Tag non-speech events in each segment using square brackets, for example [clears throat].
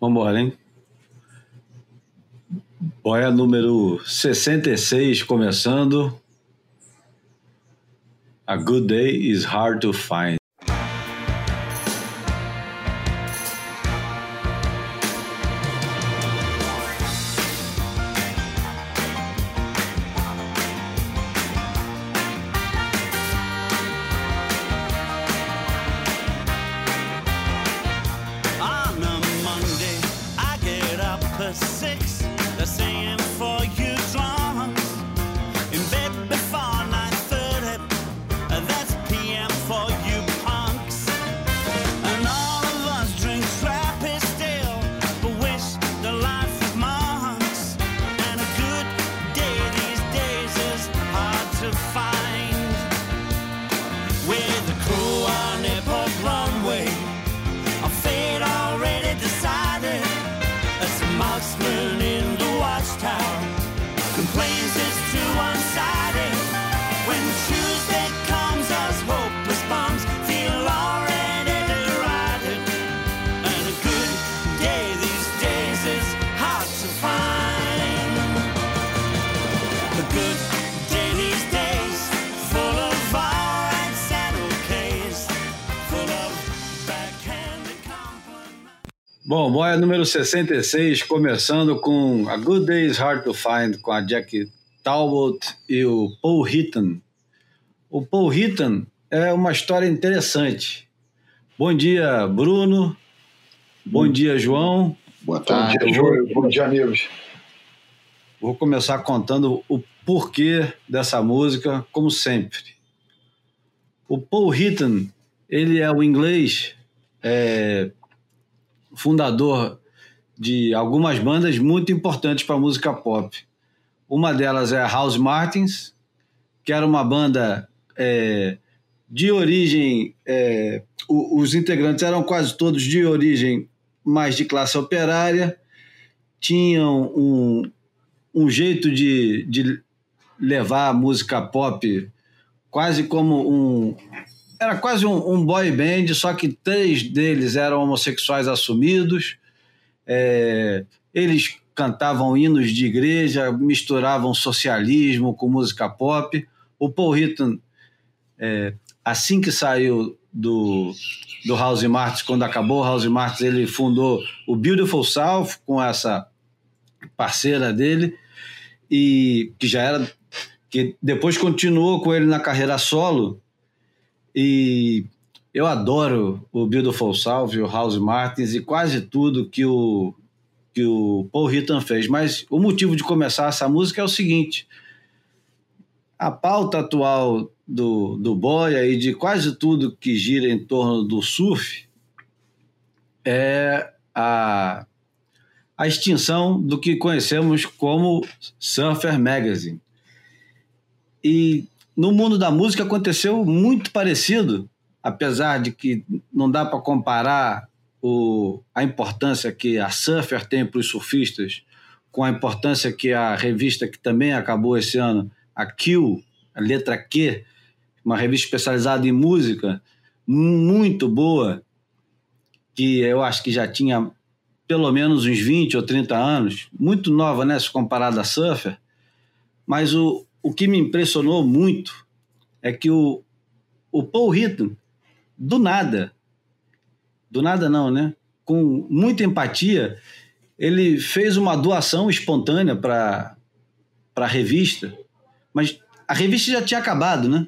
Vambora, hein? Boia número 66 começando. A good day is hard to find. Número 66, começando com A Good Day is Hard to Find, com a Jack Talbot e o Paul Hitton. O Paul Hitton é uma história interessante. Bom dia, Bruno. Bom hum. dia, João. Boa tarde, Bom dia, João. Bom dia, amigos. Vou começar contando o porquê dessa música, como sempre. O Paul Hitton, ele é o inglês é, fundador de algumas bandas muito importantes para a música pop. Uma delas é a House Martins, que era uma banda é, de origem. É, os integrantes eram quase todos de origem mais de classe operária, tinham um, um jeito de, de levar a música pop quase como um, era quase um, um, boy band, só que três deles eram homossexuais assumidos. É, eles cantavam hinos de igreja, misturavam socialismo com música pop. O Paul Hitton, é, assim que saiu do, do House Martins, quando acabou o House Martins, ele fundou o Beautiful South com essa parceira dele, e que já era. que depois continuou com ele na carreira solo e eu adoro o Beautiful South, o House Martins e quase tudo que o, que o Paul Hitton fez. Mas o motivo de começar essa música é o seguinte: a pauta atual do, do Boia e de quase tudo que gira em torno do surf é a, a extinção do que conhecemos como Surfer Magazine. E no mundo da música aconteceu muito parecido, apesar de que não dá para comparar o, a importância que a Surfer tem para os surfistas com a importância que a revista que também acabou esse ano, a Q, a letra Q, uma revista especializada em música, muito boa, que eu acho que já tinha pelo menos uns 20 ou 30 anos, muito nova, né, se comparada à Surfer, mas o, o que me impressionou muito é que o, o Paul Hitton, do nada, do nada não, né? Com muita empatia, ele fez uma doação espontânea para a revista, mas a revista já tinha acabado, né?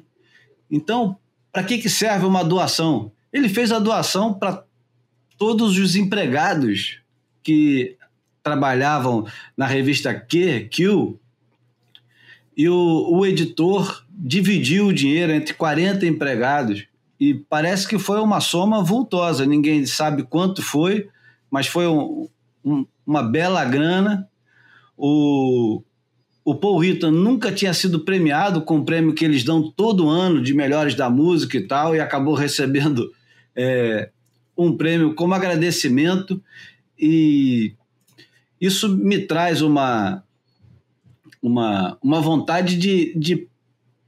Então, para que, que serve uma doação? Ele fez a doação para todos os empregados que trabalhavam na revista Q, Q e o, o editor dividiu o dinheiro entre 40 empregados e parece que foi uma soma vultosa. Ninguém sabe quanto foi, mas foi um, um, uma bela grana. O, o Paul Hitton nunca tinha sido premiado com o prêmio que eles dão todo ano de melhores da música e tal, e acabou [laughs] recebendo é, um prêmio como agradecimento. E isso me traz uma, uma, uma vontade de, de,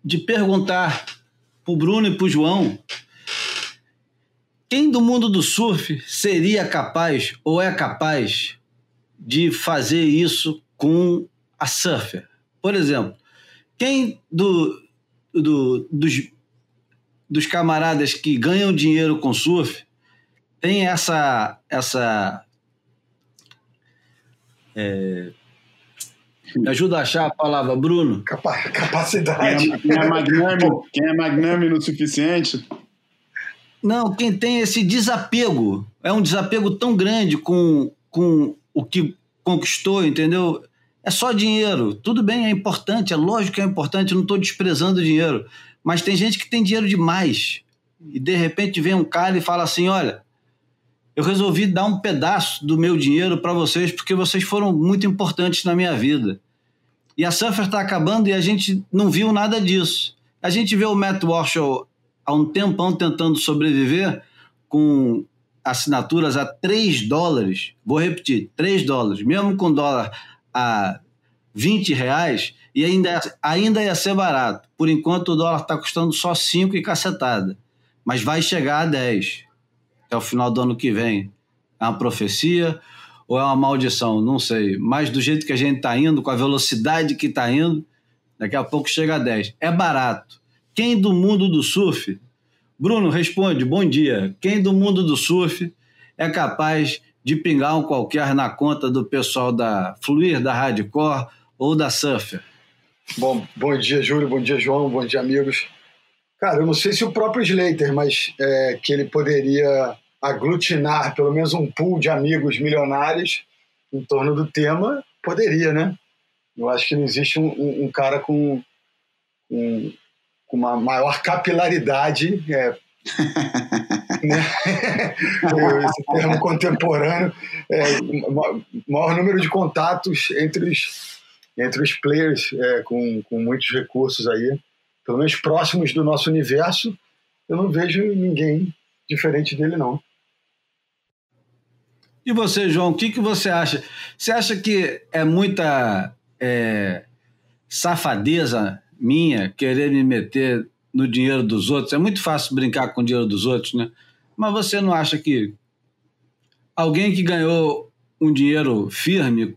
de perguntar para o Bruno e para o João quem do mundo do surf seria capaz ou é capaz de fazer isso com a surfer? Por exemplo, quem do, do, dos, dos camaradas que ganham dinheiro com surf tem essa essa é, me ajuda a achar a palavra, Bruno. capacidade. Quem é, quem é magnânimo, quem é magnânimo o suficiente? Não, quem tem esse desapego. É um desapego tão grande com, com o que conquistou, entendeu? É só dinheiro. Tudo bem, é importante, é lógico que é importante, não estou desprezando o dinheiro. Mas tem gente que tem dinheiro demais. E de repente vem um cara e fala assim: olha, eu resolvi dar um pedaço do meu dinheiro para vocês porque vocês foram muito importantes na minha vida. E a Surfer está acabando e a gente não viu nada disso. A gente vê o Matt Walsh há um tempão tentando sobreviver com assinaturas a 3 dólares. Vou repetir, 3 dólares. Mesmo com dólar a 20 reais, e ainda, ainda ia ser barato. Por enquanto o dólar está custando só 5 e cacetada. Mas vai chegar a 10 até o final do ano que vem. É uma profecia ou é uma maldição? Não sei. Mas do jeito que a gente está indo, com a velocidade que está indo, daqui a pouco chega a 10. É barato. Quem do mundo do surf? Bruno, responde. Bom dia. Quem do mundo do surf é capaz de pingar um qualquer na conta do pessoal da Fluir, da Hardcore ou da Surfer? Bom, bom dia, Júlio. Bom dia, João. Bom dia, amigos. Cara, eu não sei se o próprio Slater, mas é, que ele poderia aglutinar pelo menos um pool de amigos milionários em torno do tema, poderia, né? Eu acho que não existe um, um, um cara com, com, com, uma maior capilaridade, é, [laughs] né? [laughs] esse termo contemporâneo, é, maior número de contatos entre os, entre os players é, com, com muitos recursos aí, pelo menos próximos do nosso universo, eu não vejo ninguém diferente dele, não. E você, João, o que, que você acha? Você acha que é muita é, safadeza minha querer me meter no dinheiro dos outros? É muito fácil brincar com o dinheiro dos outros, né? Mas você não acha que alguém que ganhou um dinheiro firme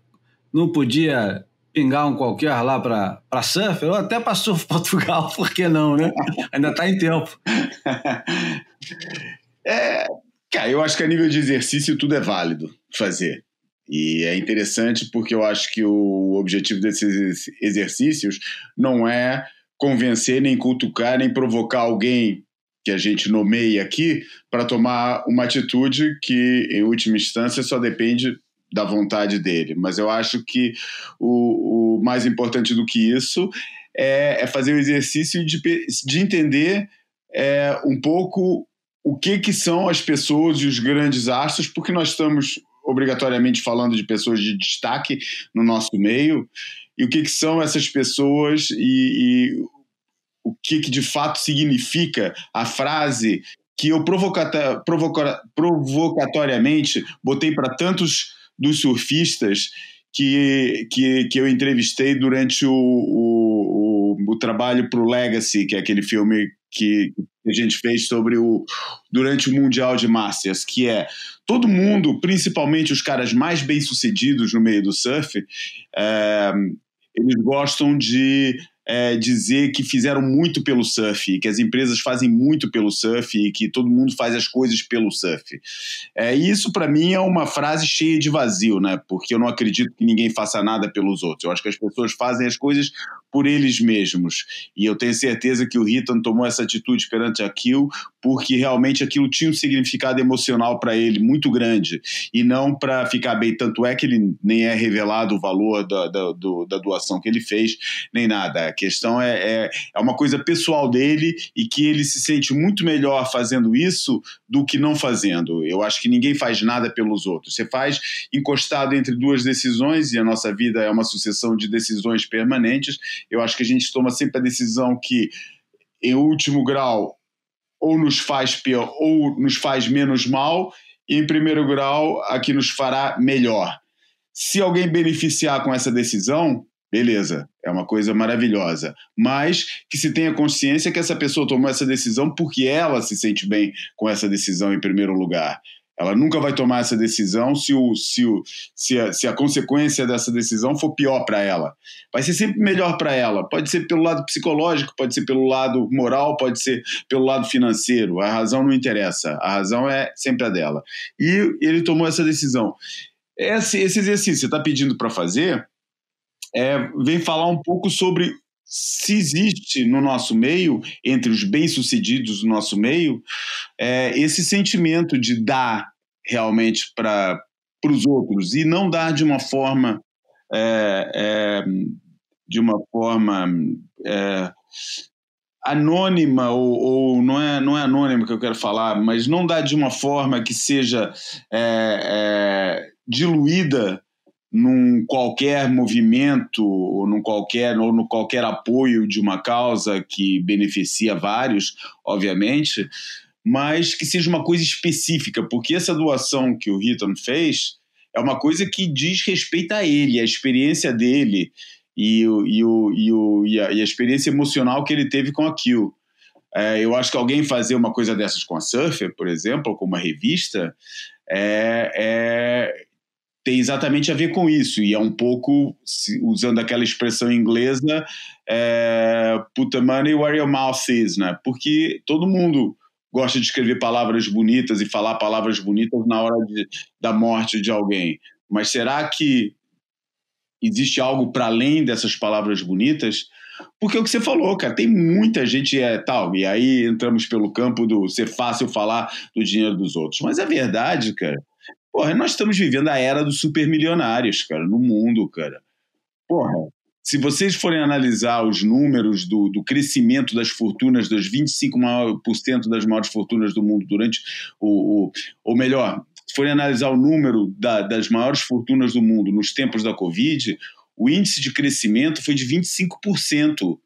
não podia pingar um qualquer lá para surf, ou até para surf [laughs] Portugal, por que não, né? Ainda está em tempo. [laughs] é, Cara, eu acho que a nível de exercício tudo é válido fazer. E é interessante porque eu acho que o objetivo desses exercícios não é convencer, nem cutucar, nem provocar alguém que a gente nomeia aqui para tomar uma atitude que, em última instância, só depende da vontade dele. Mas eu acho que o, o mais importante do que isso é, é fazer o exercício de, de entender é, um pouco o que, que são as pessoas e os grandes astros, porque nós estamos obrigatoriamente falando de pessoas de destaque no nosso meio, e o que, que são essas pessoas e, e o que, que de fato significa a frase que eu provocata, provoca, provocatoriamente botei para tantos dos surfistas que, que, que eu entrevistei durante o, o, o, o trabalho para o Legacy, que é aquele filme que a gente fez sobre o durante o Mundial de Masters, que é todo mundo, principalmente os caras mais bem-sucedidos no meio do surf, é, eles gostam de é, dizer que fizeram muito pelo surf, que as empresas fazem muito pelo surf e que todo mundo faz as coisas pelo surf. É, isso, para mim, é uma frase cheia de vazio, né? Porque eu não acredito que ninguém faça nada pelos outros. Eu acho que as pessoas fazem as coisas por eles mesmos. E eu tenho certeza que o Ritan tomou essa atitude perante aquilo porque realmente aquilo tinha um significado emocional para ele muito grande e não para ficar bem. Tanto é que ele nem é revelado o valor da, da, do, da doação que ele fez, nem nada. A questão é, é, é, uma coisa pessoal dele e que ele se sente muito melhor fazendo isso do que não fazendo. Eu acho que ninguém faz nada pelos outros. Você faz encostado entre duas decisões e a nossa vida é uma sucessão de decisões permanentes. Eu acho que a gente toma sempre a decisão que, em último grau, ou nos faz pior ou nos faz menos mal, e em primeiro grau, a que nos fará melhor. Se alguém beneficiar com essa decisão, beleza, é uma coisa maravilhosa. Mas que se tenha consciência que essa pessoa tomou essa decisão porque ela se sente bem com essa decisão em primeiro lugar. Ela nunca vai tomar essa decisão se, o, se, o, se, a, se a consequência dessa decisão for pior para ela. Vai ser sempre melhor para ela. Pode ser pelo lado psicológico, pode ser pelo lado moral, pode ser pelo lado financeiro. A razão não interessa. A razão é sempre a dela. E ele tomou essa decisão. Esse, esse exercício que você está pedindo para fazer é, vem falar um pouco sobre se existe no nosso meio, entre os bem-sucedidos do nosso meio, é, esse sentimento de dar realmente para os outros e não dar de uma forma é, é, de uma forma é, anônima ou, ou, não é não é anônima que eu quero falar, mas não dar de uma forma que seja é, é, diluída num qualquer movimento ou num qualquer ou no qualquer apoio de uma causa que beneficia vários, obviamente, mas que seja uma coisa específica, porque essa doação que o Hitton fez é uma coisa que diz respeito a ele, a experiência dele e, o, e, o, e, o, e, a, e a experiência emocional que ele teve com aquilo. É, eu acho que alguém fazer uma coisa dessas com a Surfer, por exemplo, com uma revista, é, é, tem exatamente a ver com isso, e é um pouco, usando aquela expressão inglesa, é, put the money where your mouth is, né? Porque todo mundo gosta de escrever palavras bonitas e falar palavras bonitas na hora de, da morte de alguém. Mas será que existe algo para além dessas palavras bonitas? Porque é o que você falou, cara, tem muita gente é tal, e aí entramos pelo campo do ser fácil falar do dinheiro dos outros. Mas a verdade, cara, Porra, nós estamos vivendo a era dos supermilionários, cara, no mundo, cara. Porra, se vocês forem analisar os números do, do crescimento das fortunas, dos 25% das maiores fortunas do mundo durante o. o ou melhor, se forem analisar o número da, das maiores fortunas do mundo nos tempos da Covid, o índice de crescimento foi de 25%.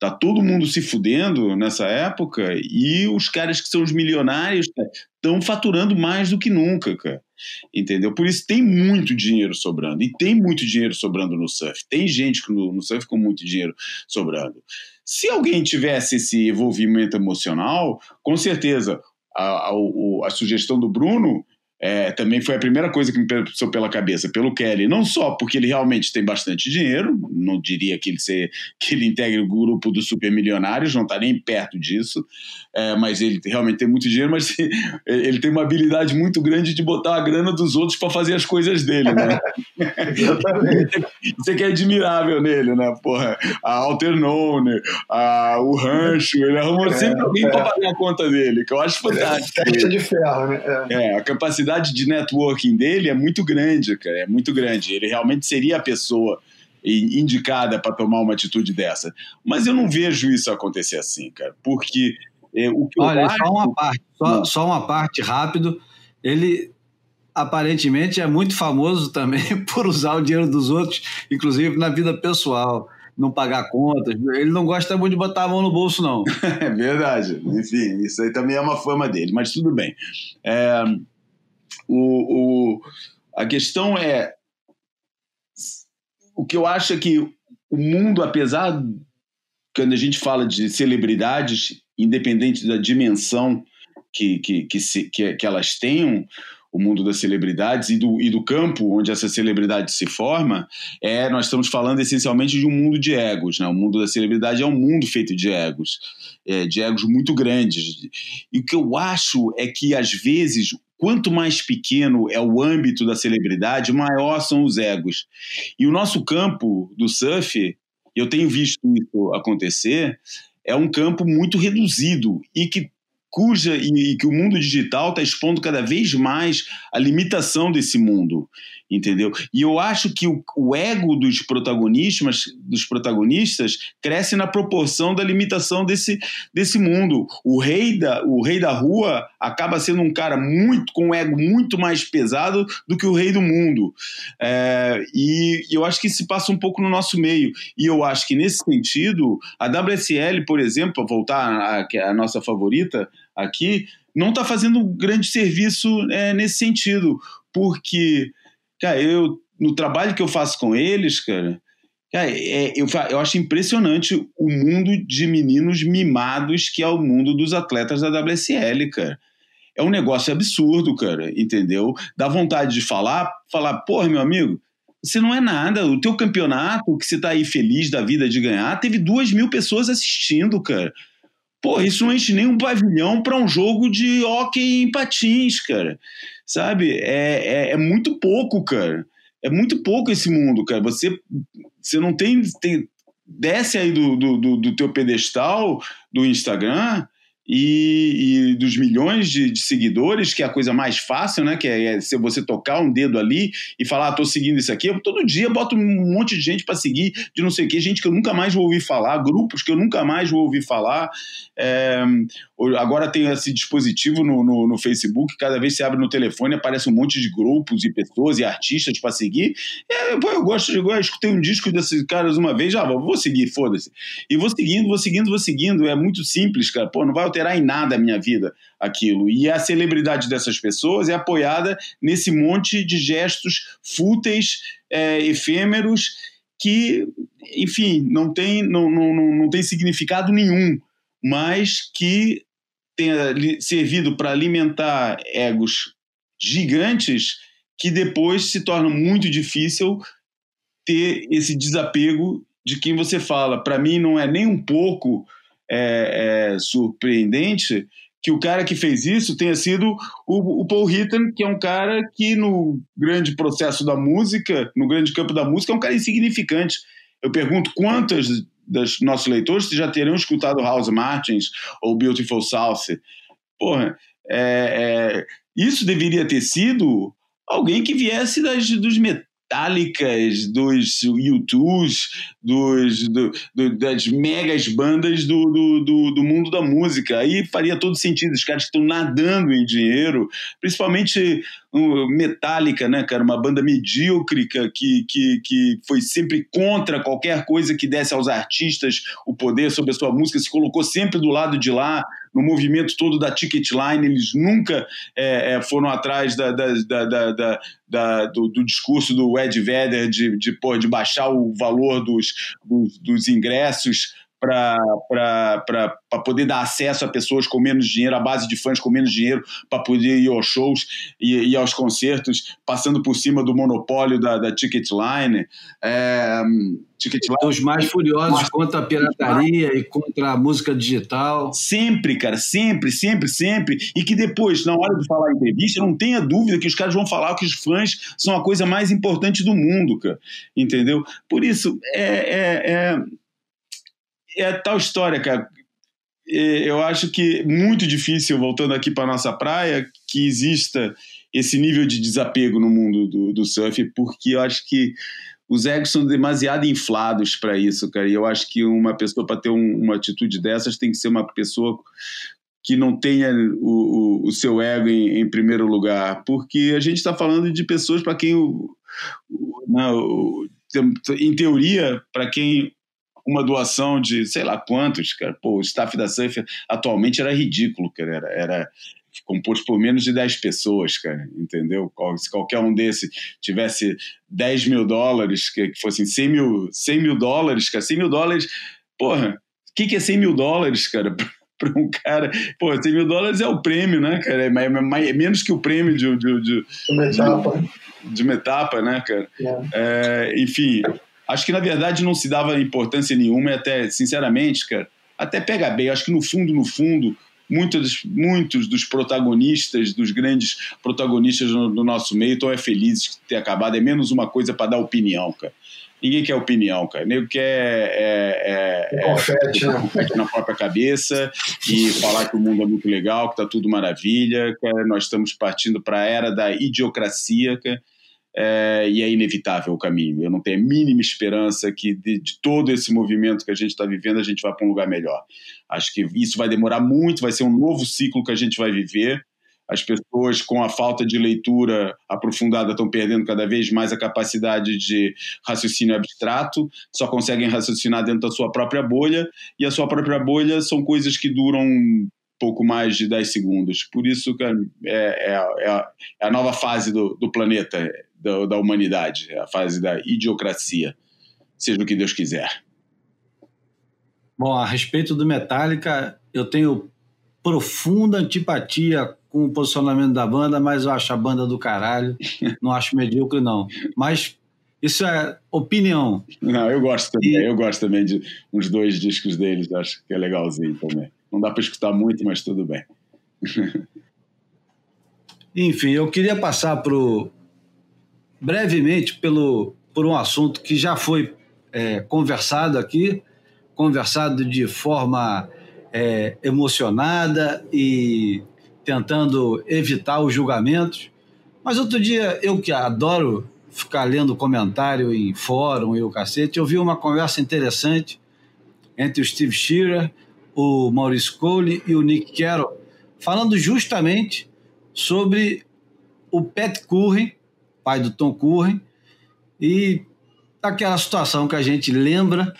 Tá todo mundo se fudendo nessa época e os caras que são os milionários estão faturando mais do que nunca, cara. Entendeu? Por isso tem muito dinheiro sobrando. E tem muito dinheiro sobrando no surf. Tem gente no, no surf com muito dinheiro sobrando. Se alguém tivesse esse envolvimento emocional, com certeza a, a, a, a sugestão do Bruno é, também foi a primeira coisa que me passou pela cabeça, pelo Kelly. Não só porque ele realmente tem bastante dinheiro, não diria que ele, ser, que ele integre o grupo dos supermilionários, não está nem perto disso, é, mas ele realmente tem muito dinheiro, mas [laughs] ele tem uma habilidade muito grande de botar a grana dos outros para fazer as coisas dele, né? [laughs] Isso que é admirável nele, né? Porra, a Alternone, a, o rancho, ele arrumou é, sempre alguém é. para pagar a conta dele, que eu acho fantástico. É, de ferro, né? É, é a capacidade capacidade de networking dele é muito grande, cara, é muito grande. Ele realmente seria a pessoa indicada para tomar uma atitude dessa. Mas eu não vejo isso acontecer assim, cara, porque é, o que Olha, acho... só uma parte, só, só uma parte rápido. Ele aparentemente é muito famoso também [laughs] por usar o dinheiro dos outros, inclusive na vida pessoal não pagar contas. Ele não gosta muito de botar a mão no bolso, não. [laughs] É verdade. Enfim, isso aí também é uma fama dele, mas tudo bem. É, o, o, a questão é. O que eu acho é que o mundo, apesar. Quando a gente fala de celebridades, independente da dimensão que, que, que, se, que, que elas tenham, o mundo das celebridades e do, e do campo onde essa celebridade se forma, é nós estamos falando essencialmente de um mundo de egos. Né? O mundo da celebridade é um mundo feito de egos, é, de egos muito grandes. E o que eu acho é que, às vezes, Quanto mais pequeno é o âmbito da celebridade, maior são os egos. E o nosso campo do surf, eu tenho visto isso acontecer, é um campo muito reduzido e que cuja e, e que o mundo digital está expondo cada vez mais a limitação desse mundo entendeu? E eu acho que o, o, ego dos protagonistas, dos protagonistas cresce na proporção da limitação desse, desse mundo. O rei da o rei da rua acaba sendo um cara muito com um ego muito mais pesado do que o rei do mundo. É, e, eu acho que se passa um pouco no nosso meio. E eu acho que nesse sentido a WSL, por exemplo, para voltar à nossa favorita aqui, não está fazendo um grande serviço é, nesse sentido, porque Cara, eu, no trabalho que eu faço com eles, cara, Cara, é, eu, eu acho impressionante o mundo de meninos mimados que é o mundo dos atletas da WSL, cara. É um negócio absurdo, cara, entendeu? Dá vontade de falar, falar, porra, meu amigo, você não é nada. O teu campeonato, que você tá aí feliz da vida de ganhar, teve duas mil pessoas assistindo, cara. Pô, isso não enche nem um pavilhão para um jogo de hockey em patins, cara. Sabe? É, é, é, muito pouco, cara. É muito pouco esse mundo, cara. Você, você não tem, tem. Desce aí do, do, do teu pedestal do Instagram e, e, dos milhões de, de, seguidores, que é a coisa mais fácil, né? Que é, é se você tocar um dedo ali e falar, ah, tô seguindo isso aqui, eu todo dia boto um monte de gente para seguir de não sei o que, gente que eu nunca mais vou ouvir falar, grupos que eu nunca mais vou ouvir falar. É, agora tem esse dispositivo no, no, no, Facebook, cada vez que você abre no telefone, aparece um monte de grupos e pessoas e artistas para seguir. É, pô, eu gosto de. Eu escutei um disco desses caras uma vez, já ah, vou seguir, foda-se. E vou seguindo, vou seguindo, vou seguindo. É muito simples, cara. Pô, não vai alterar em nada a minha vida aquilo. E a celebridade dessas pessoas é apoiada nesse monte de gestos fúteis, é, efêmeros, que, enfim, não tem, não, não, não tem significado nenhum, mas que tenha servido para alimentar egos gigantes que depois se torna muito difícil ter esse desapego de quem você fala. Para mim, não é nem um pouco é, é, surpreendente que o cara que fez isso tenha sido o, o, Paul Hitton, que é um cara que no grande processo da música, no grande campo da música, é um cara insignificante. Eu pergunto quantas dos nossos leitores já terão escutado House Martins ou Beautiful South. Porra, é, é, isso deveria ter sido alguém que viesse das, dos, metálicas, dos YouTubes, dos, do, do, das megas bandas do, do, do, mundo da música. Aí faria todo sentido. Os caras estão nadando em dinheiro, principalmente Metallica, né, cara? Uma banda medíocre que, que, que foi sempre contra qualquer coisa que desse aos artistas o poder sobre a sua música, se colocou sempre do lado de lá, no movimento todo da ticket line, eles nunca é, é, foram atrás da, da, da, da do, do, discurso do Ed Vedder de, de, de baixar o valor dos, dos, dos ingressos para poder dar acesso a pessoas com menos dinheiro, a base de fãs com menos dinheiro, para poder ir aos shows e, ir aos concertos, passando por cima do monopólio da, da Ticketline. É, Ticketline. Os mais furiosos mas, contra a pirataria e contra a música digital. Sempre, cara, sempre, sempre, sempre. E que depois, na hora de falar em entrevista, não tenha dúvida que os caras vão falar que os fãs são a coisa mais importante do mundo, cara. Entendeu? Por isso, é, é, é é tal história, cara. Eu acho que muito difícil, voltando aqui para nossa praia, que exista esse nível de desapego no mundo do, do surf, porque eu acho que os egos são demasiado inflados para isso, cara. E eu acho que uma pessoa, para ter um, uma atitude dessas, tem que ser uma pessoa que não tenha o, o, o seu ego em, em, primeiro lugar, porque a gente está falando de pessoas para quem, o, não, em teoria, para quem uma doação de sei lá quantos, cara. Pô, o staff da Surfer atualmente era ridículo, cara. Era, era composto por menos de 10 pessoas, cara, entendeu? Se qualquer um desse tivesse 10 mil dólares, que, fossem 100 mil, 100 mil dólares, cara, 100 mil dólares, porra, o que, que é 100 mil dólares, cara? para um cara. Pô, 100 mil dólares é o prêmio, né, cara? É, é, é menos que o prêmio de. De, de, de uma etapa. De, de uma etapa, né, cara? É. É, enfim, Acho que, na verdade, não se dava importância nenhuma e até, sinceramente, cara, até pega bem. Acho que, no fundo, no fundo, muitos, muitos dos protagonistas, dos grandes protagonistas do, do nosso meio, estão é felizes de ter acabado. É menos uma coisa para dar opinião, cara. Ninguém quer opinião, cara. Nego quer é, é, é, confete, né? na própria cabeça e falar que o mundo é muito legal, que tá tudo maravilha. Cara. Nós estamos partindo para a era da idiocracia, cara é, e é inevitável o caminho. Eu não tenho a mínima esperança que de, de todo esse movimento que a gente está vivendo a gente vá para um lugar melhor. Acho que isso vai demorar muito, vai ser um novo ciclo que a gente vai viver. As pessoas, com a falta de leitura aprofundada, estão perdendo cada vez mais a capacidade de raciocínio abstrato, só conseguem raciocinar dentro da sua própria bolha, e a sua própria bolha são coisas que duram pouco mais de 10 segundos. Por isso, cara, é, é, é, é a nova fase do, do planeta da, da humanidade, a fase da idiocracia. seja o que Deus quiser. Bom, a respeito do Metallica, eu tenho profunda antipatia com o posicionamento da banda, mas eu acho a banda do caralho. [laughs] Não acho medíocre, não. Mas isso é opinião. Não, eu gosto também. E... Eu gosto também de uns dois discos deles. Acho que é legalzinho também. Não dá para escutar muito, mas tudo bem. [laughs] Enfim, eu queria passar pro brevemente pelo por um assunto que já foi é, conversado aqui, conversado de forma é, emocionada e tentando evitar os julgamentos. Mas outro dia, eu que adoro ficar lendo comentário em fórum e o cacete, eu vi uma conversa interessante entre o Steve Shearer, o Maurice Cole e o Nick Carroll, falando justamente sobre o Pat Curren, pai do Tom Curren, e aquela situação que a gente lembra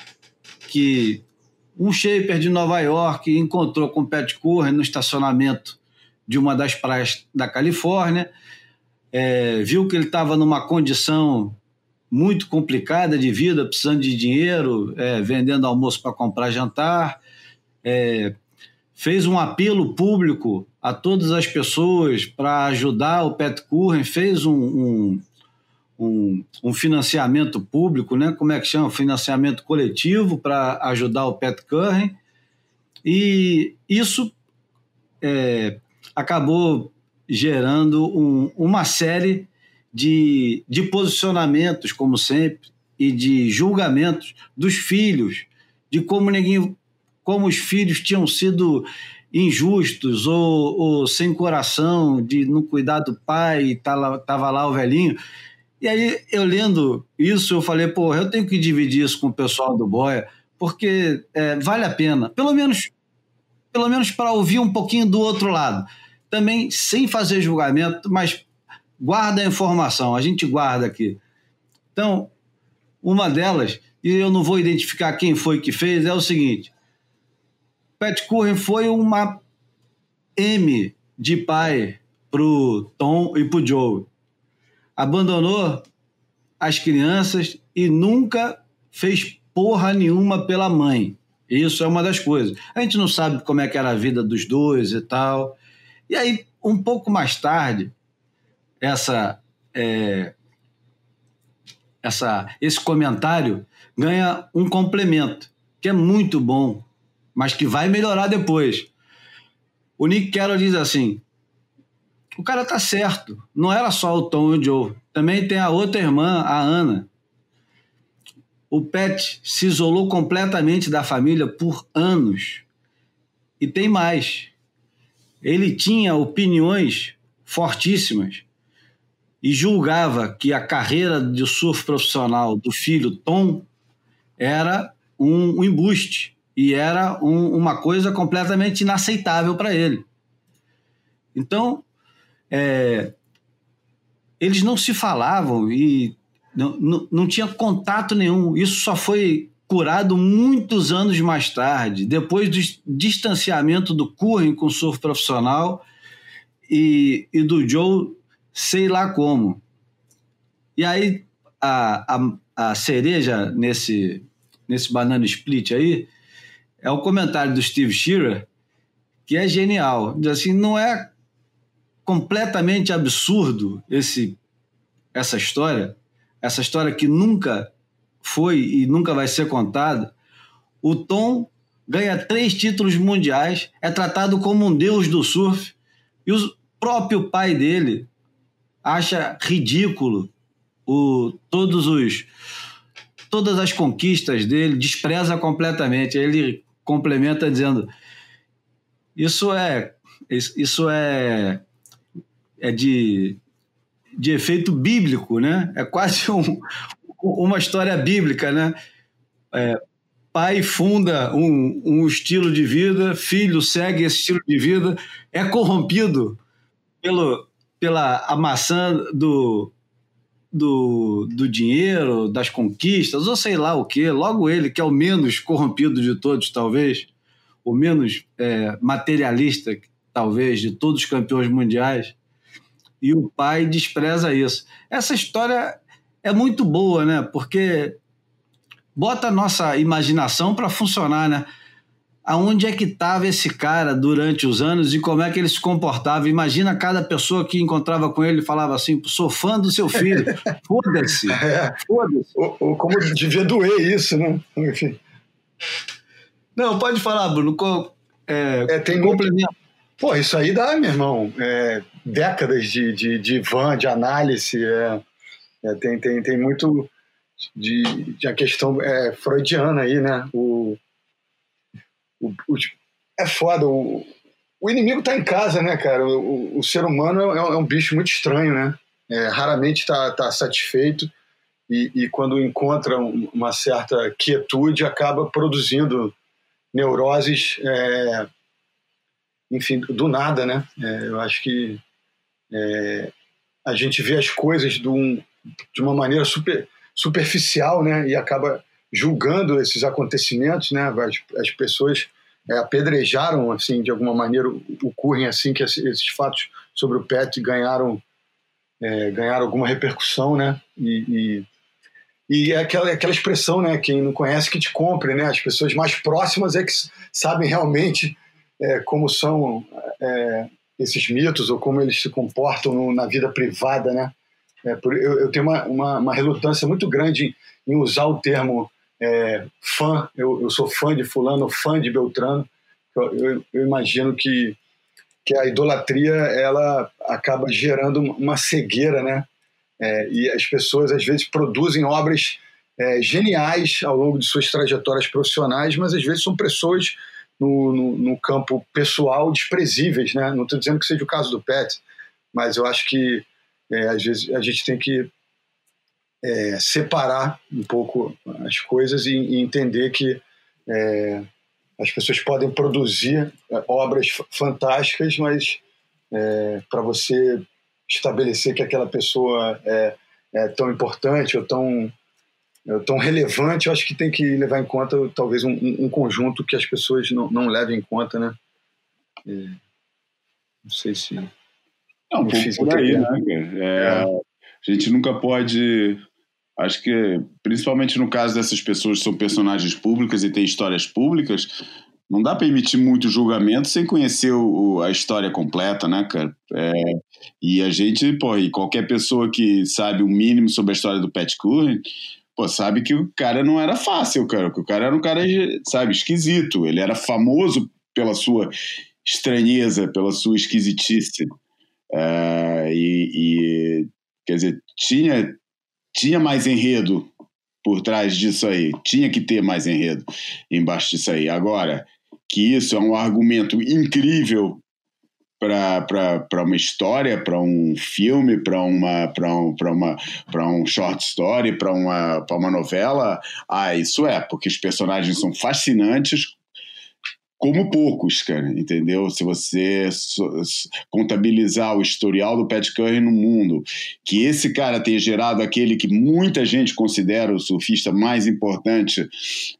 que um shaper de Nova York encontrou com Pat Curren no estacionamento de uma das praias da Califórnia, é, viu que ele estava numa condição muito complicada de vida, precisando de dinheiro, é, vendendo almoço para comprar jantar, é, fez um apelo público a todas as pessoas para ajudar o Pat Curren, fez um, um, um, um, financiamento público, né? como é que chama? Financiamento coletivo para ajudar o Pat Curren. E isso é, acabou gerando um, uma série de, de posicionamentos, como sempre, e de julgamentos dos filhos, de como ninguém, como os filhos tinham sido injustos ou, ou sem coração de não cuidar do pai e tava, tava lá o velhinho. E aí, eu lendo isso, eu falei, pô, eu tenho que dividir isso com o pessoal do Boia, porque é, vale a pena, pelo menos, pelo menos para ouvir um pouquinho do outro lado também sem fazer julgamento, mas guarda a informação, a gente guarda aqui. Então, uma delas, e eu não vou identificar quem foi que fez, é o seguinte: Pat Curren foi uma M de pai pro Tom e pro Joe. Abandonou as crianças e nunca fez porra nenhuma pela mãe. Isso é uma das coisas. A gente não sabe como é que era a vida dos dois e tal. E aí, um pouco mais tarde, essa, é, essa, esse comentário ganha um complemento, que é muito bom, mas que vai melhorar depois. O Nick Carroll diz assim: o cara tá certo, não era só o Tom e o Joe, também tem a outra irmã, a Ana. O Pet se isolou completamente da família por anos. E tem mais ele tinha opiniões fortíssimas e julgava que a carreira de surf profissional do filho Tom era um, um embuste e era um, uma coisa completamente inaceitável para ele. Então, é, eles não se falavam e não, não, não tinha contato nenhum. Isso só foi curado muitos anos mais tarde, depois do distanciamento do Curren com o surf profissional e, e do Joe, sei lá como. E aí a, a, a cereja nesse, nesse banana split aí é o comentário do Steve Shearer, que é genial. Diz assim, não é completamente absurdo esse essa história, essa história que nunca foi e nunca vai ser contada, o Tom ganha três títulos mundiais, é tratado como um deus do surf, e o próprio pai dele acha ridículo o, todos os todas as conquistas dele, despreza completamente. Ele complementa dizendo: isso é isso é é de, de efeito bíblico, né? É quase um, uma história bíblica, né? É, pai funda um, um estilo de vida, filho segue esse estilo de vida, é corrompido pelo, pela a maçã do, do, do dinheiro, das conquistas, ou sei lá o que. Logo ele, que é o menos corrompido de todos, talvez, o menos é, materialista, talvez, de todos os campeões mundiais. E o pai despreza isso. Essa história é muito boa, né? Porque bota a nossa imaginação para funcionar, né? Aonde é que estava esse cara durante os anos e como é que ele se comportava? Imagina cada pessoa que encontrava com ele e falava assim: sou fã do seu filho, [laughs] foda-se, é. foda-se. Ou, ou, como devia doer isso, né? Enfim. Não, pode falar, Bruno. É, é, tem complemento. Pô, isso aí dá, meu irmão, é, décadas de, de, de van, de análise. É, é, tem, tem, tem muito de, de a questão freudiana aí, né? O, o, o é foda. O, o inimigo está em casa, né, cara? O, o ser humano é, é, um bicho muito estranho, né? É, raramente está tá satisfeito e, e, quando encontra uma certa quietude acaba produzindo neuroses, é, enfim, do nada, né? É, eu acho que é, a gente vê as coisas de, um, de uma maneira super superficial, né? E acaba julgando esses acontecimentos, né? As, as pessoas é, apedrejaram, assim, de alguma maneira, ocorrem assim que esses fatos sobre o Pet ganharam é, ganharam alguma repercussão, né? E, e, e, é aquela, aquela expressão, né? Quem não conhece que te compre, né? As pessoas mais próximas é que sabem realmente é, como são é, esses mitos ou como eles se comportam no, na vida privada, né? É, por, eu, eu, tenho uma, uma, uma, relutância muito grande em, em usar o termo é, fã. Eu, eu, sou fã de fulano, fã de Beltrano. Eu, eu, imagino que, que a idolatria ela acaba gerando uma cegueira, né? É, e as pessoas às vezes produzem obras é, geniais ao longo de suas trajetórias profissionais, mas às vezes são pessoas no, no, no campo pessoal desprezíveis, né? Não estou dizendo que seja o caso do Pet, mas eu acho que é, às vezes a gente tem que é, separar um pouco as coisas e, e entender que é, as pessoas podem produzir é, obras fantásticas, mas é, para você estabelecer que aquela pessoa é, é tão importante ou tão, é, tão relevante, eu acho que tem que levar em conta talvez um, um conjunto que as pessoas não, não levem em conta, né? não sei se é um pouco por aí, né, é, a gente nunca pode. Acho que, principalmente no caso dessas pessoas que são personagens públicas e têm histórias públicas, não dá para emitir muito julgamento sem conhecer o, a história completa, né, cara? É, e a gente, pô, e qualquer pessoa que sabe o mínimo sobre a história do Pat Curran, pô, sabe que o cara não era fácil, cara. Que o cara era um cara, sabe, esquisito. Ele era famoso pela sua estranheza, pela sua esquisitice. É, e, e, quer dizer, tinha, tinha mais enredo por trás disso aí, tinha que ter mais enredo embaixo disso aí. Agora, que isso é um argumento incrível para uma história, para um filme, para uma, um, uma, um short story, para uma, uma novela, ah, isso é, porque os personagens são fascinantes, como poucos, cara, entendeu? Se você contabilizar o historial do Pat Curry no mundo, que esse cara tenha gerado aquele que muita gente considera o surfista mais importante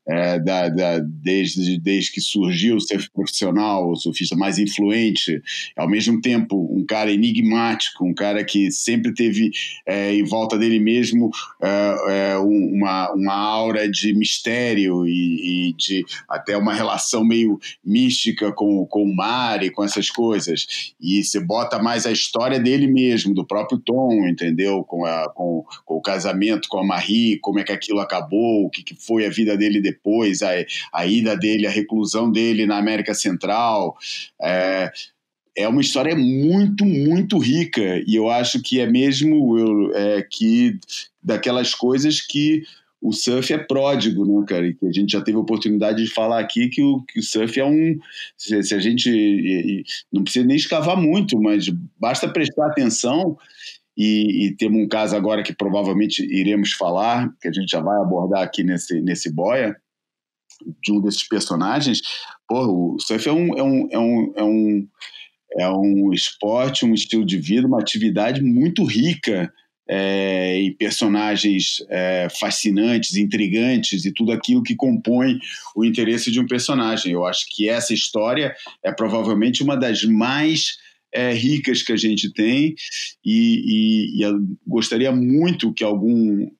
é, da, da, desde, desde que surgiu o surf profissional, o surfista mais influente, ao mesmo tempo um cara enigmático, um cara que sempre teve é, em volta dele mesmo é, é uma, uma aura de mistério e, e de até uma relação meio mística com, com o mar e com essas coisas. E você bota mais a história dele mesmo, do próprio Tom, entendeu? Com, a, com, com o casamento com a Marie, como é que aquilo acabou, o que, que foi a vida dele depois, a, a ida dele, a reclusão dele na América Central. É, é uma história muito, muito rica. E eu acho que é mesmo eu, é, que daquelas coisas que o surf é pródigo, né, cara? E que a gente já teve a oportunidade de falar aqui que o, que o surf é um. Se, se a gente. E, e, não precisa nem escavar muito, mas basta prestar atenção. E, e, temos um caso agora que provavelmente iremos falar, que a gente já vai abordar aqui nesse, nesse boia, de um desses personagens. Porra, o surf é um, é um, é um, é um, é um esporte, um estilo de vida, uma atividade muito rica é, e personagens é, fascinantes, intrigantes e tudo aquilo que compõe o interesse de um personagem. Eu acho que essa história é provavelmente uma das mais é, ricas que a gente tem e, e, e gostaria muito que algum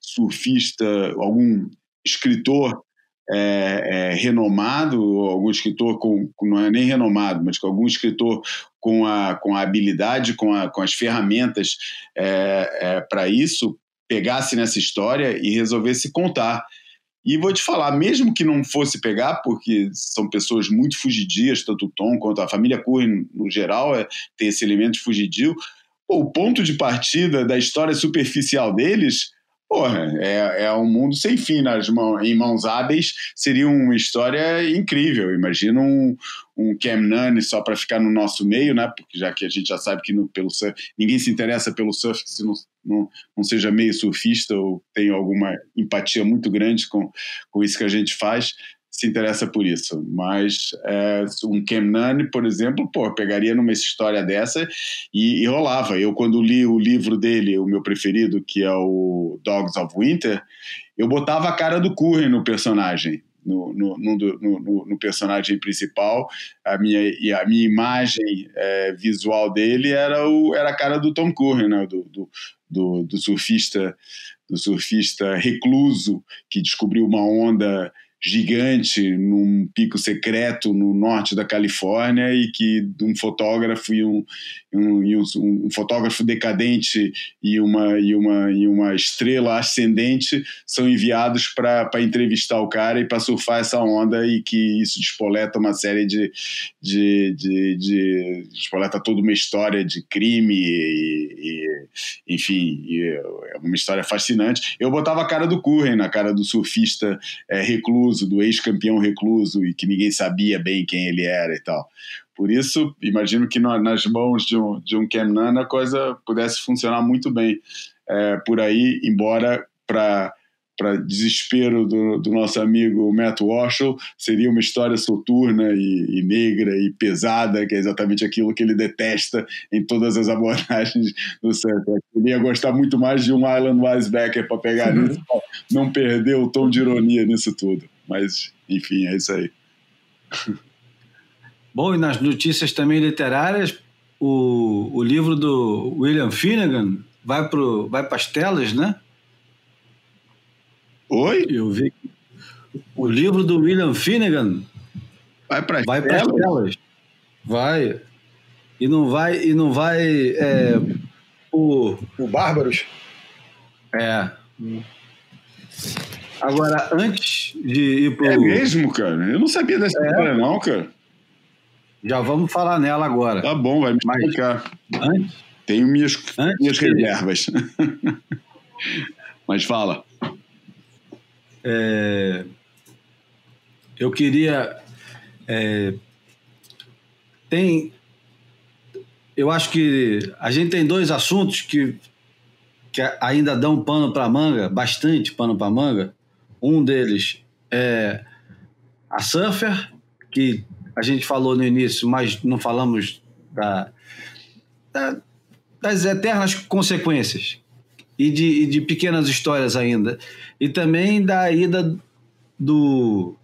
surfista, algum escritor é, é, renomado, algum escritor com, não é nem renomado, mas algum escritor com a, com a habilidade, com, a, com as ferramentas é, é para isso, pegasse nessa história e resolvesse contar. E vou te falar, mesmo que não fosse pegar, porque são pessoas muito fugidias, tanto o Tom quanto a família Curry no geral é, tem esse elemento fugidio, o ponto de partida da história superficial deles Porra, é, é um mundo sem fim nas em mãos hábeis, seria uma história incrível. Imagina um, um Cam Nunn só para ficar no nosso meio, né? Porque já que a gente já sabe que no, pelo surf, ninguém se interessa pelo surf se não, não, não seja meio surfista ou tem alguma empatia muito grande com, com isso que a gente faz se interessa por isso. Mas é, um Nunn, por exemplo, pô, pegaria numa história dessa e, e, rolava. Eu, quando li o livro dele, o meu preferido, que é o Dogs of Winter, eu botava a cara do Curren no personagem. No, no, no, no, personagem principal, a minha, a minha imagem é, visual dele era, o, era a cara do Tom Curren, né? do, do, do, do surfista do surfista recluso que descobriu uma onda gigante num pico secreto no norte da Califórnia e que um fotógrafo e um, um, um, fotógrafo decadente e uma, e uma, e uma estrela ascendente são enviados para entrevistar o cara e para surfar essa onda e que isso despoleta uma série de, de, de, de despoleta toda uma história de crime e, e enfim e é uma história fascinante. Eu botava a cara do Curren na cara do surfista é, recluso do ex-campeão recluso e que ninguém sabia bem quem ele era e tal por isso, imagino que nas mãos de um, de um Cam Nunn a coisa pudesse funcionar muito bem é, por aí, embora para para desespero do, do, nosso amigo Matt Walsh, seria uma história soturna e, e, negra e pesada, que é exatamente aquilo que ele detesta em todas as abordagens do surf. Ele ia gostar muito mais de um Island Wisebacker para pegar nisso, não perder o tom de ironia nisso tudo. Mas, enfim, é isso aí. [laughs] Bom, e nas notícias também literárias, o, o livro do William Finnegan vai para vai as telas, né? Oi? Eu vi. O livro do William Finnegan vai para vai telas? telas. Vai. E não vai. E não vai é, o, o Bárbaros? É. Agora, antes de ir para. É mesmo, cara? Eu não sabia dessa é. história, não, cara. Já vamos falar nela agora. Tá bom, vai me explicar. Antes, Tenho minhas, antes minhas reservas. [laughs] Mas fala. É, eu queria. É, tem. Eu acho que a gente tem dois assuntos que, que ainda dão pano para manga, bastante pano para manga. Um deles é a Surfer, que a gente falou no início, mas não falamos da, da, das eternas consequências e de, e de, pequenas histórias ainda. E também da ida do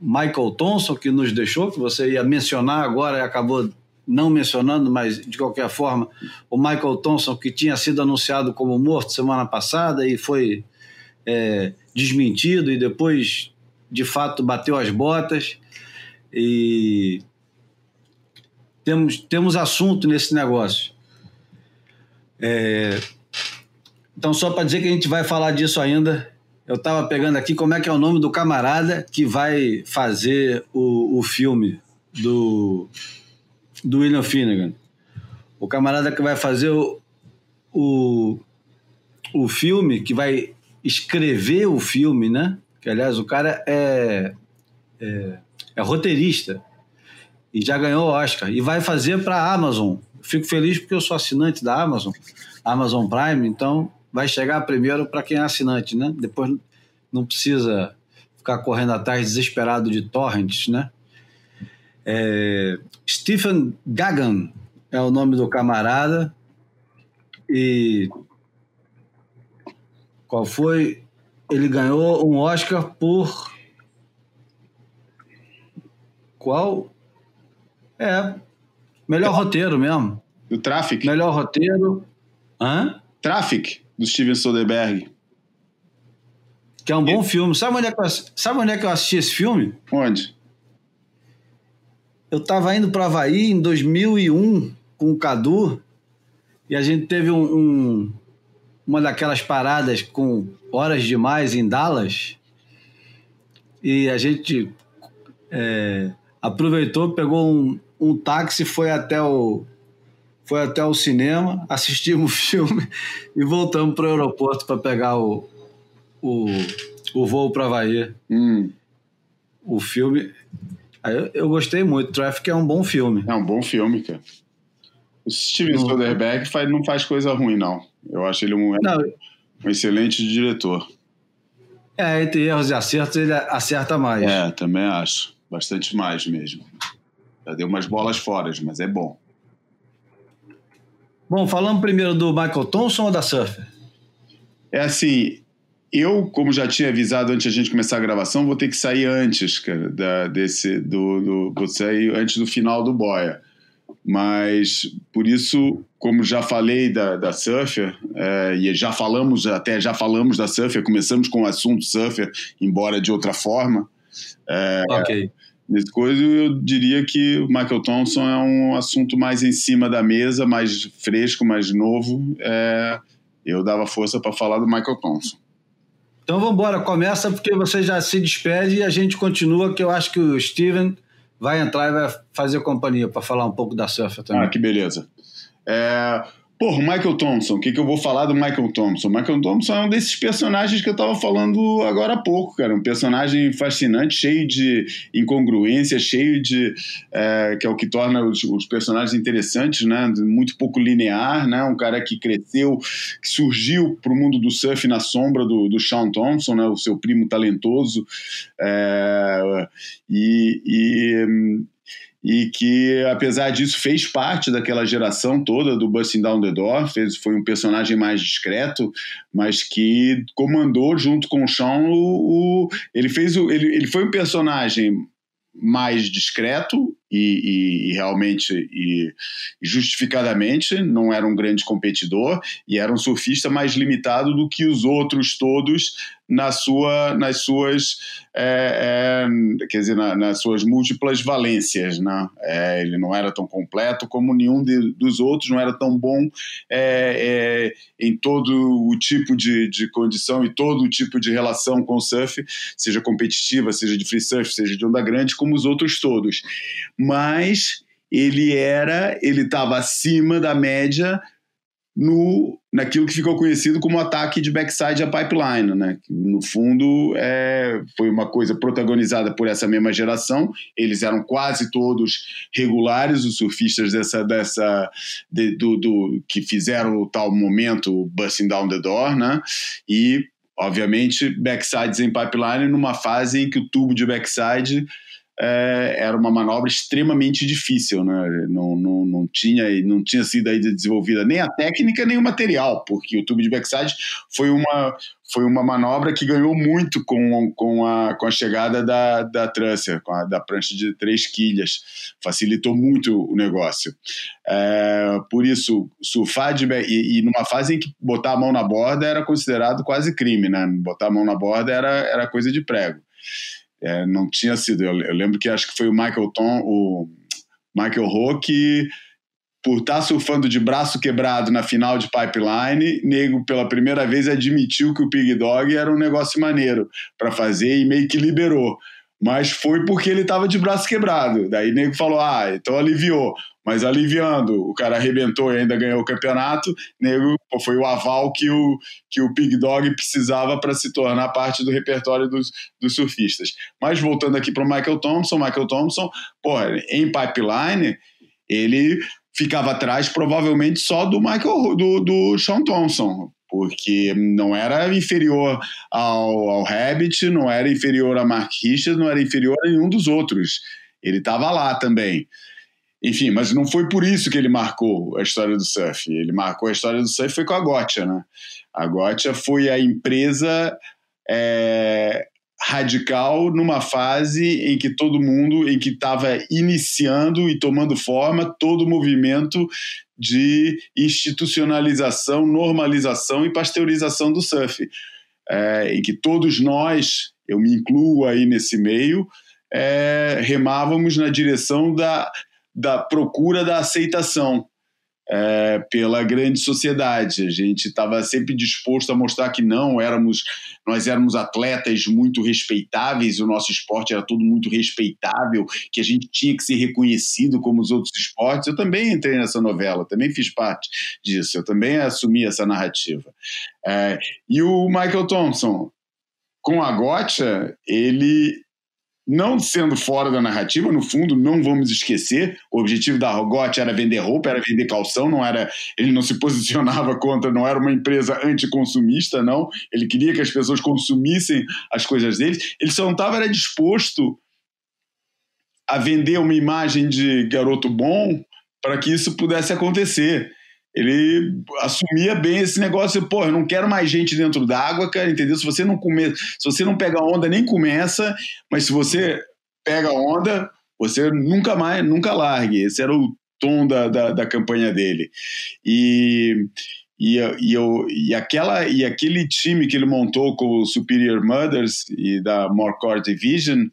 Michael Thompson, que nos deixou, que você ia mencionar agora e acabou não mencionando, mas de qualquer forma, o Michael Thompson, que tinha sido anunciado como morto semana passada e foi é, desmentido e depois de fato bateu as botas e temos, temos assunto nesse negócio. É, então, só para dizer que a gente vai falar disso ainda, eu estava pegando aqui como é que é o nome do camarada que vai fazer o, o filme do, do William Finnegan. O camarada que vai fazer o, o, o filme, que vai escrever o filme, né? que aliás o cara é, é, é roteirista e já ganhou o Oscar e vai fazer para a Amazon. Fico feliz porque eu sou assinante da Amazon, Amazon Prime, então vai chegar primeiro para quem é assinante, né? Depois não precisa ficar correndo atrás desesperado de torrents, né? É, Stephen Gagan é o nome do camarada e qual foi ele ganhou um Oscar por. Qual? É. Melhor roteiro mesmo. Do Traffic? Melhor roteiro. Hã? Traffic, do Steven Soderbergh. Que é um bom filme. Sabe onde, é que eu, sabe onde é que eu assisti esse filme? Onde? Eu estava indo para Havaí em 2001 com o Cadu e a gente teve um, um, uma daquelas paradas com horas demais em Dallas e a gente é, aproveitou, pegou um, um táxi, foi até o foi até o cinema, [laughs] assistimos o filme e voltamos para o aeroporto para pegar o, o, o voo para Havaí. Hum. O filme eu, eu gostei muito. Traffic é um bom filme. É um bom filme, cara. O Steven. Soderbergh faz, não faz coisa ruim, não. Eu acho ele um, Não, um excelente diretor. é, entre erros e acertos, ele acerta mais. É, também acho. Bastante mais mesmo. Já deu umas bolas fora, mas é bom. Bom, falando primeiro do Michael Thompson ou da Surfer? É assim, eu, como já tinha avisado antes de a gente começar a gravação, vou ter que sair antes, cara, da, desse, do, do, vou sair antes do final do Boia. Mas, por isso, como já falei da, da Surfer, é, e já falamos, até já falamos da Surfer, começamos com o assunto Surfer, embora de outra forma, ok. Nesse coisa, eu diria que o Michael Thompson é um assunto mais em cima da mesa, mais fresco, mais novo. É, eu dava força para falar do Michael Thompson. Então vamos embora, começa porque você já se despede e a gente continua, que eu acho que o Steven vai entrar e vai fazer companhia para falar um pouco da Surfer também. Ah, que beleza. É, Porra, o Michael Thompson, o que, que eu vou falar do Michael Thompson? O Michael Thompson é um desses personagens que eu tava falando agora há pouco, cara. Um personagem fascinante, cheio de incongruência, cheio de. É, que é o que torna os, os, personagens interessantes, né? Muito pouco linear, né? Um cara que cresceu, que surgiu pro mundo do surf na sombra do, do Sean Thompson, né? O seu primo talentoso. É, e, e e que, apesar disso, fez parte daquela geração toda do Busting Down the Door, fez, foi um personagem mais discreto, mas que comandou junto com o Sean o, o ele fez o, ele, ele foi um personagem mais discreto e, e, e, realmente e justificadamente não era um grande competidor e era um surfista mais limitado do que os outros todos na sua, nas suas é, é, quer dizer na, nas suas múltiplas valências né? É, ele não era tão completo como nenhum de, dos outros não era tão bom em todo o tipo de, de condição e todo o tipo de relação com o surf seja competitiva seja de free surf seja de onda grande como os outros todos mas ele era, ele estava acima da média no naquilo que ficou conhecido como ataque de backside a pipeline, né? No fundo, é, foi uma coisa protagonizada por essa mesma geração. Eles eram quase todos regulares, os surfistas dessa dessa de, do, do, que fizeram o tal momento busting down the door, né? E obviamente backsides em pipeline numa fase em que o tubo de backside é, era uma manobra extremamente difícil, né? Não, não, não, tinha, não tinha sido desenvolvida nem a técnica nem o material, porque o tubo de backside foi uma, foi uma manobra que ganhou muito com, com, a, com a chegada da, da Trusser, com a, da prancha de três quilhas. Facilitou muito o negócio. É, por isso, surfar de e, e numa fase em que botar a mão na borda era considerado quase crime, né? Botar a mão na borda era, era coisa de prego. É, não tinha sido. Eu, eu, lembro que acho que foi o Michael Tom, o Michael Ho, que por estar tá surfando de braço quebrado na final de Pipeline, nego pela primeira vez admitiu que o Pig Dog era um negócio maneiro para fazer e meio que liberou. Mas foi porque ele estava de braço quebrado. Daí nego falou: ah, então aliviou mas aliviando, o cara arrebentou e ainda ganhou o campeonato, nego, foi o aval que o, que o Pig Dog precisava para se tornar parte do repertório dos, dos surfistas. Mas voltando aqui para o Michael Thompson, Michael Thompson, porra, em pipeline, ele ficava atrás provavelmente só do Michael do, do Sean Thompson, porque não era inferior ao, ao não era inferior a Mark Richards, não era inferior a nenhum dos outros. Ele estava lá também. Enfim, mas não foi por isso que ele marcou a história do surf. Ele marcou a história do surf foi com a Gotcha, né? A Gotcha foi a empresa é, radical numa fase em que todo mundo, em que estava iniciando e tomando forma todo o movimento de institucionalização, normalização e pasteurização do surf. é, em que todos nós, eu me incluo aí nesse meio, é, remávamos na direção da, da procura da aceitação é, pela grande sociedade. A gente estava sempre disposto a mostrar que não éramos, nós éramos atletas muito respeitáveis, o nosso esporte era todo muito respeitável, que a gente tinha que ser reconhecido como os outros esportes. Eu também entrei nessa novela, também fiz parte disso, eu também assumi essa narrativa. É, e o Michael Thompson, com a Gotcha, ele não sendo fora da narrativa, no fundo, não vamos esquecer, o objetivo da Rogot era vender roupa, era vender calção, não era, ele não se posicionava contra, não era uma empresa anticonsumista, não, ele queria que as pessoas consumissem as coisas dele, ele só não estava disposto a vender uma imagem de garoto bom para que isso pudesse acontecer ele assumia bem esse negócio, pô, eu não quero mais gente dentro d'água, cara, entendeu? Se você não come, se você não pega onda, nem começa, mas se você pega onda, você nunca mais, nunca largue. Esse era o tom da, da, da campanha dele. E, e, e, eu, e, aquela, e aquele time que ele montou com o Superior Mothers e da Morecore Division,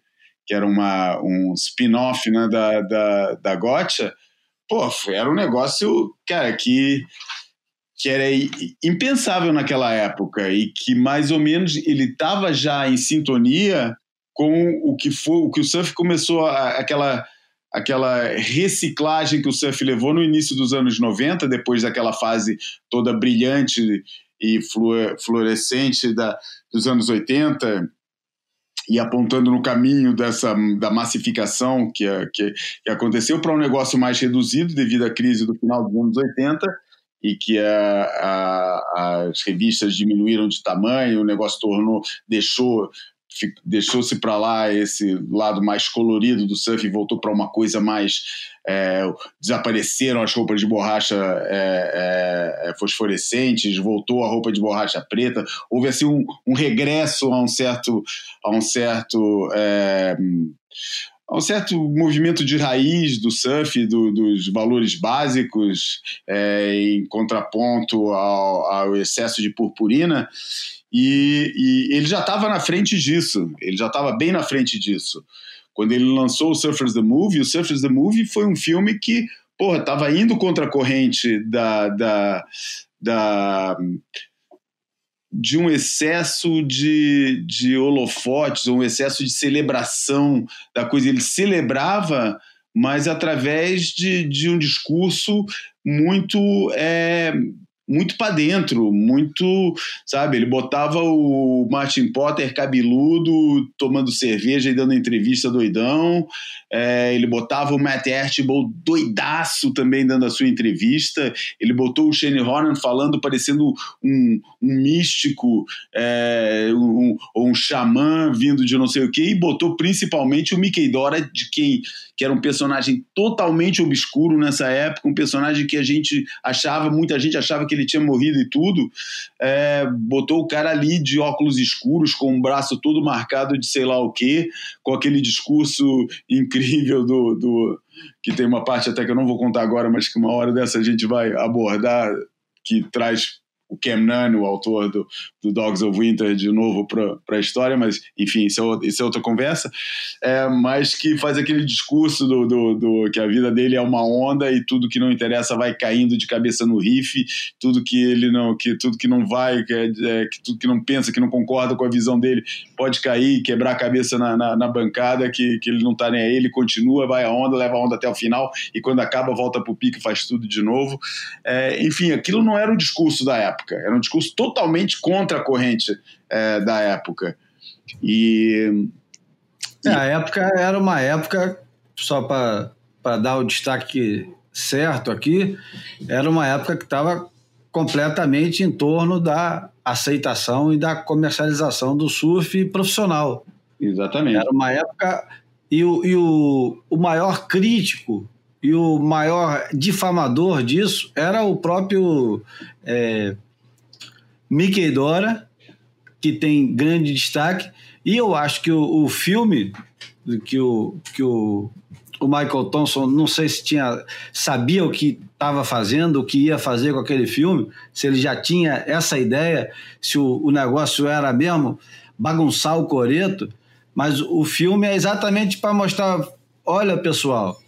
que era uma, um spin-off né, da, da, da Gotcha, pô, era um negócio, cara, que, que era impensável naquela época e que mais ou menos ele estava já em sintonia com o que foi, o que o surf começou a, aquela aquela reciclagem que o surf levou no início dos anos 90, depois daquela fase toda brilhante e fluorescente da, dos anos 80, e apontando no caminho dessa da massificação que, que, que aconteceu para um negócio mais reduzido devido à crise do final dos anos 80 e que a, a, as revistas diminuíram de tamanho, o negócio tornou, deixou deixou-se para lá esse lado mais colorido do surf e voltou para uma coisa mais é, desapareceram as roupas de borracha é, é, é, fosforescentes voltou a roupa de borracha preta houve assim um, um regresso a um certo a um certo é, a um certo movimento de raiz do surf, do, dos valores básicos, é, em contraponto ao, ao excesso de purpurina. E, e ele já estava na frente disso, ele já estava bem na frente disso. Quando ele lançou o Surfers the Movie, o Surfers the Movie foi um filme que, porra, estava indo contra a corrente da, da, da de um excesso de, de holofotes, um excesso de celebração da coisa. Ele celebrava, mas através de, de um discurso muito é, muito para dentro, muito, sabe? Ele botava o Martin Potter cabeludo, tomando cerveja e dando entrevista doidão. É, ele botava o Matt Archibald doidaço também dando a sua entrevista. Ele botou o Shane Hornan falando, parecendo um, um místico, é, um, um, xamã vindo de não sei o quê, e botou principalmente o Mickey Dora, de quem que era um personagem totalmente obscuro nessa época, um personagem que a gente achava, muita gente achava que ele tinha morrido e tudo, é, botou o cara ali de óculos escuros, com o braço todo marcado de sei lá o quê, com aquele discurso incrível do, do que tem uma parte até que eu não vou contar agora, mas que uma hora dessa a gente vai abordar, que traz o Cam Nunn, o autor do, do Dogs of Winter, de novo para a história, mas enfim, isso é, isso é outra conversa. É, mas que faz aquele discurso do, do, do, que a vida dele é uma onda e tudo que não interessa vai caindo de cabeça no riff, tudo que ele não, que tudo que não vai, que, é, é, que tudo que não pensa, que não concorda com a visão dele, pode cair, quebrar a cabeça na, na, na bancada, que, que ele não está nem aí, ele continua, vai a onda, leva a onda até o final e quando acaba volta para o pique faz tudo de novo. É, enfim, aquilo não era o discurso da época época. Era um discurso totalmente contra a corrente é, da época. E, é, a época era uma época, só para dar o destaque certo aqui, era uma época que estava completamente em torno da aceitação e da comercialização do surf profissional. Exatamente. Era uma época. E o, e o, o maior crítico e o maior difamador disso era o próprio é, Mickey Dora, que tem grande destaque, e eu acho que o, o filme que o, que o, o Michael Thompson, não sei se tinha sabia o que estava fazendo, o que ia fazer com aquele filme, se ele já tinha essa ideia, se o, o negócio era mesmo bagunçar o coreto, mas o filme é exatamente para mostrar, olha pessoal,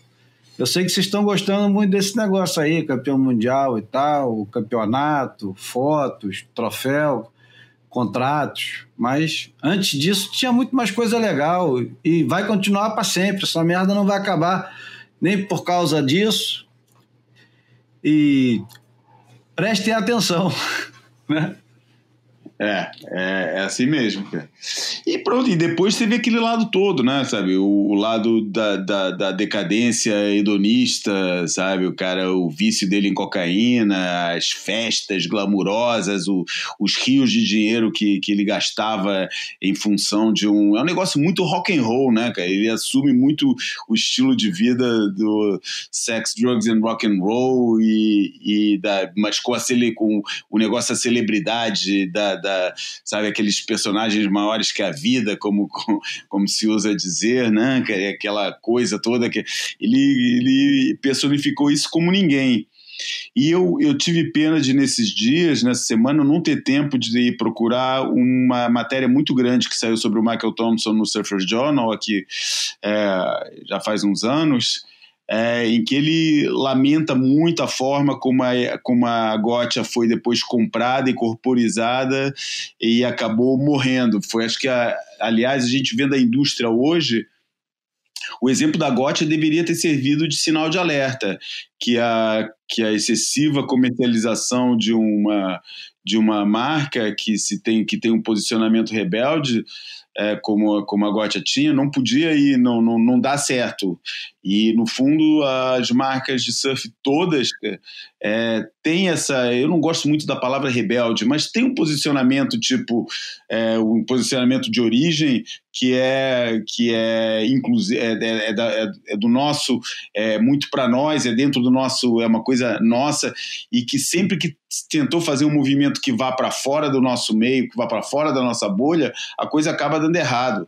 eu sei que vocês estão gostando muito desse negócio aí, campeão mundial e tal, campeonato, fotos, troféu, contratos, mas antes disso tinha muito mais coisa legal e vai continuar para sempre. Essa merda não vai acabar nem por causa disso. E prestem atenção, [laughs] né? É, é, é, assim mesmo, cara. E pronto, e depois você vê aquele lado todo, né, sabe? O, o lado da, da, da, decadência hedonista, sabe? O cara, o vício dele em cocaína, as festas glamurosas, o, os rios de dinheiro que, que ele gastava em função de um... É um negócio muito rock and roll, né, cara? Ele assume muito o estilo de vida do sex, drugs and rock and roll e, e da, mas com, a, com o negócio da celebridade, da, da da, sabe, aqueles personagens maiores que a vida, como, [laughs] como, como se usa dizer, né? É aquela coisa toda que ele, ele personificou isso como ninguém. E eu, eu tive pena de, nesses dias, nessa semana, não ter tempo de ir procurar uma matéria muito grande que saiu sobre o Michael Thompson no Surfer Journal, aqui é, já faz uns anos, é, em que ele lamenta muito a forma como a, como a Gotia foi depois comprada e corporizada e acabou morrendo. Foi, acho que, a, aliás, a gente vendo a indústria hoje, o exemplo da Gotia deveria ter servido de sinal de alerta, que a, que a excessiva comercialização de uma, de uma marca que, se tem, que tem um posicionamento rebelde é, como, como a Gotia tinha, não podia ir, não, não, não dá certo. E, no fundo, as marcas de surf todas é, têm essa. Eu não gosto muito da palavra rebelde, mas tem um posicionamento tipo é, um posicionamento de origem que é que é inclusive é, é, é, é, é do nosso é muito para nós é dentro do nosso é uma coisa nossa e que sempre que tentou fazer um movimento que vá para fora do nosso meio que vá para fora da nossa bolha a coisa acaba dando errado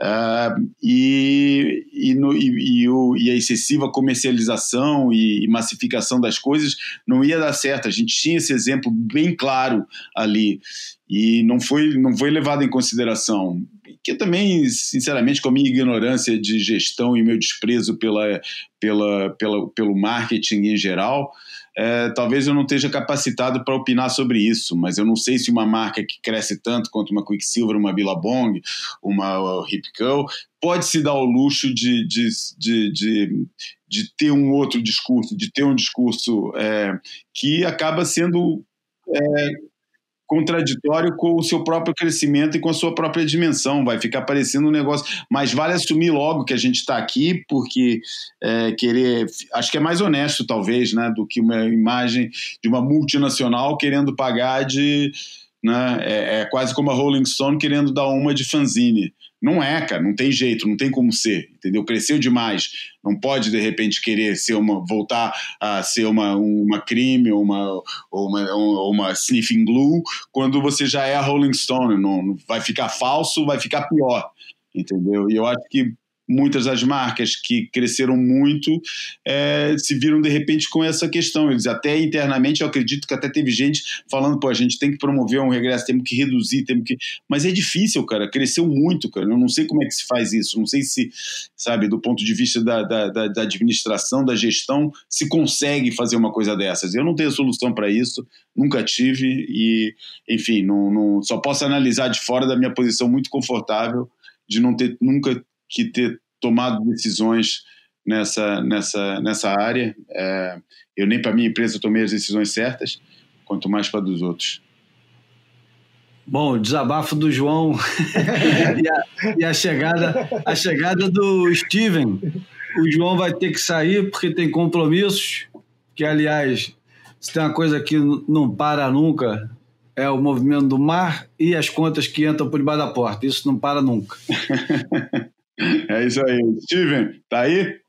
uh, e, e, no, e, e, o, e, a excessiva comercialização e, massificação das coisas não ia dar certo. A gente tinha esse exemplo bem claro ali e não foi, não foi levado em consideração. Que eu também, sinceramente, com a minha ignorância de gestão e meu desprezo pela, pela, pela, pelo marketing em geral, é, talvez eu não esteja capacitado para opinar sobre isso, mas eu não sei se uma marca que cresce tanto quanto uma Quicksilver, uma Billabong, uma Curl, pode se dar o luxo de, de, de, de, de ter um outro discurso, de ter um discurso é, que acaba sendo é, contraditório com o seu próprio crescimento e com a sua própria dimensão. Vai ficar parecendo um negócio. Mas vale assumir logo que a gente está aqui, porque é, querer. Acho que é mais honesto, talvez, né, do que uma imagem de uma multinacional querendo pagar de. Né, é, é quase como a Rolling Stone querendo dar uma de fanzine. Não é, cara, não tem jeito, não tem como ser, entendeu? Cresceu demais. Não pode, de repente, querer ser uma, voltar a ser uma, uma crime ou uma, uma, uma sniffing glue quando você já é a Rolling Stone. Não, vai ficar falso, vai ficar pior, entendeu? E eu acho que muitas das marcas que cresceram muito é, se viram de repente com essa questão. Eles até internamente, eu acredito que até teve gente falando, pô, a gente tem que promover um regresso, temos que reduzir, temos que. Mas é difícil, cara, cresceu muito, cara. Eu não sei como é que se faz isso, não sei se, sabe, do ponto de vista da, da, da, administração, da gestão, se consegue fazer uma coisa dessas. Eu não tenho solução para isso, nunca tive e, enfim, não, não, só posso analisar de fora da minha posição muito confortável de não ter nunca que ter tomado decisões nessa, nessa, nessa área. É, eu nem para minha empresa tomei as decisões certas, quanto mais para dos outros. Bom, desabafo do João [laughs] e, a, e, a, chegada, a chegada do Steven. O João vai ter que sair porque tem compromissos, que aliás, se tem uma coisa que não para nunca, é o movimento do mar e as contas que entram por debaixo da porta. Isso não para nunca. [laughs] É isso aí. Steven, tá aí?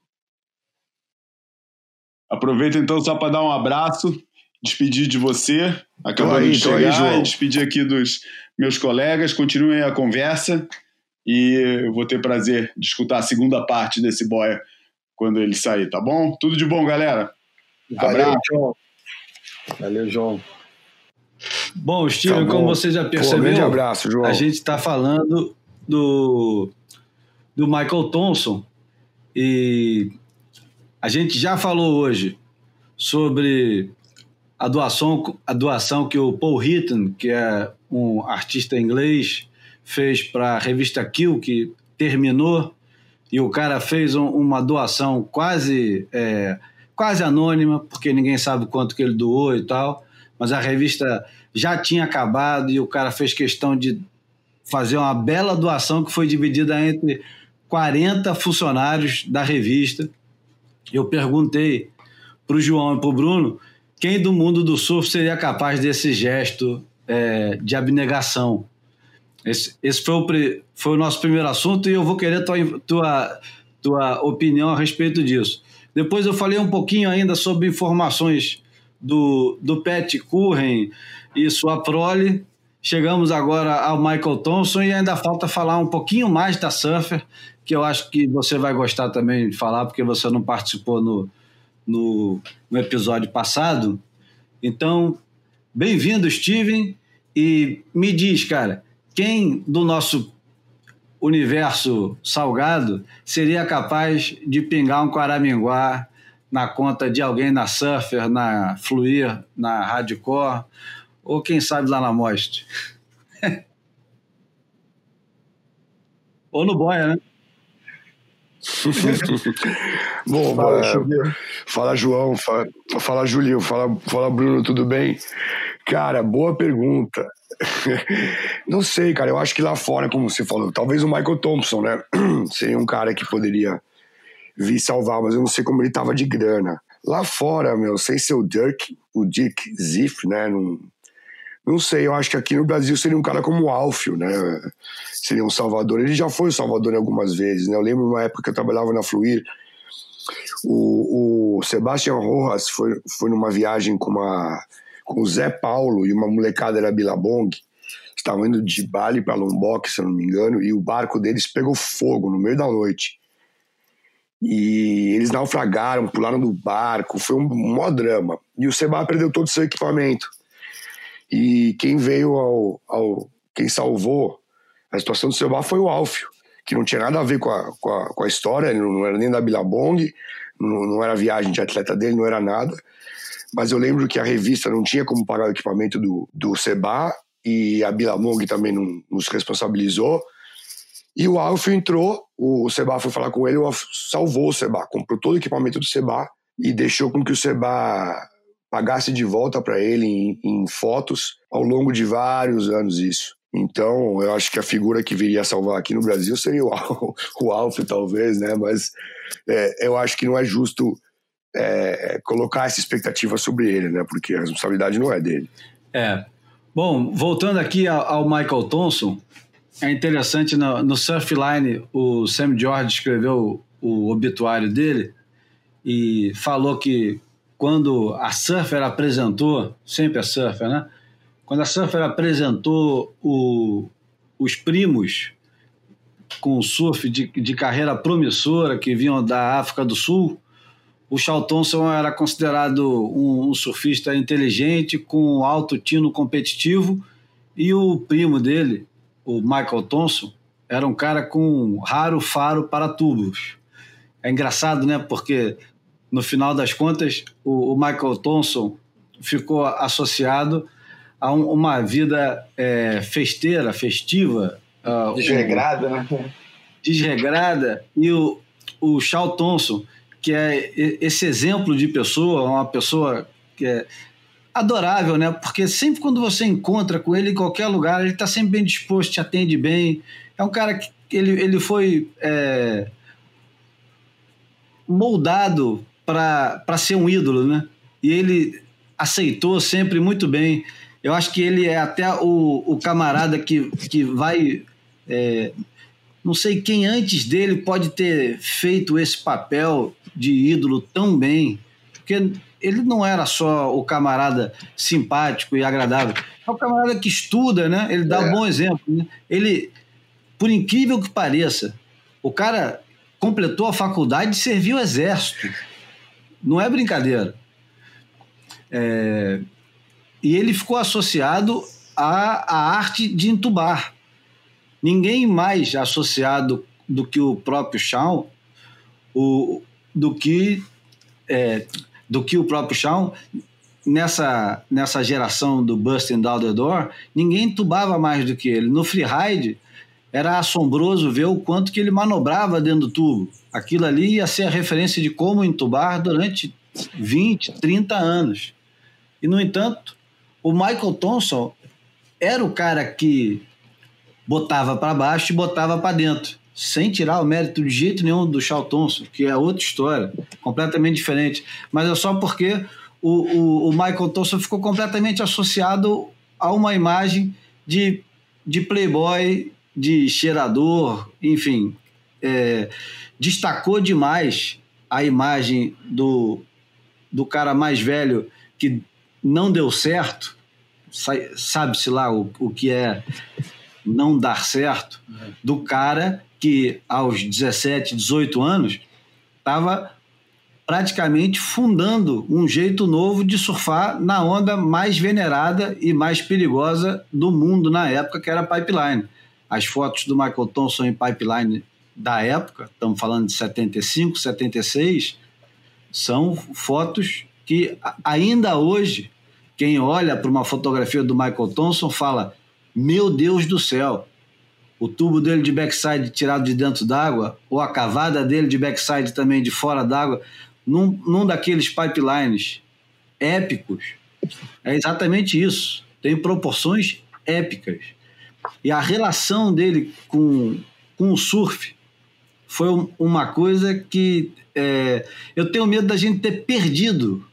Aproveita então só para dar um abraço, despedir de você, acabando aí, de chegar, aí, despedir aqui dos meus colegas. Continuem a conversa e eu vou ter prazer de escutar a segunda parte desse boia quando ele sair, tá bom? Tudo de bom, galera. Valeu, Abraço. João. Valeu, João. Bom, Steven, tá como você já percebeu, Pô, grande abraço, João. a gente está falando do, do Michael Thompson. E a gente já falou hoje sobre a doação, a doação que o Paul Hitton, que é um artista inglês, fez para a revista Kill, que terminou, e o cara fez um, uma doação quase, é, quase anônima, porque ninguém sabe quanto que ele doou e tal, mas a revista já tinha acabado e o cara fez questão de fazer uma bela doação que foi dividida entre 40 funcionários da revista. Eu perguntei para o João e para o Bruno quem do mundo do surf seria capaz desse gesto é, de abnegação. Esse, esse foi, o, foi o nosso primeiro assunto e eu vou querer tua, tua, tua opinião a respeito disso. Depois eu falei um pouquinho ainda sobre informações do, do Pat Curren e sua prole. Chegamos agora ao Michael Thompson e ainda falta falar um pouquinho mais da Surfer, que eu acho que você vai gostar também de falar, porque você não participou no, no, no episódio passado. Então, bem-vindo, Steven. E me diz, cara, quem do nosso universo salgado seria capaz de pingar um Quaraminguá na conta de alguém na Surfer, na Fluir, na Hardcore, ou quem sabe lá na Most? [laughs] ou no Boia, né? [laughs] Bom, fala, é, fala João, fala, fala Julinho, fala, fala Bruno, tudo bem? Cara, boa pergunta. [laughs] Não sei, cara, eu acho que lá fora, como você falou, talvez o Michael Thompson, né? [clears throat] Seria um cara que poderia vir salvar, mas eu não sei como ele tava de grana. Lá fora, meu, sem ser o Dirk, o Dick Ziff, né? Não, não sei, eu acho que aqui no Brasil seria um cara como o Alfio, né? Seria um salvador. Ele já foi o salvador algumas vezes, né? Eu lembro uma época que eu trabalhava na Fluir, o, o Sebastian Rojas foi, foi numa viagem com, uma, com o Zé Paulo e uma molecada era Bilabong. Estavam indo de Bali para Lombok, se eu não me engano, e o barco deles pegou fogo no meio da noite. E eles naufragaram, pularam do barco, foi um maior drama. E o Seba perdeu todo o seu equipamento. E quem veio ao, ao quem salvou a situação do Seba foi o Alfio, que não tinha nada a ver com a, com a, com a história, ele não era nem da Bilabong, não, não era viagem de atleta dele, não era nada. Mas eu lembro que a revista não tinha como pagar o equipamento do, do Seba e a Bilabong também não nos responsabilizou. E o Alfio entrou, o Seba foi falar com ele, o Alfio salvou o Seba, comprou todo o equipamento do Seba e deixou com que o Seba pagasse de volta para ele em, em, fotos ao longo de vários anos isso. Então, eu acho que a figura que viria a salvar aqui no Brasil seria o, [laughs] o Alf, talvez, né? Mas é, eu acho que não é justo é, colocar essa expectativa sobre ele, né? Porque a responsabilidade não é dele. É. Bom, voltando aqui ao, ao Michael Thompson, é interessante no, no Surfline o Sam George escreveu o obituário dele e falou que quando a Surfer apresentou, sempre a Surfer, né? Quando a Surfer apresentou o, os primos com surf de, de carreira promissora que vinham da África do Sul, o Charl Thompson era considerado um, um, surfista inteligente, com alto tino competitivo, e o primo dele, o Michael Thompson, era um cara com raro faro para tubos. É engraçado, né? Porque no final das contas, o, o Michael Thompson ficou associado a um, uma vida é, festeira, festiva. Uh, desregrada, um, né? Desregrada. E o, o Charles Thompson, que é esse exemplo de pessoa, uma pessoa que é adorável, né? Porque sempre quando você encontra com ele em qualquer lugar, ele está sempre bem disposto, te atende bem. É um cara que ele, ele foi é, moldado para ser um ídolo, né? E ele aceitou sempre muito bem. Eu acho que ele é até o, o camarada que, que vai. É, não sei quem antes dele pode ter feito esse papel de ídolo tão bem, porque ele não era só o camarada simpático e agradável, é o camarada que estuda, né? Ele dá é. um bom exemplo. Né? Ele, por incrível que pareça, o cara completou a faculdade e serviu o exército. Não é brincadeira. É, e ele ficou associado à, à arte de entubar. Ninguém mais associado do que o próprio Shawn, o, do que é, do que o próprio Shawn nessa, nessa geração do Busting Down the Door, ninguém entubava mais do que ele. No freeride, era assombroso ver o quanto que ele manobrava dentro do tubo. Aquilo ali ia ser a referência de como entubar durante 20, 30 anos. E, no entanto, o Michael Thompson era o cara que botava para baixo e botava para dentro, sem tirar o mérito de jeito nenhum do Charles Thompson, que é outra história, completamente diferente. Mas é só porque o, o, o Michael Thompson ficou completamente associado a uma imagem de, de playboy, de cheirador, enfim, é, destacou demais a imagem do, do cara mais velho que não deu certo, sabe-se lá o, o que é não dar certo, do cara que aos 17, 18 anos estava praticamente fundando um jeito novo de surfar na onda mais venerada e mais perigosa do mundo na época, que era a pipeline. As fotos do Michael Thompson em pipeline da época, estamos falando de 75, 76, são fotos que ainda hoje, quem olha para uma fotografia do Michael Thompson fala: Meu Deus do céu, o tubo dele de backside tirado de dentro d'água, ou a cavada dele de backside também de fora d'água, num, num daqueles pipelines épicos, é exatamente isso. Tem proporções épicas. E a relação dele com, com o surf foi uma coisa que é, eu tenho medo da gente ter perdido.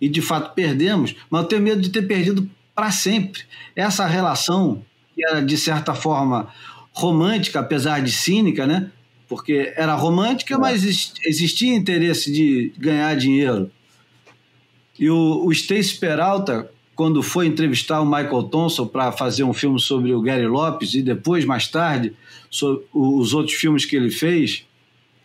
E de fato perdemos, mas eu tenho medo de ter perdido para sempre. Essa relação, que era de certa forma romântica, apesar de cínica, né? porque era romântica, é. mas existia interesse de ganhar dinheiro. E o, o Stacy Peralta, quando foi entrevistar o Michael Thompson para fazer um filme sobre o Gary Lopes e depois, mais tarde, sobre os outros filmes que ele fez,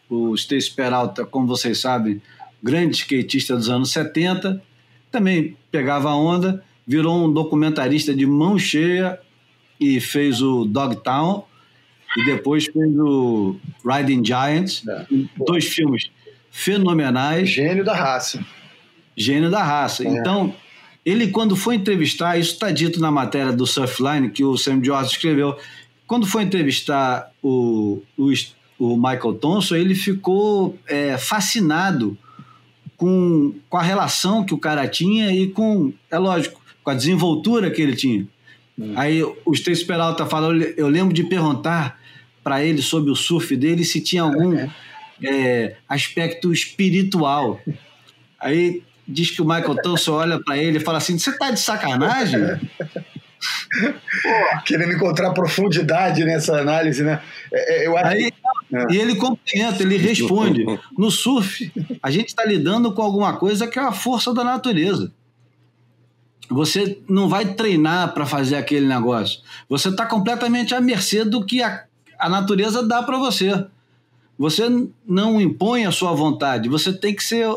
o Stacy Peralta, como vocês sabem, grande skatista dos anos 70, também pegava onda, virou um documentarista de mão cheia e fez o Dogtown, e depois fez o Riding Giants, é. dois filmes fenomenais. Gênio da raça. Gênio da raça. É. Então, ele quando foi entrevistar, isso está dito na matéria do Surfline que o Sam George escreveu, quando foi entrevistar o, o, o Michael Thompson, ele ficou é, fascinado com, com a relação que o cara tinha e com, é lógico, com a desenvoltura que ele tinha. Hum. Aí o Stacy Peralta falou, eu lembro de perguntar para ele sobre o surf dele se tinha algum é. é, aspecto espiritual. Aí diz que o Michael Thompson olha para ele e fala assim: Você tá de sacanagem? [laughs] Pô, Querendo encontrar profundidade nessa análise, né? É, é, eu acho Aí, é. E ele complementa, ele responde: No surf, a gente está lidando com alguma coisa que é a força da natureza. Você não vai treinar para fazer aquele negócio. Você está completamente à mercê do que a, a natureza dá para você. Você não impõe a sua vontade, você tem que ser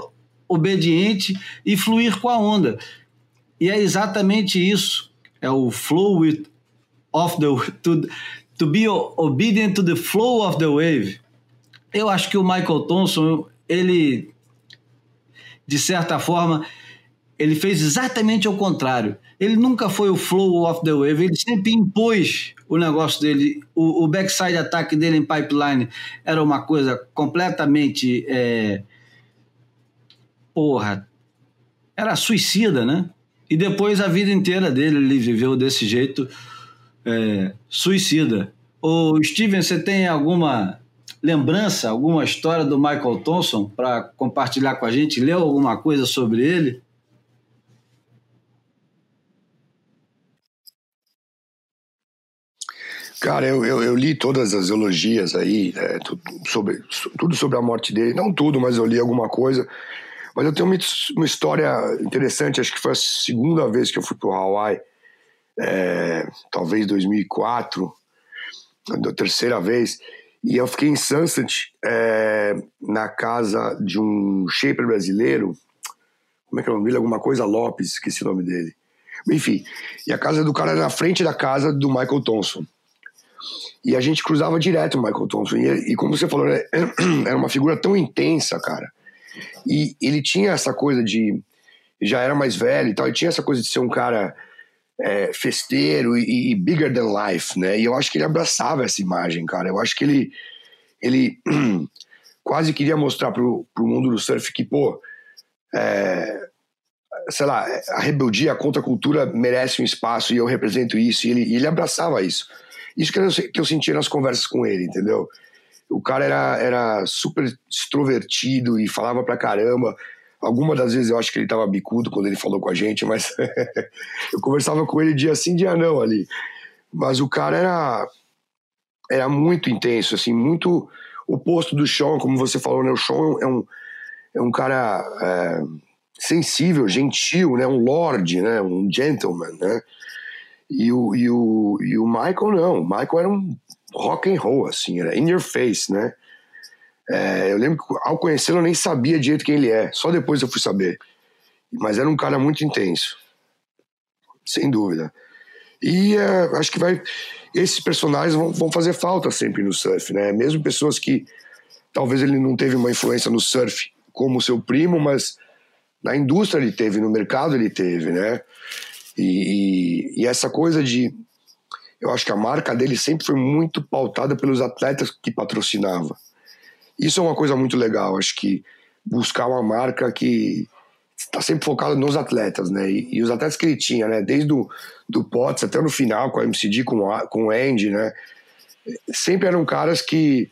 obediente e fluir com a onda. E é exatamente isso. É o flow with, of the to, to be obedient to the flow of the wave. Eu acho que o Michael Thompson, ele de certa forma, ele fez exatamente o contrário. Ele nunca foi o flow of the wave, ele sempre impôs o negócio dele. O, o backside attack dele em pipeline era uma coisa completamente. É, porra, era suicida, né? E depois a vida inteira dele ele viveu desse jeito é, suicida. O Steven, você tem alguma lembrança, alguma história do Michael Thompson para compartilhar com a gente? Leu alguma coisa sobre ele? Cara, eu, eu, eu, li todas as elogias aí, é, tudo, sobre, tudo sobre a morte dele. Não tudo, mas eu li alguma coisa. Mas eu tenho uma, uma história interessante, acho que foi a segunda vez que eu fui para o Hawaii, é, talvez 2004, a terceira vez. E eu fiquei em Sunset, é, na casa de um shaper brasileiro, como é que é o nome dele? Alguma coisa Lopes, esqueci o nome dele. Enfim, e a casa do cara era na frente da casa do Michael Thompson. E a gente cruzava direto o Michael Thompson. E, e como você falou, né, [clears throat] era uma figura tão intensa, cara. E ele tinha essa coisa de. Já era mais velho e tal, e tinha essa coisa de ser um cara é, festeiro e, e, bigger than life, né? E eu acho que ele abraçava essa imagem, cara. Eu acho que ele. Ele [clears throat] quase queria mostrar pro, pro mundo do surf que, pô. É, sei lá, a rebeldia, a contracultura merece um espaço e eu represento isso. E ele, ele abraçava isso. Isso que eu, que eu sentia nas conversas com ele, entendeu? O cara era, era super extrovertido e falava pra caramba. Algumas das vezes eu acho que ele tava bicudo quando ele falou com a gente, mas [laughs] eu conversava com ele dia sim, dia não ali. Mas o cara era, era muito intenso, assim, muito oposto do Sean, como você falou, né? O Sean é um, é um cara é, sensível, gentil, né? Um lord, né? Um gentleman, né? E o, e o, e o Michael não, o Michael era um rock and roll, assim, era in your face, né? É, eu lembro que ao conhecê-lo eu nem sabia direito quem ele é, só depois eu fui saber. Mas era um cara muito intenso, sem dúvida. E é, acho que vai. Esses personagens vão, vão fazer falta sempre no surf, né? Mesmo pessoas que talvez ele não teve uma influência no surf como seu primo, mas na indústria ele teve, no mercado ele teve, né? E, e, e, essa coisa de. Eu acho que a marca dele sempre foi muito pautada pelos atletas que patrocinava. Isso é uma coisa muito legal. Acho que buscar uma marca que está sempre focada nos atletas, né? E, e, os atletas que ele tinha, né? Desde o do Potts até no final com a MCD, com, a, com o Andy, né? Sempre eram caras que,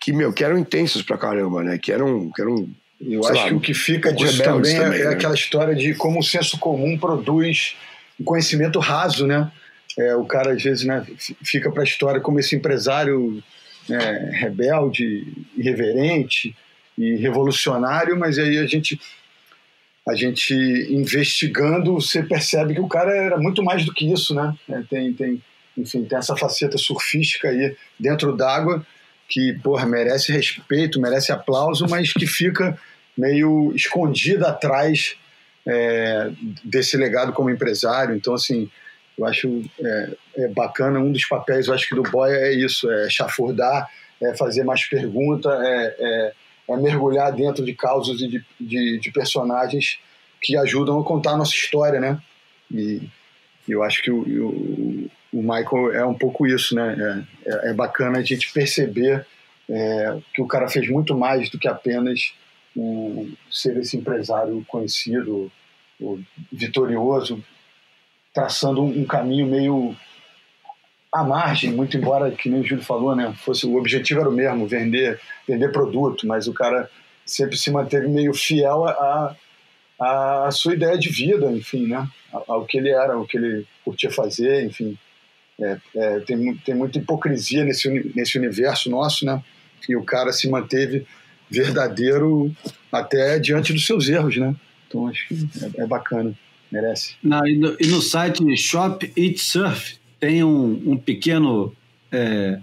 que, meu, que eram intensos pra caramba, né? Que eram, que eram eu acho lá, que o que fica disso também, é, também é, né? aquela história de como o senso comum produz um conhecimento raso, né? É, o cara às vezes né, fica para a história como esse empresário né, rebelde, irreverente e revolucionário, mas aí a gente a gente investigando você percebe que o cara era muito mais do que isso, né? É, tem, tem, enfim, tem essa faceta surfística aí dentro d'água que porra merece respeito, merece aplauso, mas que fica meio escondida atrás é, desse legado como empresário. Então, assim, eu acho é, é, bacana. Um dos papéis, eu acho que do Boy é isso: é chafurdar, é fazer mais perguntas, é, é, é, mergulhar dentro de causas e de, de, de, personagens que ajudam a contar a nossa história, né? E, eu acho que o, o, o, Michael é um pouco isso, né? É, é, é bacana a gente perceber que o cara fez muito mais do que apenas o, ser esse empresário conhecido, vitorioso, traçando um, caminho meio à margem, muito embora, que nem o Júlio falou, né, fosse, o objetivo era o mesmo, vender, vender produto, mas o cara sempre se manteve meio fiel a, a, a sua ideia de vida, enfim, né, ao que ele era, ao que ele curtia fazer, enfim. É, é, tem, tem muita hipocrisia nesse, nesse universo nosso, né, e o cara se manteve verdadeiro até diante dos seus erros, né? Então acho que é, é bacana, merece. E, no, e, no, site Shop Eat Surf tem um, um pequeno. É,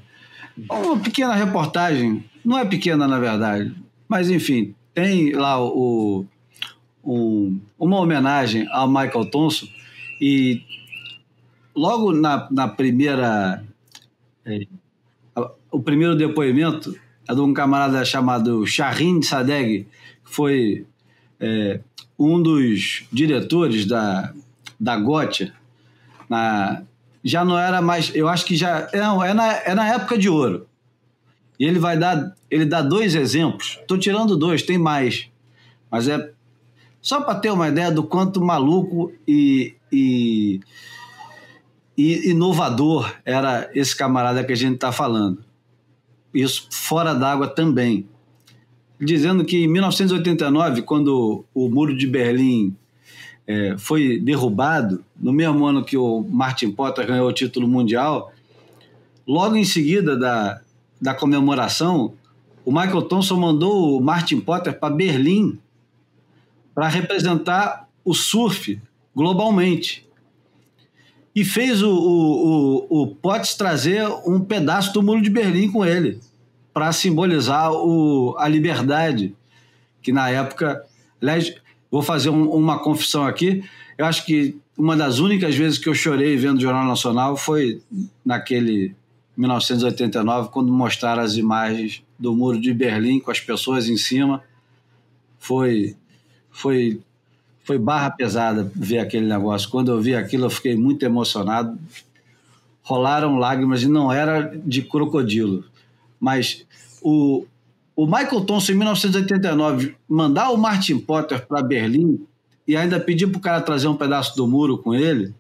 uma pequena reportagem, não é pequena na verdade, mas enfim, tem lá o, um, uma homenagem ao Michael Thompson e logo na, na primeira. É, o primeiro depoimento é de um camarada chamado Shahin Sadegh, que foi é, um dos diretores da, da Gotia. Na, já não era mais. Eu acho que já. Não, é na, é na época de ouro. E ele vai dar. Ele dá dois exemplos. Estou tirando dois, tem mais. Mas é só para ter uma ideia do quanto maluco e, e, e inovador era esse camarada que a gente está falando isso fora d'água também. Dizendo que em 1989, quando o Muro de Berlim é, foi derrubado, no mesmo ano que o Martin Potter ganhou o título mundial, logo em seguida da, da comemoração, o Michael Thompson mandou o Martin Potter para Berlim para representar o surf globalmente. E fez o, o, o, o Potts trazer um pedaço do Muro de Berlim com ele para simbolizar o, a liberdade, que na época. Aliás, vou fazer um, uma confissão aqui. Eu acho que uma das únicas vezes que eu chorei vendo o Jornal Nacional foi naquele 1989, quando mostraram as imagens do Muro de Berlim com as pessoas em cima. Foi, foi, foi barra pesada ver aquele negócio. Quando eu vi aquilo, eu fiquei muito emocionado. Rolaram lágrimas e não era de crocodilo. Mas o, o Michael Thompson, em 1989, mandar o Martin Potter para Berlim e ainda pedir para o cara trazer um pedaço do muro com ele,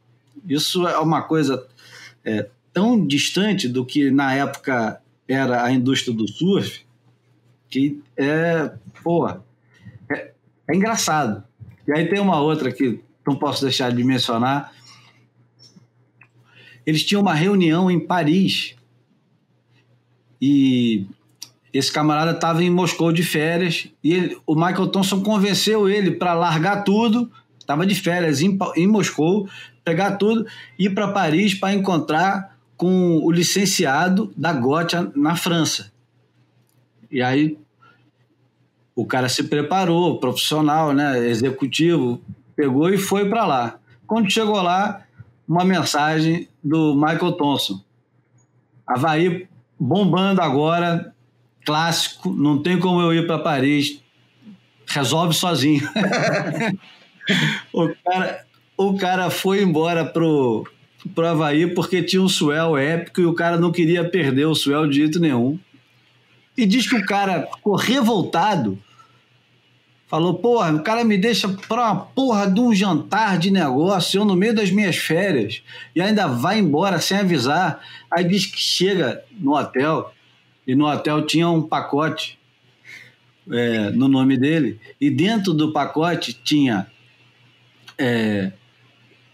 isso é uma coisa é, tão distante do que na época era a indústria do surf, que é, pô, é, é engraçado. E aí tem uma outra que não posso deixar de mencionar. Eles tinham uma reunião em Paris e esse camarada estava em Moscou de férias e ele, o Michael Thompson convenceu ele para largar tudo, estava de férias em, em Moscou, pegar tudo, ir para Paris para encontrar com o licenciado da Gotia na França. E aí o cara se preparou, profissional, né, executivo, pegou e foi para lá. Quando chegou lá, uma mensagem do Michael Thompson. Havaí bombando agora, clássico, não tem como eu ir para Paris, resolve sozinho. [laughs] o, cara, o cara foi embora pro, pro Havaí porque tinha um swell épico e o cara não queria perder o swell de jeito nenhum. E diz que o cara ficou revoltado. Falou, porra, o cara me deixa pra uma porra de um jantar de negócio, eu no meio das minhas férias, e ainda vai embora sem avisar. Aí diz que chega no hotel, e no hotel tinha um pacote é, no nome dele, e dentro do pacote tinha é,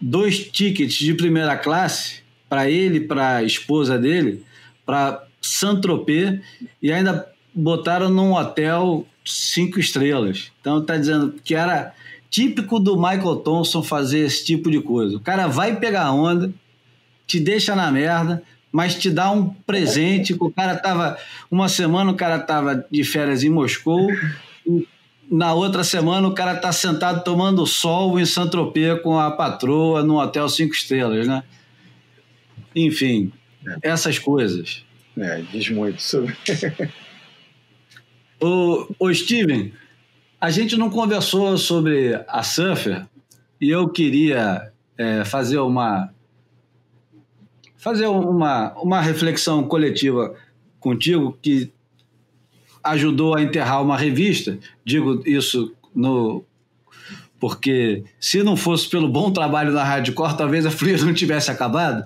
dois tickets de primeira classe para ele, para a esposa dele, para Saint-Tropez, e ainda botaram num hotel cinco estrelas. Então está dizendo que era típico do Michael Thompson fazer esse tipo de coisa. O cara vai pegar onda, te deixa na merda, mas te dá um presente. O cara tava. Uma semana o cara tava de férias em Moscou, na outra semana o cara tá sentado tomando sol em Saint-Tropez com a patroa num hotel cinco estrelas, né? Enfim, é. essas coisas. É, diz muito sobre. Ô, ô, Steven, a gente não conversou sobre a Surfer e eu queria é, fazer uma fazer uma, uma reflexão coletiva contigo que ajudou a enterrar uma revista. Digo isso no porque se não fosse pelo bom trabalho da Hardcore, talvez a Fluir não tivesse acabado.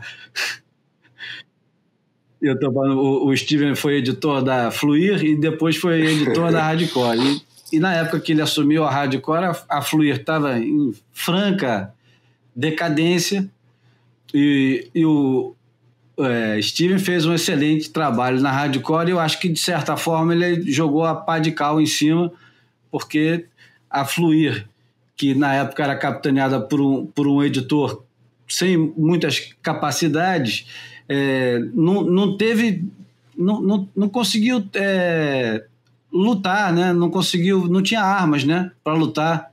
Eu tô falando, o, o Steven foi editor da Fluir e depois foi editor da [laughs] Hardcore. E, e, na época que ele assumiu a Hardcore, a, a Fluir estava em franca decadência e, e o, é, Steven fez um excelente trabalho na Hardcore e eu acho que, de certa forma, ele jogou a pá de cal em cima, porque a Fluir, que na época era capitaneada por um, por um editor sem muitas capacidades, é, não, não teve. Não, não, não conseguiu é, lutar, né? Não conseguiu, não tinha armas, né, para lutar.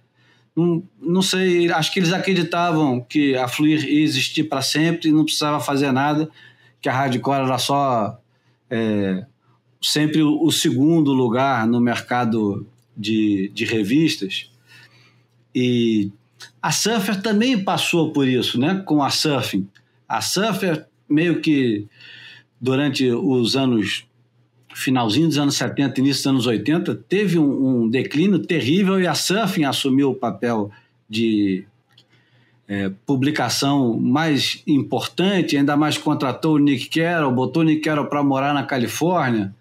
Não, não sei, acho que eles acreditavam que a Fluir ia existir para sempre e não precisava fazer nada que a hardcore era só é, sempre o, segundo lugar no mercado de, de revistas. E a Surfer também passou por isso, né? Com a Surfing. A Surfer meio que durante os anos finalzinho dos anos 70, início dos anos 80, teve um, um declínio terrível e a Surfing assumiu o papel de é, publicação mais importante, ainda mais contratou o Nick Carroll, botou o Nick Carroll para morar na Califórnia,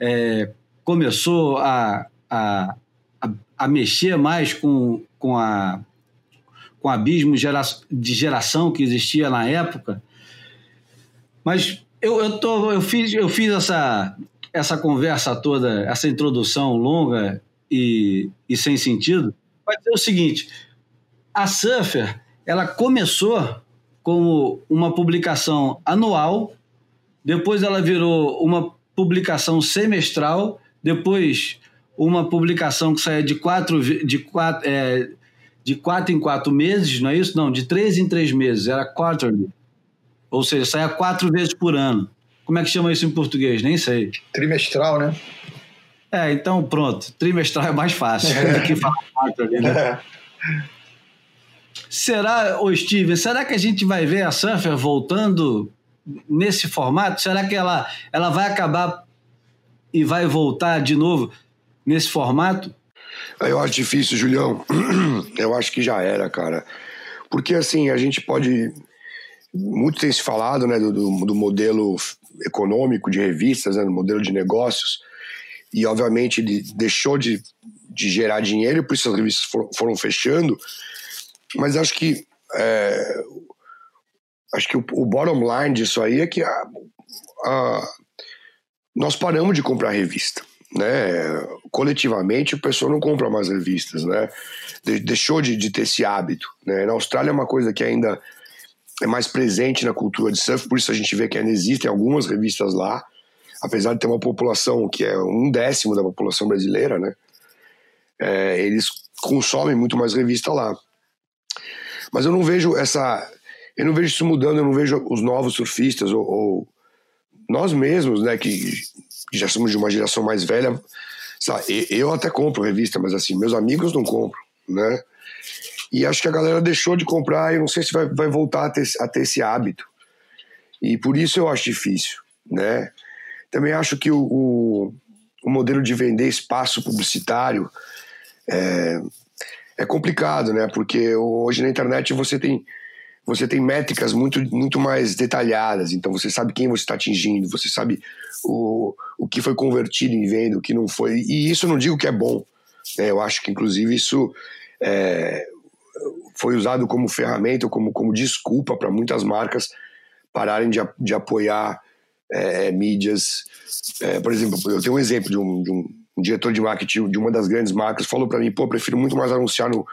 é, começou a, a, a, a, mexer mais com, com, a, com o abismo de geração que existia na época. Mas eu, eu, tô, eu fiz, eu fiz essa, essa conversa toda, essa introdução longa e, e sem sentido, vai dizer o seguinte: a Surfer ela começou como uma publicação anual, depois ela virou uma publicação semestral, depois uma publicação que saía de quatro, de quatro, é, de quatro em quatro meses, não é isso? Não, de três em três meses, era quarterly. Ou seja, saía quatro vezes por ano. Como é que chama isso em português? Nem sei. Trimestral, né? É, então pronto. Trimestral é mais fácil [laughs] do que falar quarterly, né? É. Será, ô Steven, será que a gente vai ver a Surfer voltando nesse formato? Será que ela, ela vai acabar e vai voltar de novo nesse formato? Eu acho difícil, Julião. [clears throat] Eu acho que já era, cara. Porque assim, a gente pode. Muito tem se falado né, do, do modelo econômico de revistas, né, do modelo de negócios, e obviamente ele deixou de, de gerar dinheiro, por isso as revistas foram, fechando. Mas acho que. É, acho que o, o, bottom line disso aí é que a, a, nós paramos de comprar revista né? Coletivamente, o pessoal não compra mais revistas, né? De deixou de, de, ter esse hábito, né? Na Austrália é uma coisa que ainda é mais presente na cultura de surf, por isso a gente vê que ainda existem algumas revistas lá, apesar de ter uma população que é um décimo da população brasileira, né? É, eles consomem muito mais revista lá. Mas eu não vejo essa, eu não vejo isso mudando, eu não vejo os novos surfistas ou, ou nós mesmos, né, que já somos de uma geração mais velha, sabe, eu até compro revista, mas assim, meus amigos não compram, né? E acho que a galera deixou de comprar e não sei se vai, vai voltar a ter, a ter esse hábito. E por isso eu acho difícil, né? Também acho que o, o, o modelo de vender espaço publicitário é, é complicado, né? Porque hoje na internet você tem você tem métricas muito, muito mais detalhadas, então você sabe quem você está atingindo, você sabe o, o que foi convertido em venda, o que não foi. E isso não digo que é bom. Né? Eu acho que, inclusive, isso é, foi usado como ferramenta, como, como desculpa para muitas marcas pararem de, de apoiar é, mídias. É, por exemplo, eu tenho um exemplo de um, de um diretor de marketing de uma das grandes marcas falou para mim: pô, prefiro muito mais anunciar no,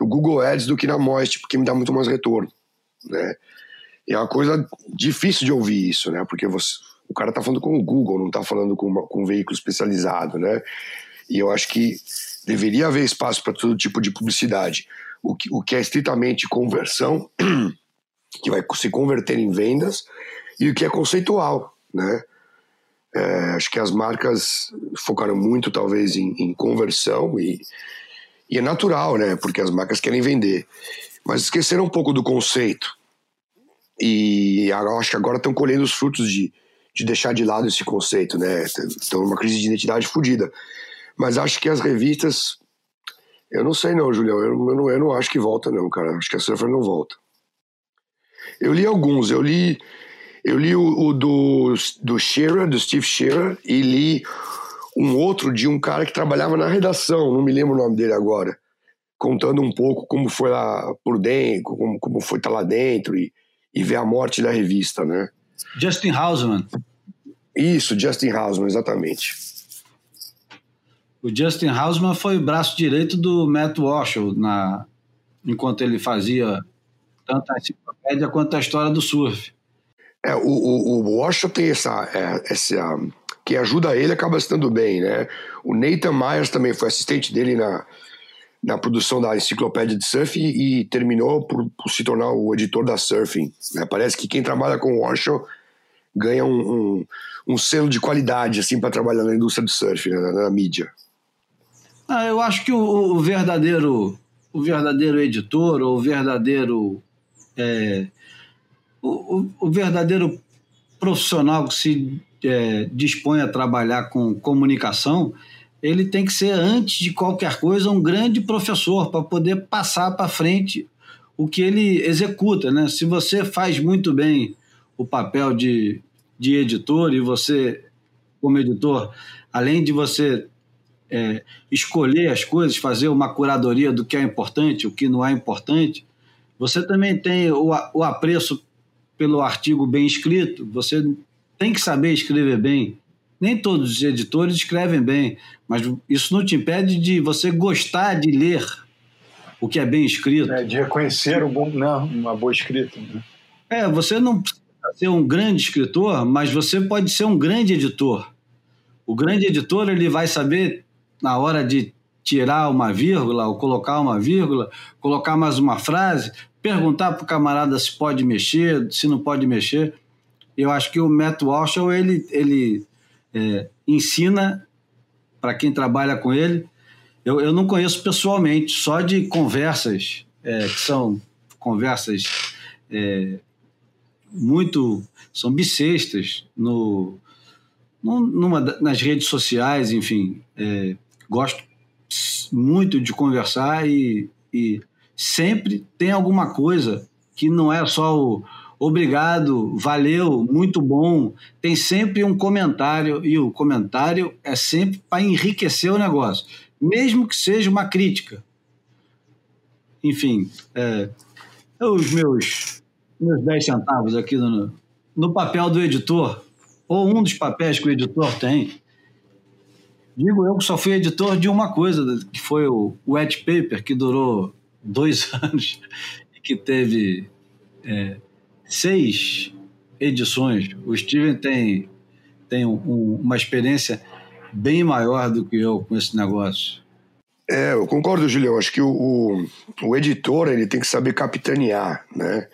no Google Ads do que na Moist, porque me dá muito mais retorno. Né? E é uma coisa difícil de ouvir isso, né? Porque você, o cara está falando com o Google, não está falando com, uma, com um veículo especializado, né? E eu acho que deveria haver espaço para todo tipo de publicidade. O que, o que é estritamente conversão, [clears throat] que vai se converter em vendas, e o que é conceitual, né? É, acho que as marcas focaram muito, talvez, em, em conversão e, e é natural, né? Porque as marcas querem vender. Mas esqueceram um pouco do conceito. E acho que agora estão colhendo os frutos de, de deixar de lado esse conceito, né? Estão numa crise de identidade fodida. Mas acho que as revistas. Eu não sei, não, Julião. Eu, eu, não, eu não acho que volta, não, cara. Acho que a Surfer não volta. Eu li alguns. Eu li. Eu li o, o do, do Shearer, do Steve Shearer, e li um outro de um cara que trabalhava na redação, não me lembro o nome dele agora, contando um pouco como foi lá por dentro, como, como foi estar tá lá dentro e, e ver a morte da revista, né? Justin Hausman. Isso, Justin Hausman, exatamente. O Justin Hausman foi o braço direito do Matt Walsh na, enquanto ele fazia tanto a enciclopédia quanto a história do surf. É, o, o, o Walsh tem essa, é, essa. que ajuda ele acaba estando bem, né? O Nathan Myers também foi assistente dele na, na produção da enciclopédia de surf e, e terminou por, por, se tornar o editor da Surfing. Né? Parece que quem trabalha com o Warsaw ganha um, um, um, selo de qualidade assim para trabalhar na indústria do surf, né? na, na, mídia. Ah, eu acho que o, o, verdadeiro o verdadeiro editor ou o verdadeiro é, o, o, verdadeiro profissional que se é, dispõe a trabalhar com comunicação ele tem que ser, antes de qualquer coisa, um grande professor para poder passar para frente o que ele executa. Né? Se você faz muito bem o papel de, de editor e você, como editor, além de você é, escolher as coisas, fazer uma curadoria do que é importante, o que não é importante, você também tem o, o apreço pelo artigo bem escrito, você tem que saber escrever bem. Nem todos os editores escrevem bem, mas isso não te impede de você gostar de ler o que é bem escrito. É, de reconhecer o bom, não, uma boa escrita. Né? É, você não precisa ser um grande escritor, mas você pode ser um grande editor. O grande editor ele vai saber na hora de tirar uma vírgula ou colocar uma vírgula, colocar mais uma frase, perguntar para o camarada se pode mexer, se não pode mexer. Eu acho que o Matt Walsh ele, ele é, ensina para quem trabalha com ele. Eu, eu não conheço pessoalmente, só de conversas, é, que são conversas é, muito. são bissextas no, numa, nas redes sociais, enfim. É, gosto muito de conversar e, e sempre tem alguma coisa que não é só o obrigado, valeu, muito bom. Tem sempre um comentário e o comentário é sempre para enriquecer o negócio, mesmo que seja uma crítica. Enfim, é, os meus, meus 10 centavos aqui no, no papel do editor, ou um dos papéis que o editor tem. Digo eu que só fui editor de uma coisa, que foi o Wet Paper, que durou dois [laughs] anos e que teve é, seis edições. O Steven tem, tem um, uma experiência bem maior do que eu com esse negócio. É, eu concordo, Julião. Acho que o, o, o, editor ele tem que saber capitanear, né?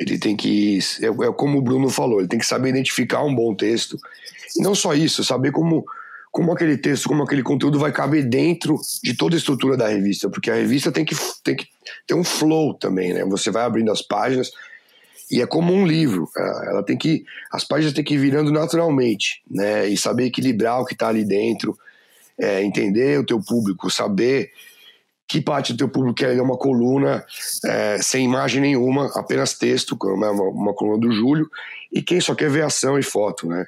Ele tem que, é, é, como o Bruno falou, ele tem que saber identificar um bom texto. E não só isso, saber como, como aquele texto, como aquele conteúdo vai caber dentro de toda a estrutura da revista, porque a revista tem que, tem que ter um flow também, né? Você vai abrindo as páginas, e é como um livro, ela tem que as páginas têm que ir virando naturalmente, né? E saber equilibrar o que está ali dentro, é, entender o teu público, saber que parte do teu público quer uma coluna é, sem imagem nenhuma, apenas texto, como é uma, uma, coluna do Júlio, e quem só quer ver ação e foto, né?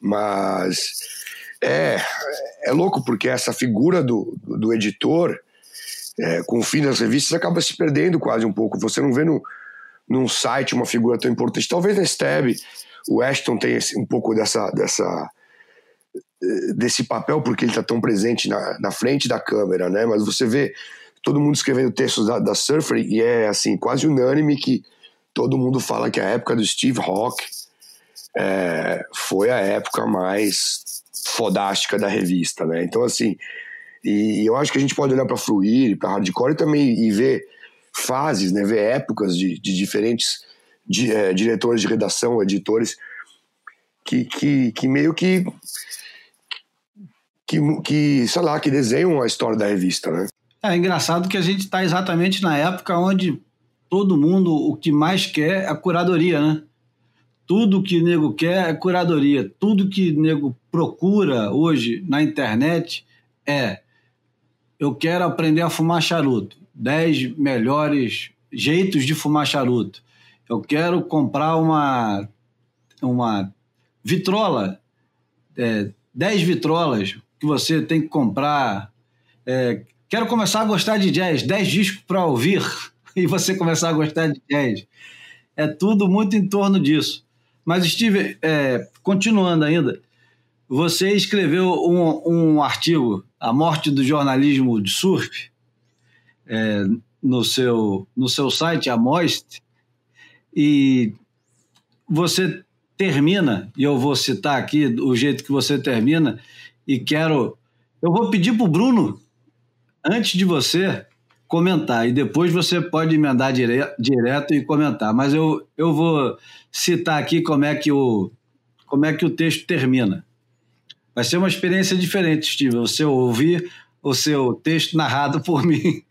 Mas é, é louco porque essa figura do, do, editor, é, com o fim das revistas, acaba se perdendo quase um pouco. Você não vê no, num site uma figura tão importante. Talvez na Stab o Ashton tenha um pouco dessa, dessa desse papel porque ele está tão presente na, na frente da câmera, né? Mas você vê todo mundo escrevendo textos da, da Surfer e é assim quase unânime que todo mundo fala que a época do Steve Rock é, foi a época mais fodástica da revista, né? Então assim, e, e eu acho que a gente pode olhar para Fluir, para Hardcore e também e ver fases, né, ver épocas de, de diferentes de, é, diretores de redação, editores, que, que, que meio que, que, que, sei lá, que desenham a história da revista, né? É engraçado que a gente está exatamente na época onde todo mundo o que mais quer é a curadoria, né? Tudo que nego quer é curadoria. Tudo que nego procura hoje na internet é eu quero aprender a fumar charuto. 10 melhores jeitos de fumar charuto. Eu quero comprar uma, uma vitrola, é, 10 vitrolas que você tem que comprar. É, quero começar a gostar de jazz, 10 discos para ouvir [laughs] e você começar a gostar de jazz. É tudo muito em torno disso. Mas, Steve, é, continuando ainda, você escreveu um, um artigo, A Morte do Jornalismo de Surf, é, no, seu, no seu site, a Moist, e você termina, e eu vou citar aqui o jeito que você termina, e quero. Eu vou pedir para o Bruno, antes de você comentar, e depois você pode emendar dire, direto e comentar, mas eu, eu vou citar aqui como é, que o, como é que o texto termina. Vai ser uma experiência diferente, Steve, você ouvir o seu texto narrado por mim.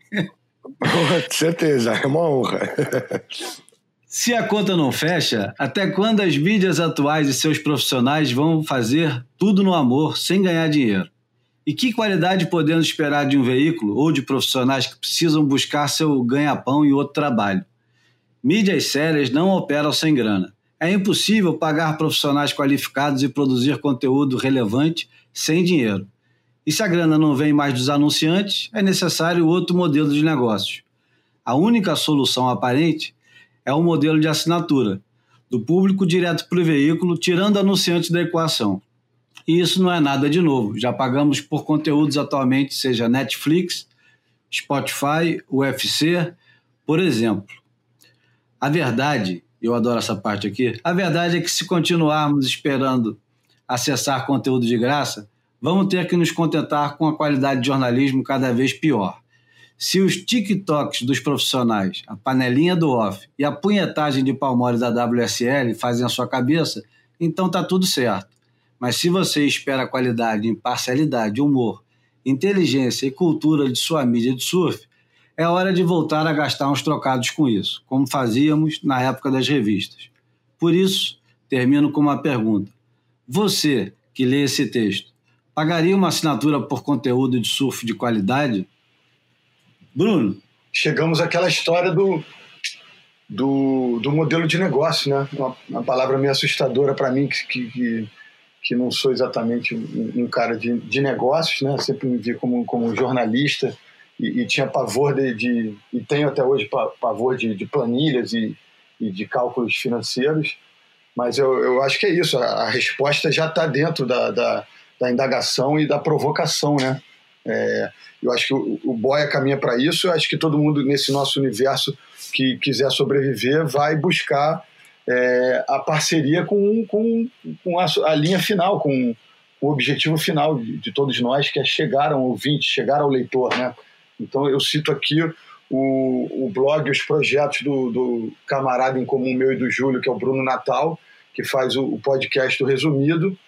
Com certeza, é uma honra. Se a conta não fecha, até quando as mídias atuais e seus profissionais vão fazer tudo no amor, sem ganhar dinheiro? E que qualidade podemos esperar de um veículo ou de profissionais que precisam buscar seu ganha-pão e outro trabalho? Mídias sérias não operam sem grana. É impossível pagar profissionais qualificados e produzir conteúdo relevante sem dinheiro. E se a grana não vem mais dos anunciantes, é necessário outro modelo de negócios. A única solução aparente é o modelo de assinatura, do público direto para o veículo, tirando anunciantes da equação. E isso não é nada de novo. Já pagamos por conteúdos atualmente, seja Netflix, Spotify, UFC, por exemplo. A verdade, eu adoro essa parte aqui, a verdade é que se continuarmos esperando acessar conteúdo de graça, vamos ter que nos contentar com a qualidade de jornalismo cada vez pior. Se os TikToks dos profissionais, a panelinha do off e a punhetagem de palmole da WSL fazem a sua cabeça, então tá tudo certo. Mas se você espera qualidade, imparcialidade, humor, inteligência e cultura de sua mídia de surf, é hora de voltar a gastar uns trocados com isso, como fazíamos na época das revistas. Por isso, termino com uma pergunta. Você que lê esse texto, pagaria uma assinatura por conteúdo de surf de qualidade? Bruno. Chegamos àquela história do, do, do modelo de negócio, né? Uma, uma palavra meio assustadora para mim, que, que, que não sou exatamente um, um cara de, de negócios, né? Sempre me vi como, como jornalista e, e tinha pavor de, de, e tenho até hoje pavor de, de planilhas e, e, de cálculos financeiros, mas eu, eu acho que é isso, a, a resposta já está dentro da, da, da, indagação e da provocação, né? É, eu acho que o, o Boia caminha para isso, eu acho que todo mundo nesse nosso universo que quiser sobreviver vai buscar é, a parceria com, com, com a, a linha final, com o objetivo final de, de, todos nós, que é chegar ao ouvinte, chegar ao leitor, né? Então eu cito aqui o, o blog, os projetos do, do, camarada em comum meu e do Júlio, que é o Bruno Natal, que faz o, o podcast do Resumido.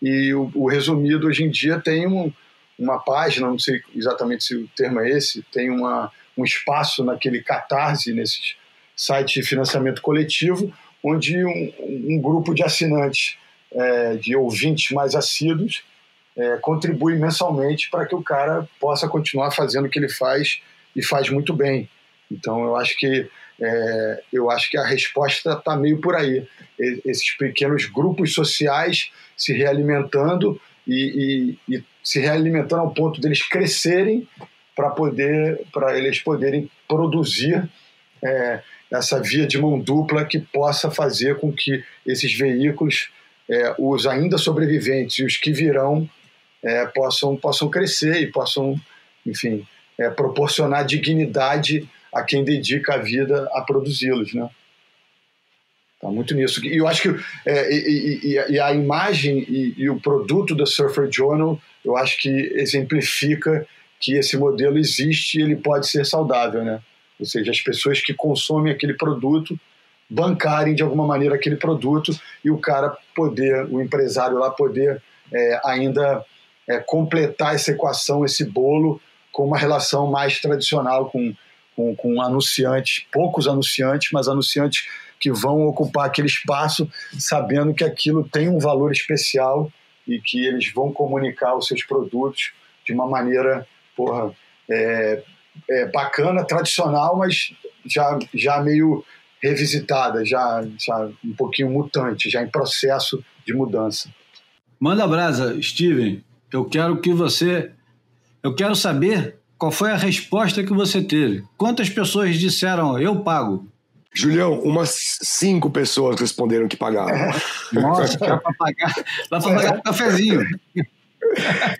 E o, o, Resumido hoje em dia tem um, uma página, não sei exatamente se o termo é esse, tem uma, um espaço naquele Catarse, nesses sites de financiamento coletivo, onde um, um grupo de assinantes, é, de ouvintes mais assíduos, é, contribui mensalmente para que o cara possa continuar fazendo o que ele faz e faz muito bem. Então eu acho que é, eu acho que a resposta está meio por aí. Esses pequenos grupos sociais se realimentando e, e, e se realimentando ao ponto deles crescerem para poder para eles poderem produzir é, essa via de mão dupla que possa fazer com que esses veículos, é, os ainda sobreviventes e os que virão, é, possam, possam crescer e possam, enfim, é, proporcionar dignidade a quem dedica a vida a produzi-los, né? Tá muito nisso. E eu acho que é, e, e, e, a imagem e, e, o produto da Surfer Journal, eu acho que exemplifica que esse modelo existe e ele pode ser saudável, né? Ou seja, as pessoas que consomem aquele produto bancarem de alguma maneira aquele produto e o cara poder, o empresário lá poder é, ainda é, completar essa equação, esse bolo, com uma relação mais tradicional com, com, com anunciantes, poucos anunciantes, mas anunciantes que vão ocupar aquele espaço sabendo que aquilo tem um valor especial e que eles vão comunicar os seus produtos de uma maneira porra, é, é, bacana, tradicional, mas já, já meio revisitada, já, já um pouquinho mutante, já em processo de mudança. Manda brasa, Steven eu quero que você. Eu quero saber qual foi a resposta que você teve. Quantas pessoas disseram eu pago? Julião, umas cinco pessoas responderam que pagavam. Nossa, dá para pagar, dá pagar um cafezinho.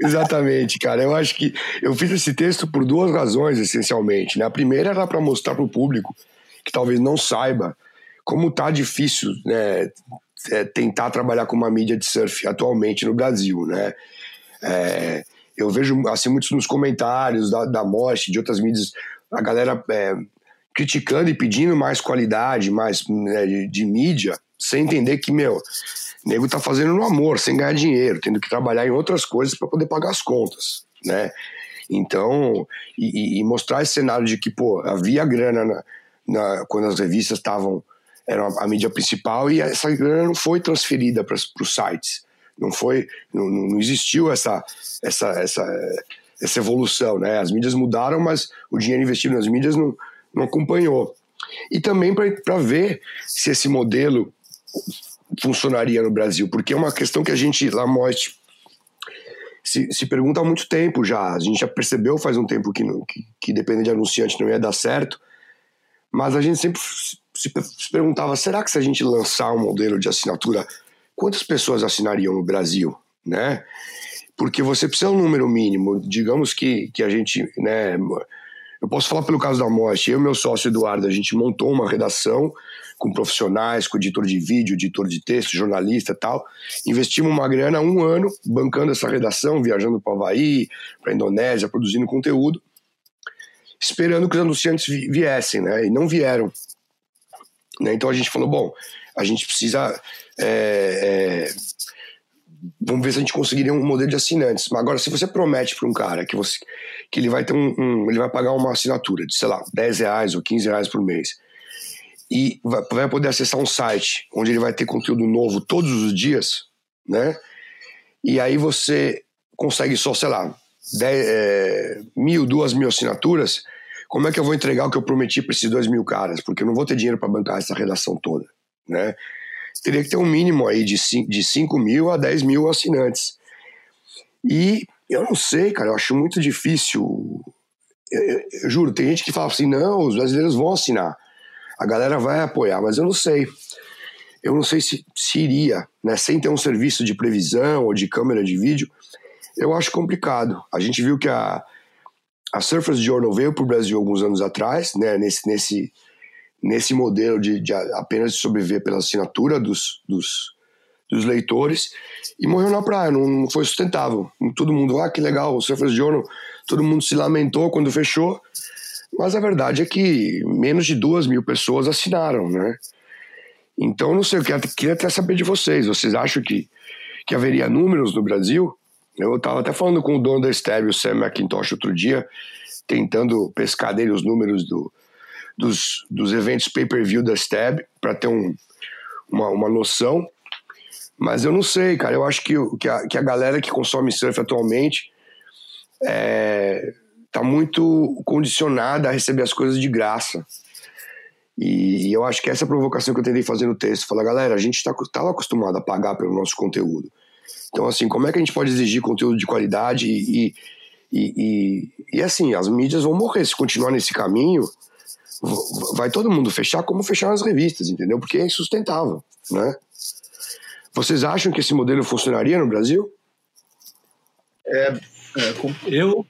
Exatamente, cara. Eu acho que eu fiz esse texto por duas razões, essencialmente. Né? A primeira era para mostrar para o público que talvez não saiba como tá difícil né, é, tentar trabalhar com uma mídia de surf atualmente no Brasil, né? É, eu vejo assim muitos nos comentários da, da Morte, de outras mídias, a galera é, criticando e pedindo mais qualidade, mais né, de, de, mídia, sem entender que, meu, nego tá fazendo no amor, sem ganhar dinheiro, tendo que trabalhar em outras coisas para poder pagar as contas, né? Então, e, e, mostrar esse cenário de que, pô, havia grana na, na, quando as revistas estavam, eram a, a mídia principal e essa grana não foi transferida para os sites. Não foi, não, não existiu essa, essa, essa, essa evolução, né? As mídias mudaram, mas o dinheiro investido nas mídias não, não acompanhou. E também para ver se esse modelo funcionaria no Brasil, porque é uma questão que a gente, lá mostra, se, se pergunta há muito tempo já. A gente já percebeu faz um tempo que, não, que, que depender de anunciante não ia dar certo, mas a gente sempre se, se perguntava: será que se a gente lançar um modelo de assinatura quantas pessoas assinariam no Brasil, né? Porque você precisa um número mínimo. Digamos que, que a gente, né? Eu posso falar pelo caso da morte. Eu e meu sócio Eduardo, a gente montou uma redação com profissionais, com editor de vídeo, editor de texto, jornalista tal. Investimos uma grana um ano bancando essa redação, viajando para o Havaí, para a Indonésia, produzindo conteúdo, esperando que os anunciantes viessem, né? E não vieram. Né? Então a gente falou, bom, a gente precisa. É, é, vamos ver se a gente conseguiria um modelo de assinantes. Mas agora, se você promete para um cara que, você, que ele vai ter um, um, ele vai pagar uma assinatura de, sei lá, 10 reais ou 15 reais por mês e vai poder acessar um site onde ele vai ter conteúdo novo todos os dias, né? E aí você consegue só, sei lá, 10, é, mil, duas mil assinaturas. Como é que eu vou entregar o que eu prometi para esses dois mil caras? Porque eu não vou ter dinheiro para bancar essa redação toda, né? Teria que ter um mínimo aí de 5, de 5 mil a 10 mil assinantes. E eu não sei, cara, eu acho muito difícil. Eu, eu, eu juro, tem gente que fala assim: não, os brasileiros vão assinar a galera vai apoiar, mas eu não sei. Eu não sei se, se iria, né? Sem ter um serviço de previsão ou de câmera de vídeo, eu acho complicado. A gente viu que a, a Surface Journal veio para o Brasil alguns anos atrás, né? Nesse, nesse, nesse modelo de, de apenas sobreviver pela assinatura dos, dos, dos leitores e morreu na praia, não, não, foi sustentável. Todo mundo, ah, que legal, o Surface Journal, todo mundo se lamentou quando fechou, mas a verdade é que menos de duas mil pessoas assinaram, né? Então, não sei, eu queria até saber de vocês. Vocês acham que, que haveria números no Brasil? Eu estava até falando com o dono da Stab, o Sam McIntosh, outro dia, tentando pescar dele os números do, dos, dos eventos pay-per-view da Stab, para ter um, uma, uma noção. Mas eu não sei, cara. Eu acho que, que, a, que a galera que consome surf atualmente é, tá muito condicionada a receber as coisas de graça. E eu acho que essa é a provocação que eu tentei fazer no texto. Falar, galera, a gente estava tá, acostumado a pagar pelo nosso conteúdo. Então, assim, como é que a gente pode exigir conteúdo de qualidade e, e, e, e assim, as mídias vão morrer. Se continuar nesse caminho, vai todo mundo fechar como fechar as revistas, entendeu? Porque é insustentável, né? Vocês acham que esse modelo funcionaria no Brasil? É, é eu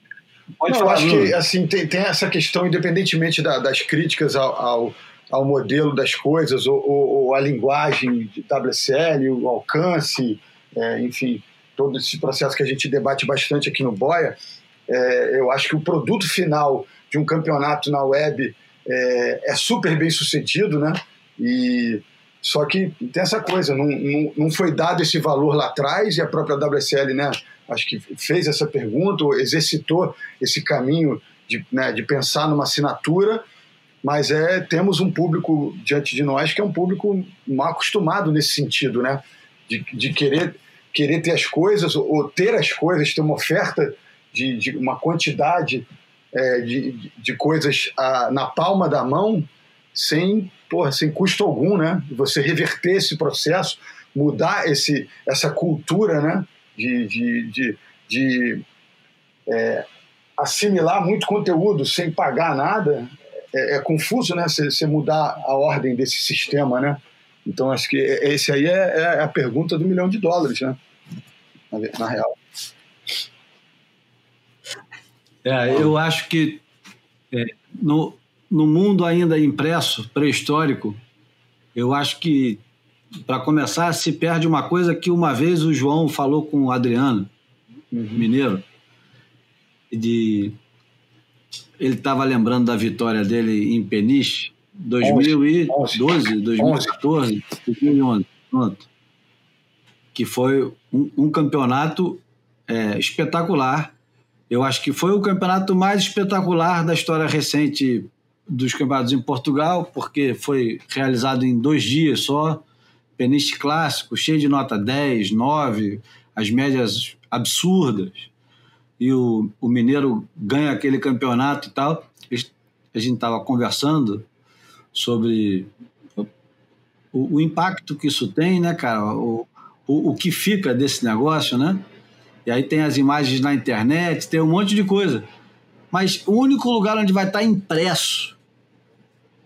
Pode eu acho que assim, tem, tem essa questão, independentemente da, das críticas ao, ao, ao, modelo das coisas, ou, ou, ou, a linguagem de WSL, o alcance, é, enfim, todo esse processo que a gente debate bastante aqui no Boia, é, eu acho que o produto final de um campeonato na web é, é super bem sucedido, né? E só que tem essa coisa, não, não, não foi dado esse valor lá atrás e a própria WSL, né? acho que fez essa pergunta, exercitou esse caminho de, né, de pensar numa assinatura, mas é temos um público diante de nós que é um público mal acostumado nesse sentido, né? De, de querer, querer ter as coisas, ou ter as coisas, ter uma oferta de, de uma quantidade é, de, de coisas a, na palma da mão, sem, porra, sem custo algum, né? Você reverter esse processo, mudar esse, essa cultura, né? de, de, de, de é, assimilar muito conteúdo sem pagar nada, é, é confuso, né? Você mudar a ordem desse sistema, né? Então acho que esse aí é, é, a pergunta do milhão de dólares, né? Na, na real. É, eu acho que é, no, no mundo ainda impresso, pré-histórico, eu acho que para começar, se perde uma coisa que uma vez o João falou com o Adriano, uhum. mineiro, de ele estava lembrando da vitória dele em Peniche, 2012, 2014, 2011, pronto. Que foi um, um campeonato é, espetacular. Eu acho que foi o campeonato mais espetacular da história recente dos campeonatos em Portugal, porque foi realizado em dois dias só Peniche clássico, cheio de nota 10, 9, as médias absurdas. E o, o Mineiro ganha aquele campeonato e tal. A gente estava conversando sobre o, o, impacto que isso tem, né, cara? O, o, o que fica desse negócio, né? E aí tem as imagens na internet, tem um monte de coisa. Mas o único lugar onde vai estar impresso,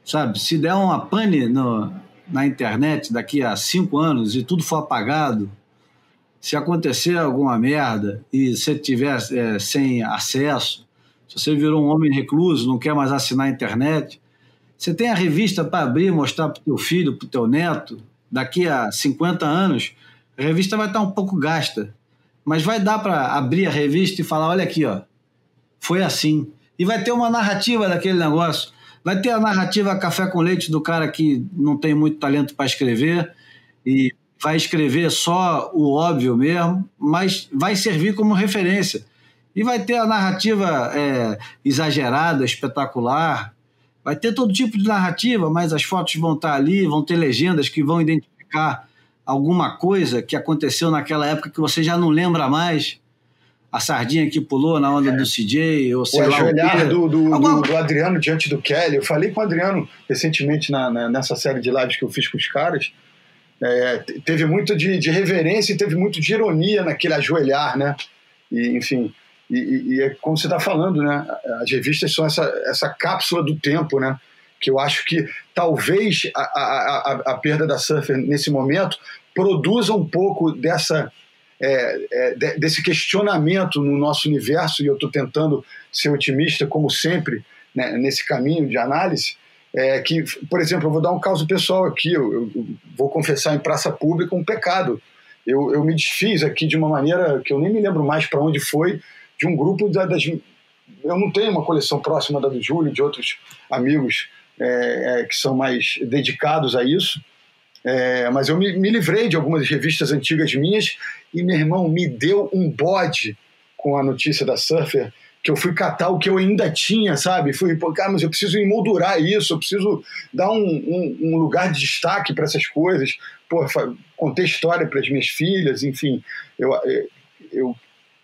sabe? Se der uma pane no, na internet daqui a cinco anos e tudo for apagado, se acontecer alguma merda e você tiver é, sem acesso, se você virou um homem recluso, não quer mais assinar a internet, Você tem a revista para abrir, mostrar para o teu filho, para o teu neto, daqui a 50 anos, a revista vai estar um pouco gasta. Mas vai dar para abrir a revista e falar: olha aqui, ó, foi assim. E vai ter uma narrativa daquele negócio. Vai ter a narrativa café com leite do cara que não tem muito talento para escrever e vai escrever só o óbvio mesmo, mas vai servir como referência. E vai ter a narrativa é, exagerada, espetacular, vai ter todo tipo de narrativa, mas as fotos vão estar ali, vão ter legendas que vão identificar alguma coisa que aconteceu naquela época que você já não lembra mais. A sardinha que pulou na onda é. do CJ, ou sei o lá. O do, do, Alguma... do, Adriano diante do Kelly. Eu falei com o Adriano recentemente na, na, nessa série de lives que eu fiz com os caras. É, teve muito de, de, reverência e teve muito de ironia naquele ajoelhar, né? E, enfim, e, e, é como você está falando, né? As revistas são essa, essa cápsula do tempo, né? Que eu acho que talvez a, a, a, a perda da Surfer nesse momento produza um pouco dessa é, é, desse questionamento no nosso universo, e eu estou tentando ser otimista, como sempre, né, nesse caminho de análise, é que, por exemplo, eu vou dar um caso pessoal aqui, eu, eu vou confessar em praça pública um pecado. Eu, eu, me desfiz aqui de uma maneira que eu nem me lembro mais para onde foi, de um grupo da, das. Eu não tenho uma coleção próxima da do Júlio, de outros amigos é, é, que são mais dedicados a isso, é, mas eu me, me, livrei de algumas revistas antigas minhas e meu irmão me deu um bode com a notícia da Surfer que eu fui catar o que eu ainda tinha, sabe? Fui, pô, cara, mas eu preciso emoldurar isso, eu preciso dar um, um, um lugar de destaque para essas coisas. Pô, contei história para as minhas filhas, enfim. Eu, eu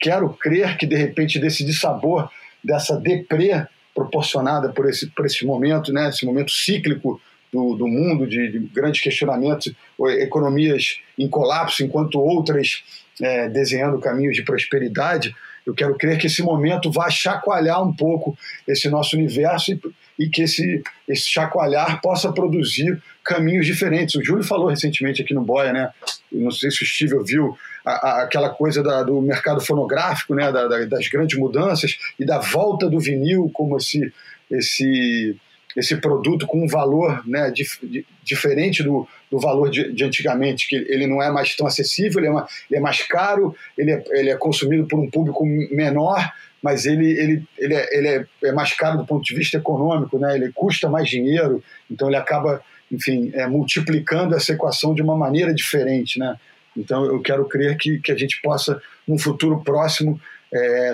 quero crer que, de repente, desse dissabor, dessa deprê proporcionada por esse, por esse momento, né? esse momento cíclico do, do mundo, de, de, grandes questionamentos, economias em colapso, enquanto outras é, desenhando caminhos de prosperidade, eu quero crer que esse momento vai chacoalhar um pouco esse nosso universo e, e que esse, esse chacoalhar possa produzir caminhos diferentes. O Júlio falou recentemente aqui no Boia, né? Não sei se o Steve ouviu a, a, aquela coisa da, do mercado fonográfico, né? Da, da, das grandes mudanças e da volta do vinil como esse, esse esse produto com um valor né, dif, diferente do, do valor de, de, antigamente, que ele não é mais tão acessível, ele é, uma, ele é mais caro, ele é, ele é, consumido por um público menor, mas ele, ele, ele, é, ele é, é, mais caro do ponto de vista econômico, né? ele custa mais dinheiro, então ele acaba, enfim, é, multiplicando essa equação de uma maneira diferente. Né? Então eu quero crer que, que a gente possa, num futuro próximo, é,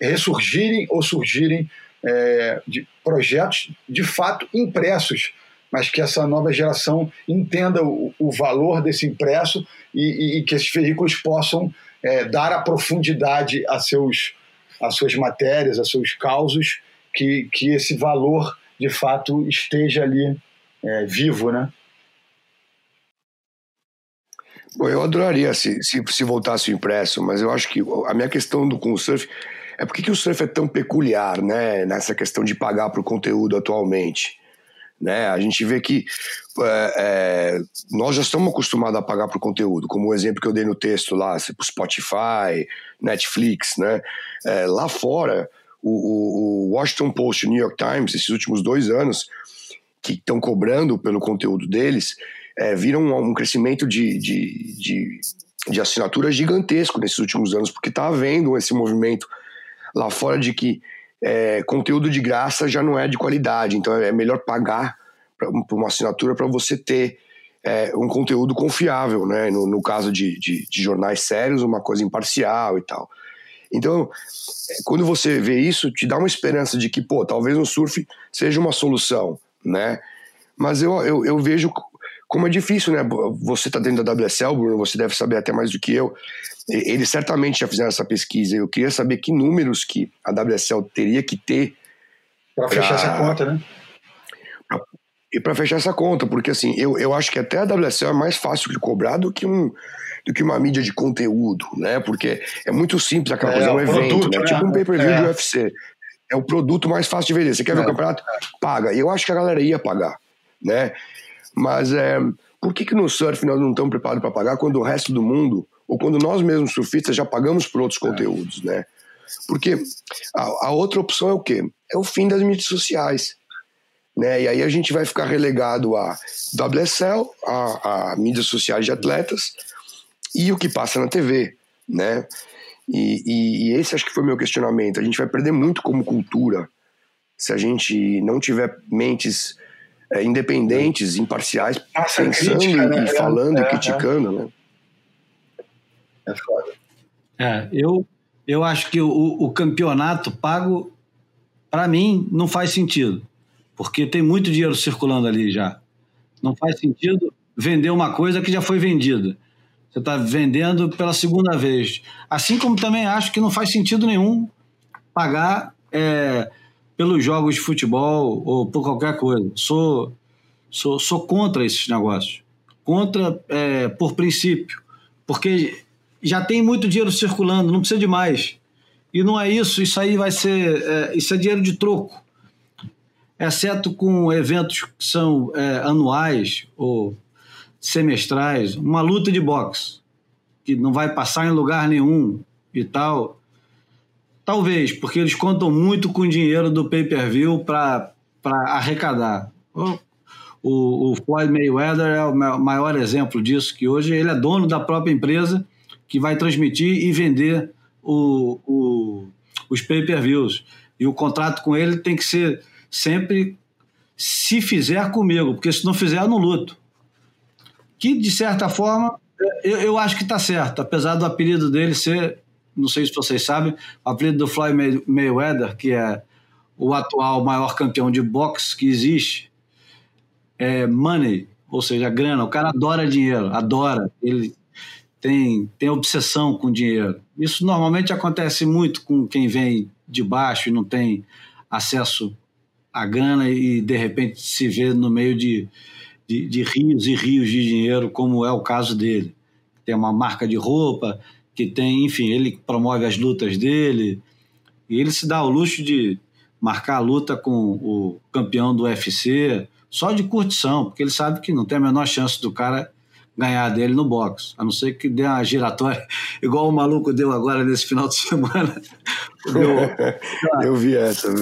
ressurgirem ou surgirem é, de projetos de fato impressos, mas que essa nova geração entenda o, o valor desse impresso e, e, e, que esses veículos possam é, dar a profundidade a seus, a suas matérias, a seus causos, que, que esse valor de fato esteja ali é, vivo, né? Bom, eu adoraria se, se, se voltasse o impresso, mas eu acho que a minha questão do, com o surf é por que o surf é tão peculiar, né, nessa questão de pagar o conteúdo atualmente. Né? A gente vê que é, é, nós já estamos acostumados a pagar por conteúdo, como o exemplo que eu dei no texto lá, Spotify, Netflix, né? É, lá fora, o, o, Washington Post e o New York Times, esses últimos dois anos, que estão cobrando pelo conteúdo deles, é, viram um, um crescimento de, de, de, de gigantesco nesses últimos anos, porque está havendo esse movimento lá fora de que é, conteúdo de graça já não é de qualidade, então é melhor pagar por uma assinatura para você ter é, um conteúdo confiável, né? No, no caso de, de, de, jornais sérios, uma coisa imparcial e tal. Então, é, quando você vê isso, te dá uma esperança de que, pô, talvez o surf seja uma solução, né? Mas eu, eu, eu vejo como é difícil, né? Você está dentro da WSL, Bruno, você deve saber até mais do que eu. Eles certamente já fizeram essa pesquisa. Eu queria saber que números que a WSL teria que ter para fechar essa conta, né? Pra, e para fechar essa conta, porque assim, eu, eu acho que até a WSL é mais fácil de cobrar do que um do que uma mídia de conteúdo, né? Porque é muito simples aquela é, coisa, é um evento, produto, né? né? Tipo um pay-per-view é. de UFC. É o produto mais fácil de vender. Você quer ver o é. campeonato? Paga. E eu acho que a galera ia pagar, né? Mas é, por que, que no surf nós não estamos preparados para pagar quando o resto do mundo, ou quando nós mesmos surfistas já pagamos por outros é. conteúdos, né? Porque a, a, outra opção é o quê? É o fim das mídias sociais. Né? E aí a gente vai ficar relegado a WSL, a, a mídias sociais de atletas e o que passa na TV, né? E, e, e, esse acho que foi meu questionamento. A gente vai perder muito como cultura se a gente não tiver mentes é, independentes, imparciais, Nossa, pensando crítica, né? e falando é, e criticando, é. né? É foda. É, eu, eu acho que o, o campeonato pago, para mim, não faz sentido. Porque tem muito dinheiro circulando ali já. Não faz sentido vender uma coisa que já foi vendida. Você está vendendo pela segunda vez. Assim como também acho que não faz sentido nenhum pagar é, pelos jogos de futebol ou por qualquer coisa. Sou, sou, sou contra esses negócios. Contra é, por princípio. Porque já tem muito dinheiro circulando, não precisa de mais. E não é isso, isso aí vai ser. É, isso é dinheiro de troco. Exceto com eventos que são é, anuais ou semestrais, uma luta de boxe, que não vai passar em lugar nenhum e tal. Talvez, porque eles contam muito com o dinheiro do pay-per-view para arrecadar. O, o, Floyd Mayweather é o maior exemplo disso, que hoje ele é dono da própria empresa que vai transmitir e vender o, o, os pay-per-views. E o contrato com ele tem que ser sempre se fizer comigo, porque se não fizer, eu não luto que de certa forma eu, eu acho que está certo, apesar do apelido dele ser, não sei se vocês sabem, o apelido do Floyd Mayweather, que é o atual maior campeão de boxe que existe, é money, ou seja, grana. O cara adora dinheiro, adora. Ele tem, tem obsessão com dinheiro. Isso normalmente acontece muito com quem vem de baixo e não tem acesso à grana e de repente se vê no meio de de, de rios e rios de dinheiro, como é o caso dele. Tem uma marca de roupa, que tem, enfim, ele promove as lutas dele, e ele se dá o luxo de marcar a luta com o campeão do UFC, só de curtição, porque ele sabe que não tem a menor chance do cara ganhar dele no boxe, a não ser que dê uma giratória, [laughs] igual o maluco deu agora nesse final de [laughs] semana. Deu, [laughs] Eu vi essa.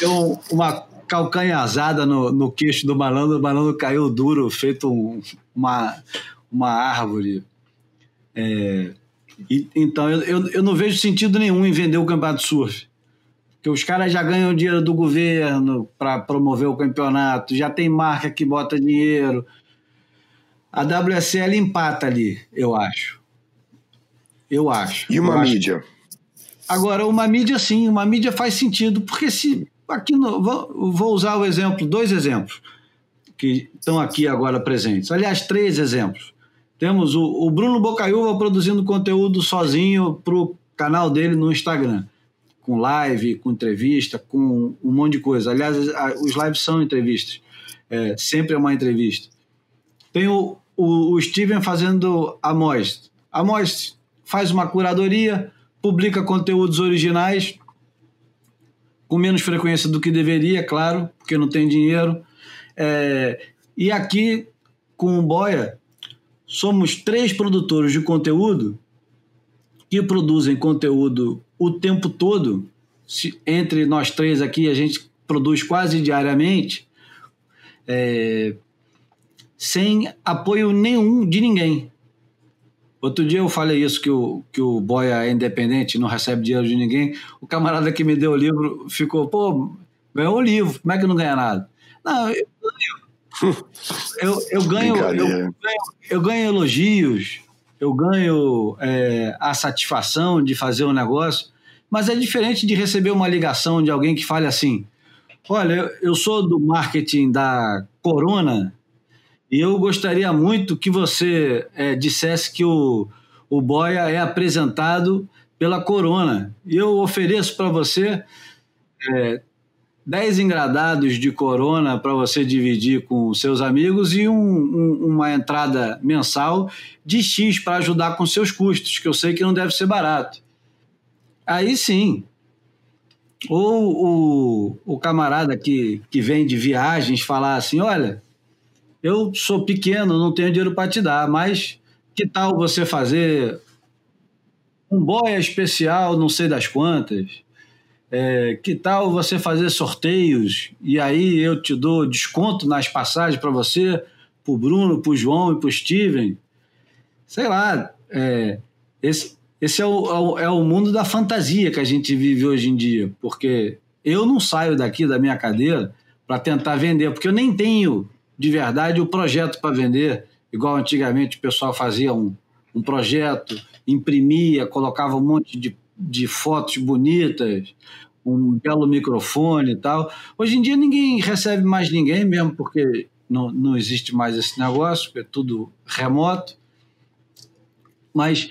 Deu uma calcanhazada no, no queixo do malandro, o malandro caiu duro, feito um, uma, uma árvore. É, e, então, eu, eu, eu, não vejo sentido nenhum em vender o campeonato surf. Porque os caras já ganham dinheiro do governo para promover o campeonato, já tem marca que bota dinheiro. A WSL empata ali, eu acho. Eu acho. E uma eu mídia? Acho. Agora, uma mídia sim, uma mídia faz sentido, porque se Aqui no, vou, vou usar o exemplo, dois exemplos que estão aqui agora presentes. Aliás, três exemplos. Temos o, o Bruno Bocaiúva produzindo conteúdo sozinho para o canal dele no Instagram, com live, com entrevista, com um monte de coisa. Aliás, os lives são entrevistas, é, sempre é uma entrevista. Tem o, o, o Steven fazendo a Most. A faz uma curadoria, publica conteúdos originais com menos frequência do que deveria, claro, porque não tem dinheiro. É, e aqui, com o Boia, somos três produtores de conteúdo que produzem conteúdo o tempo todo. Se, entre nós três aqui, a gente produz quase diariamente, é, sem apoio nenhum de ninguém. Outro dia eu falei isso, que o, que o Boia é independente, não recebe dinheiro de ninguém. O camarada que me deu o livro ficou, pô, ganhou o livro, como é que não ganha nada? Não, eu ganho. Eu, eu, ganho, eu, ganho, eu ganho elogios, eu ganho é, a satisfação de fazer um negócio, mas é diferente de receber uma ligação de alguém que fale assim: olha, eu sou do marketing da Corona e eu gostaria muito que você é, dissesse que o, o Boia é apresentado pela Corona. E eu ofereço para você é, 10 engradados de Corona para você dividir com seus amigos e um, um, uma entrada mensal de X para ajudar com seus custos, que eu sei que não deve ser barato. Aí sim. Ou o, o camarada que, que vem de viagens falar assim: olha eu sou pequeno, não tenho dinheiro para te dar, mas que tal você fazer um boia especial, não sei das quantas? É, que tal você fazer sorteios e aí eu te dou desconto nas passagens para você, para o Bruno, para o João e para o Steven? Sei lá, é, esse, esse é o, é o mundo da fantasia que a gente vive hoje em dia, porque eu não saio daqui da minha cadeira para tentar vender, porque eu nem tenho de verdade o projeto para vender, igual antigamente o pessoal fazia um, um projeto, imprimia, colocava um monte de, de fotos bonitas, um belo microfone e tal. Hoje em dia ninguém recebe mais ninguém mesmo, porque não, não existe mais esse negócio, é tudo remoto. Mas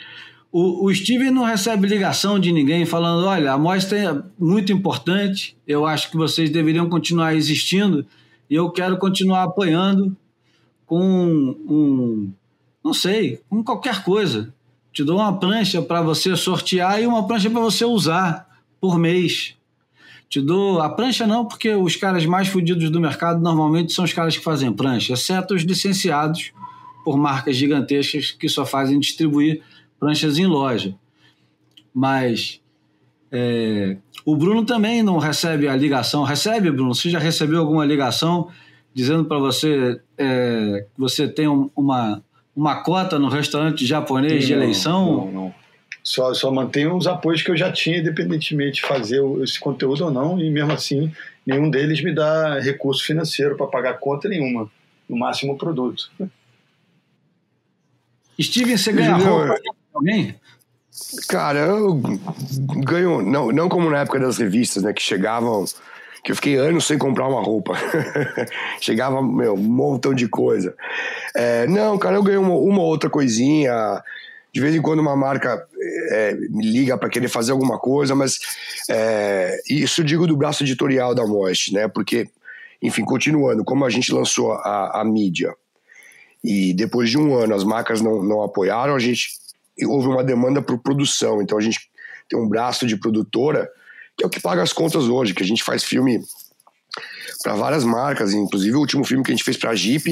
o, o Steven não recebe ligação de ninguém falando: olha, a mostra é muito importante, eu acho que vocês deveriam continuar existindo e eu quero continuar apoiando com um, não sei, com qualquer coisa. Te dou uma prancha para você sortear e uma prancha para você usar por mês. Te dou a prancha não, porque os caras mais fodidos do mercado normalmente são os caras que fazem prancha, exceto os licenciados por marcas gigantescas que só fazem distribuir pranchas em loja. Mas é, o Bruno também não recebe a ligação. Recebe, Bruno? Você já recebeu alguma ligação dizendo para você é, que você tem uma, uma cota no restaurante japonês Sim, de eleição? Não, não. Só, só mantenho os apoios que eu já tinha, independentemente de fazer esse conteúdo ou não, e mesmo assim, nenhum deles me dá recurso financeiro para pagar conta nenhuma. No máximo, produto. Steven, você ganha roupa de alguém? Cara, eu ganho, não, não como na época das revistas, né, que chegavam, que eu fiquei anos sem comprar uma roupa. [laughs] Chegava, meu, um montão de coisa. É, não, cara, eu ganho uma, uma, outra coisinha. De vez em quando uma marca é, me liga para querer fazer alguma coisa, mas é, isso digo do braço editorial da Most, né? Porque, enfim, continuando, como a gente lançou a, a mídia e depois de um ano as marcas não, não apoiaram, a gente houve uma demanda por produção. Então a gente tem um braço de produtora que é o que paga as contas hoje, que a gente faz filme para várias marcas, inclusive o último filme que a gente fez para a Jeep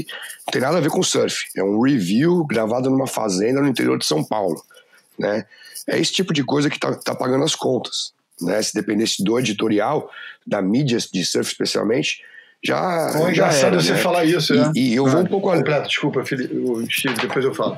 não tem nada a ver com surf, é um review gravado numa fazenda no interior de São Paulo, né? É esse tipo de coisa que tá, tá pagando as contas, né? Se dependesse do editorial, da mídia de surf especialmente, já. Bom, já engraçado era, você né? falar isso, né? E, e eu ah, vou um pouco completo, desculpa, Felipe, Steve, depois eu falo.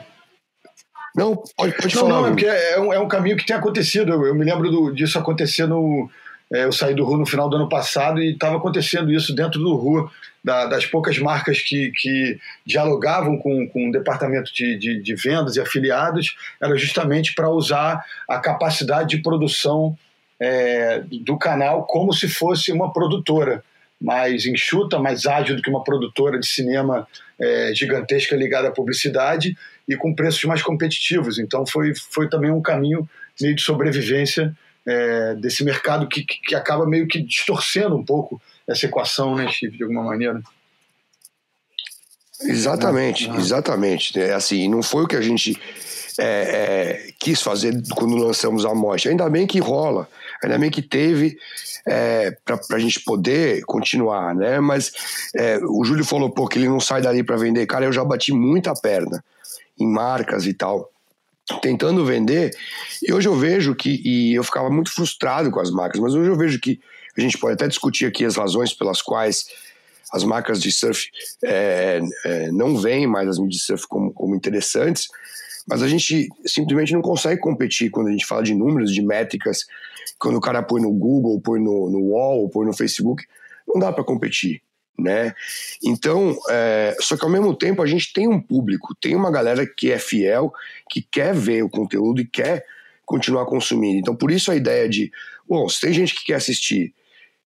Não, pode, pode não, falar. Não, é porque é um, é um caminho que tem acontecido. Eu, eu me lembro do, disso acontecer no. É, eu saí do RU no final do ano passado e estava acontecendo isso dentro do RU, da, das poucas marcas que, que dialogavam com, com o departamento de, de, de vendas e afiliados, era justamente para usar a capacidade de produção é, do canal como se fosse uma produtora mais enxuta, mais ágil do que uma produtora de cinema é, gigantesca ligada à publicidade e com preços mais competitivos. Então foi, foi também um caminho meio de sobrevivência é, desse mercado que, que acaba meio que distorcendo um pouco essa equação, né, Steve, de alguma maneira. Exatamente, ah. exatamente. É assim, não foi o que a gente é, é, quis fazer quando lançamos a mostra. Ainda bem que rola, ainda bem que teve é, para a gente poder continuar, né? Mas é, o Júlio falou, pô, que ele não sai dali para vender. Cara, eu já bati muita perna em marcas e tal, tentando vender. E hoje eu vejo que, e eu ficava muito frustrado com as marcas, mas hoje eu vejo que a gente pode até discutir aqui as razões pelas quais as marcas de surf é, é, não veem mais as mídias de surf como, como interessantes, mas a gente simplesmente não consegue competir quando a gente fala de números, de métricas, quando o cara põe no Google, põe no, no Wall, põe no Facebook, não dá para competir, né? Então, é, só que ao mesmo tempo a gente tem um público, tem uma galera que é fiel, que quer ver o conteúdo e quer continuar consumindo. Então, por isso a ideia de, bom, se tem gente que quer assistir,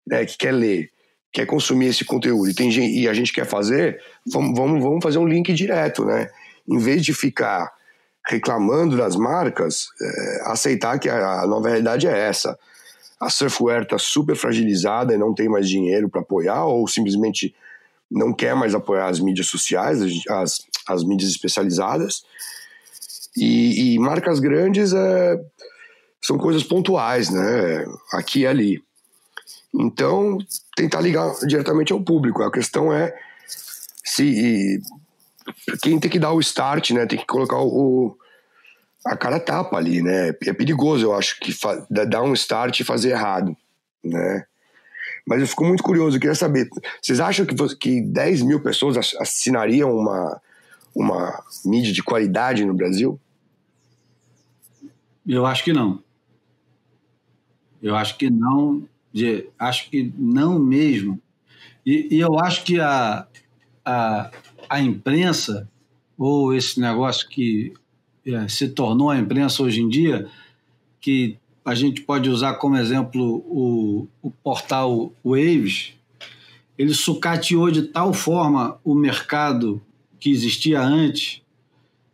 né, que quer ler, quer consumir esse conteúdo e, tem gente, e a gente quer fazer, vamos, vamos, vamos fazer um link direto, né? Em vez de ficar reclamando das marcas, é, aceitar que a, a, nova realidade é essa. A Surfware está super fragilizada e não tem mais dinheiro para apoiar, ou simplesmente não quer mais apoiar as mídias sociais, as, as mídias especializadas. E, e marcas grandes é, são coisas pontuais, né? Aqui e ali. Então, tentar ligar diretamente ao público. A questão é se quem tem que dar o start, né? Tem que colocar o, a cara tapa ali, né? É perigoso, eu acho, que dar um start e fazer errado, né? Mas eu fico muito curioso, eu queria saber, vocês acham que, que 10 mil pessoas assinariam uma, uma mídia de qualidade no Brasil? Eu acho que não. Eu acho que não, acho que não mesmo. E, e eu acho que a, a, a imprensa, ou esse negócio que é, se tornou a imprensa hoje em dia, que a gente pode usar como exemplo o, o portal Waves, ele sucateou de tal forma o mercado que existia antes,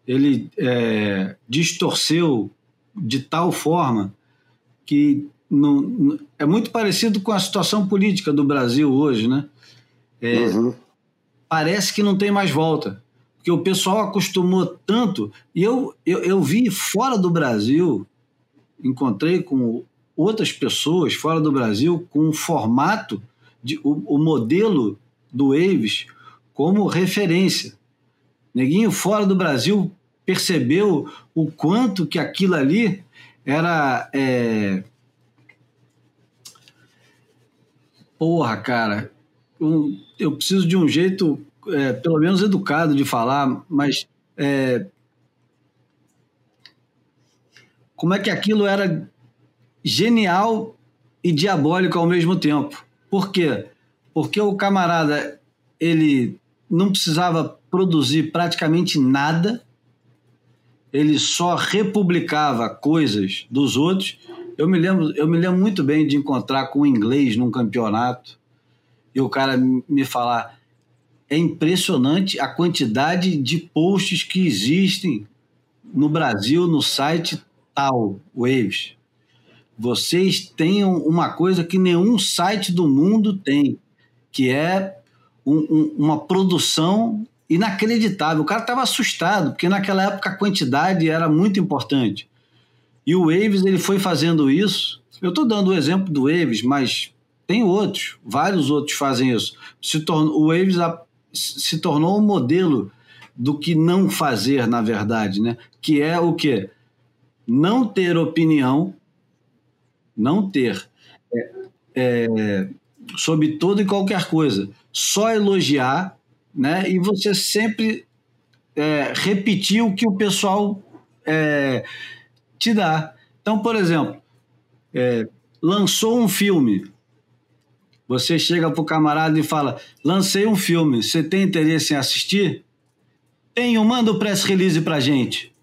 ele é, distorceu de tal forma que não, é muito parecido com a situação política do Brasil hoje, né? É, uhum. Parece que não tem mais volta, porque o pessoal acostumou tanto. E eu, eu, eu vi fora do Brasil encontrei com outras pessoas fora do Brasil com o formato, de, o, o modelo do Waves como referência. Neguinho fora do Brasil percebeu o quanto que aquilo ali era. É... Porra, cara, eu, eu, preciso de um jeito, é, pelo menos educado de falar, mas é, como é que aquilo era genial e diabólico ao mesmo tempo. Por quê? Porque o camarada ele não precisava produzir praticamente nada, ele só republicava coisas dos outros. Eu me lembro, eu me lembro muito bem de encontrar com um inglês num campeonato e o cara me falar é impressionante a quantidade de posts que existem no Brasil no site tal, Waves, vocês têm uma coisa que nenhum site do mundo tem, que é um, um, uma produção inacreditável. O cara estava assustado, porque naquela época a quantidade era muito importante. E o Waves ele foi fazendo isso. Eu estou dando o exemplo do Waves, mas tem outros, vários outros fazem isso. Se tornou, o Waves se tornou um modelo do que não fazer, na verdade, né? Que é o quê? não ter opinião, não ter é, é, sobre toda e qualquer coisa, só elogiar, né? E você sempre é, repetir o que o pessoal é, te dá. Então, por exemplo, é, lançou um filme. Você chega para o camarada e fala: lancei um filme, você tem interesse em assistir? Tenho, manda o press release para gente.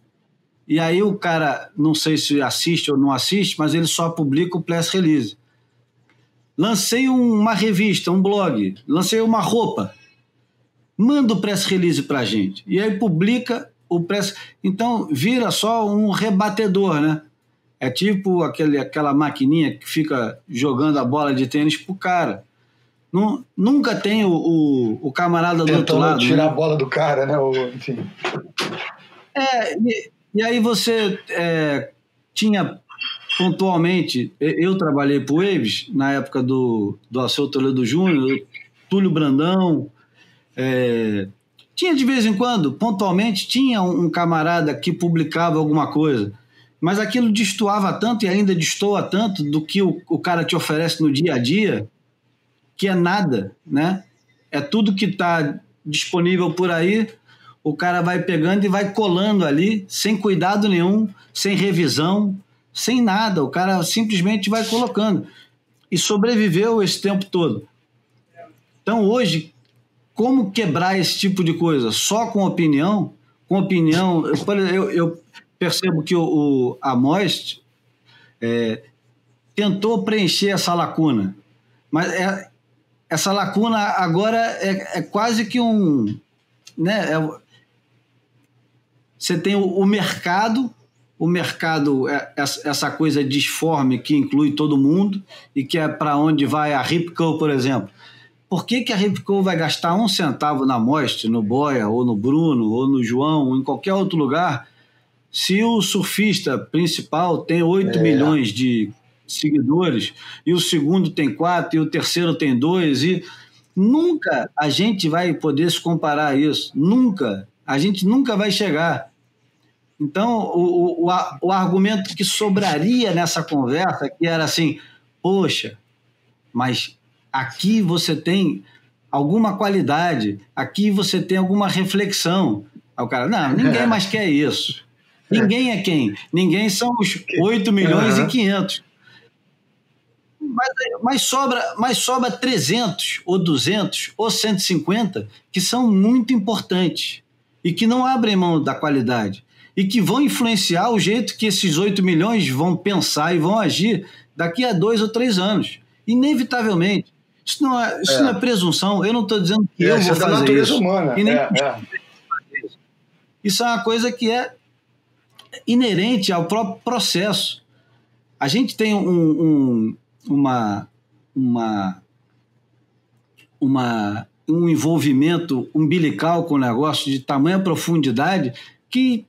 E aí o cara, não sei se assiste ou não assiste, mas ele só publica o press release. Lancei uma revista, um blog, lancei uma roupa. Manda o press release pra gente. E aí publica o press. Então vira só um rebatedor, né? É tipo aquele, aquela maquininha que fica jogando a bola de tênis pro cara. Não, nunca tem o, o, o camarada Tentando do outro lado. tirar né? a bola do cara, né? O, enfim. É, e aí você é, tinha pontualmente, eu trabalhei para o Waves na época do, do Alceu Toledo Júnior, Túlio Brandão, é, tinha de vez em quando, pontualmente, tinha um, camarada que publicava alguma coisa, mas aquilo destoava tanto e ainda destoa tanto do que o, o cara te oferece no dia a dia, que é nada, né? É tudo que está disponível por aí, o cara vai pegando e vai colando ali, sem cuidado nenhum, sem revisão, sem nada. O cara simplesmente vai colocando. E sobreviveu esse tempo todo. Então, hoje, como quebrar esse tipo de coisa? Só com opinião? Com opinião. Eu, eu percebo que o, o a Most é, tentou preencher essa lacuna, mas é, essa lacuna agora é, é quase que um. Né, é, você tem o, o mercado, o mercado é essa coisa disforme que inclui todo mundo e que é para onde vai a Ripco, por exemplo. Por que, que a Ripco vai gastar um centavo na Most, no Boia, ou no Bruno, ou no João, ou em qualquer outro lugar, se o surfista principal tem 8 é. milhões de seguidores, e o segundo tem 4, e o terceiro tem 2, e nunca a gente vai poder se comparar a isso. Nunca a gente nunca vai chegar. Então, o, o, o argumento que sobraria nessa conversa, que era assim, poxa, mas aqui você tem alguma qualidade, aqui você tem alguma reflexão. Aí o cara, não, ninguém [laughs] mais quer isso. Ninguém é quem? Ninguém são os 8 milhões uhum. e 500. Mas, mas, sobra, mas sobra 300 ou 200 ou 150 que são muito importantes e que não abrem mão da qualidade e que vão influenciar o jeito que esses 8 milhões vão pensar e vão agir daqui a dois ou três anos. Inevitavelmente. Isso não é, isso é. Não é presunção. Eu não estou dizendo que é, eu vou é fazer isso. Humana. E nem é, é. Isso é uma coisa que é inerente ao próprio processo. A gente tem um, um, uma, uma, uma, um envolvimento umbilical com o negócio de tamanha profundidade que,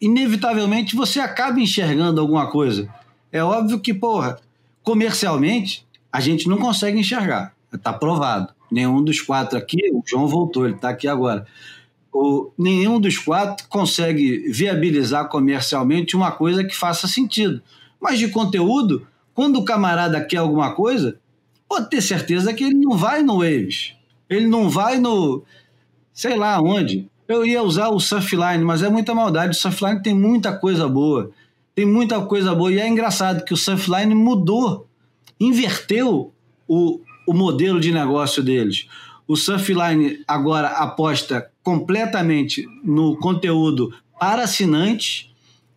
inevitavelmente, você acaba enxergando alguma coisa. É óbvio que, porra, comercialmente, a gente não consegue enxergar. Está provado. Nenhum dos quatro aqui, o João voltou, ele está aqui agora. O, nenhum dos quatro consegue viabilizar comercialmente uma coisa que faça sentido. Mas de conteúdo, quando o camarada quer alguma coisa, pode ter certeza que ele não vai no Waves. Ele não vai no. sei lá onde. Eu ia usar o Surfline, mas é muita maldade. O Surfline tem muita coisa boa. Tem muita coisa boa. E é engraçado que o Surfline mudou, inverteu o, o modelo de negócio deles. O Surfline agora aposta completamente no conteúdo para assinantes.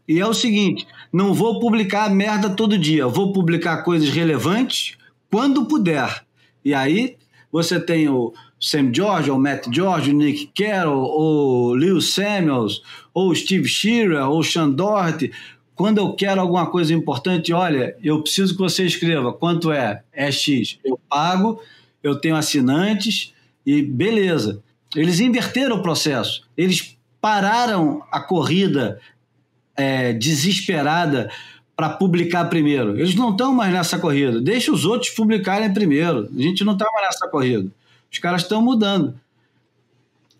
E é o seguinte: não vou publicar merda todo dia, vou publicar coisas relevantes quando puder. E aí você tem o Sam George, ou Matt George, o Nick Carroll, ou Lewis Samuels, ou Steve Shearer, ou Sean Doherty. Quando eu quero alguma coisa importante, olha, eu preciso que você escreva quanto é? É X. Eu pago, eu tenho assinantes e beleza. Eles inverteram o processo. Eles pararam a corrida é, desesperada para publicar primeiro. Eles não estão mais nessa corrida. Deixa os outros publicarem primeiro. A gente não está mais nessa corrida. Os caras estão mudando.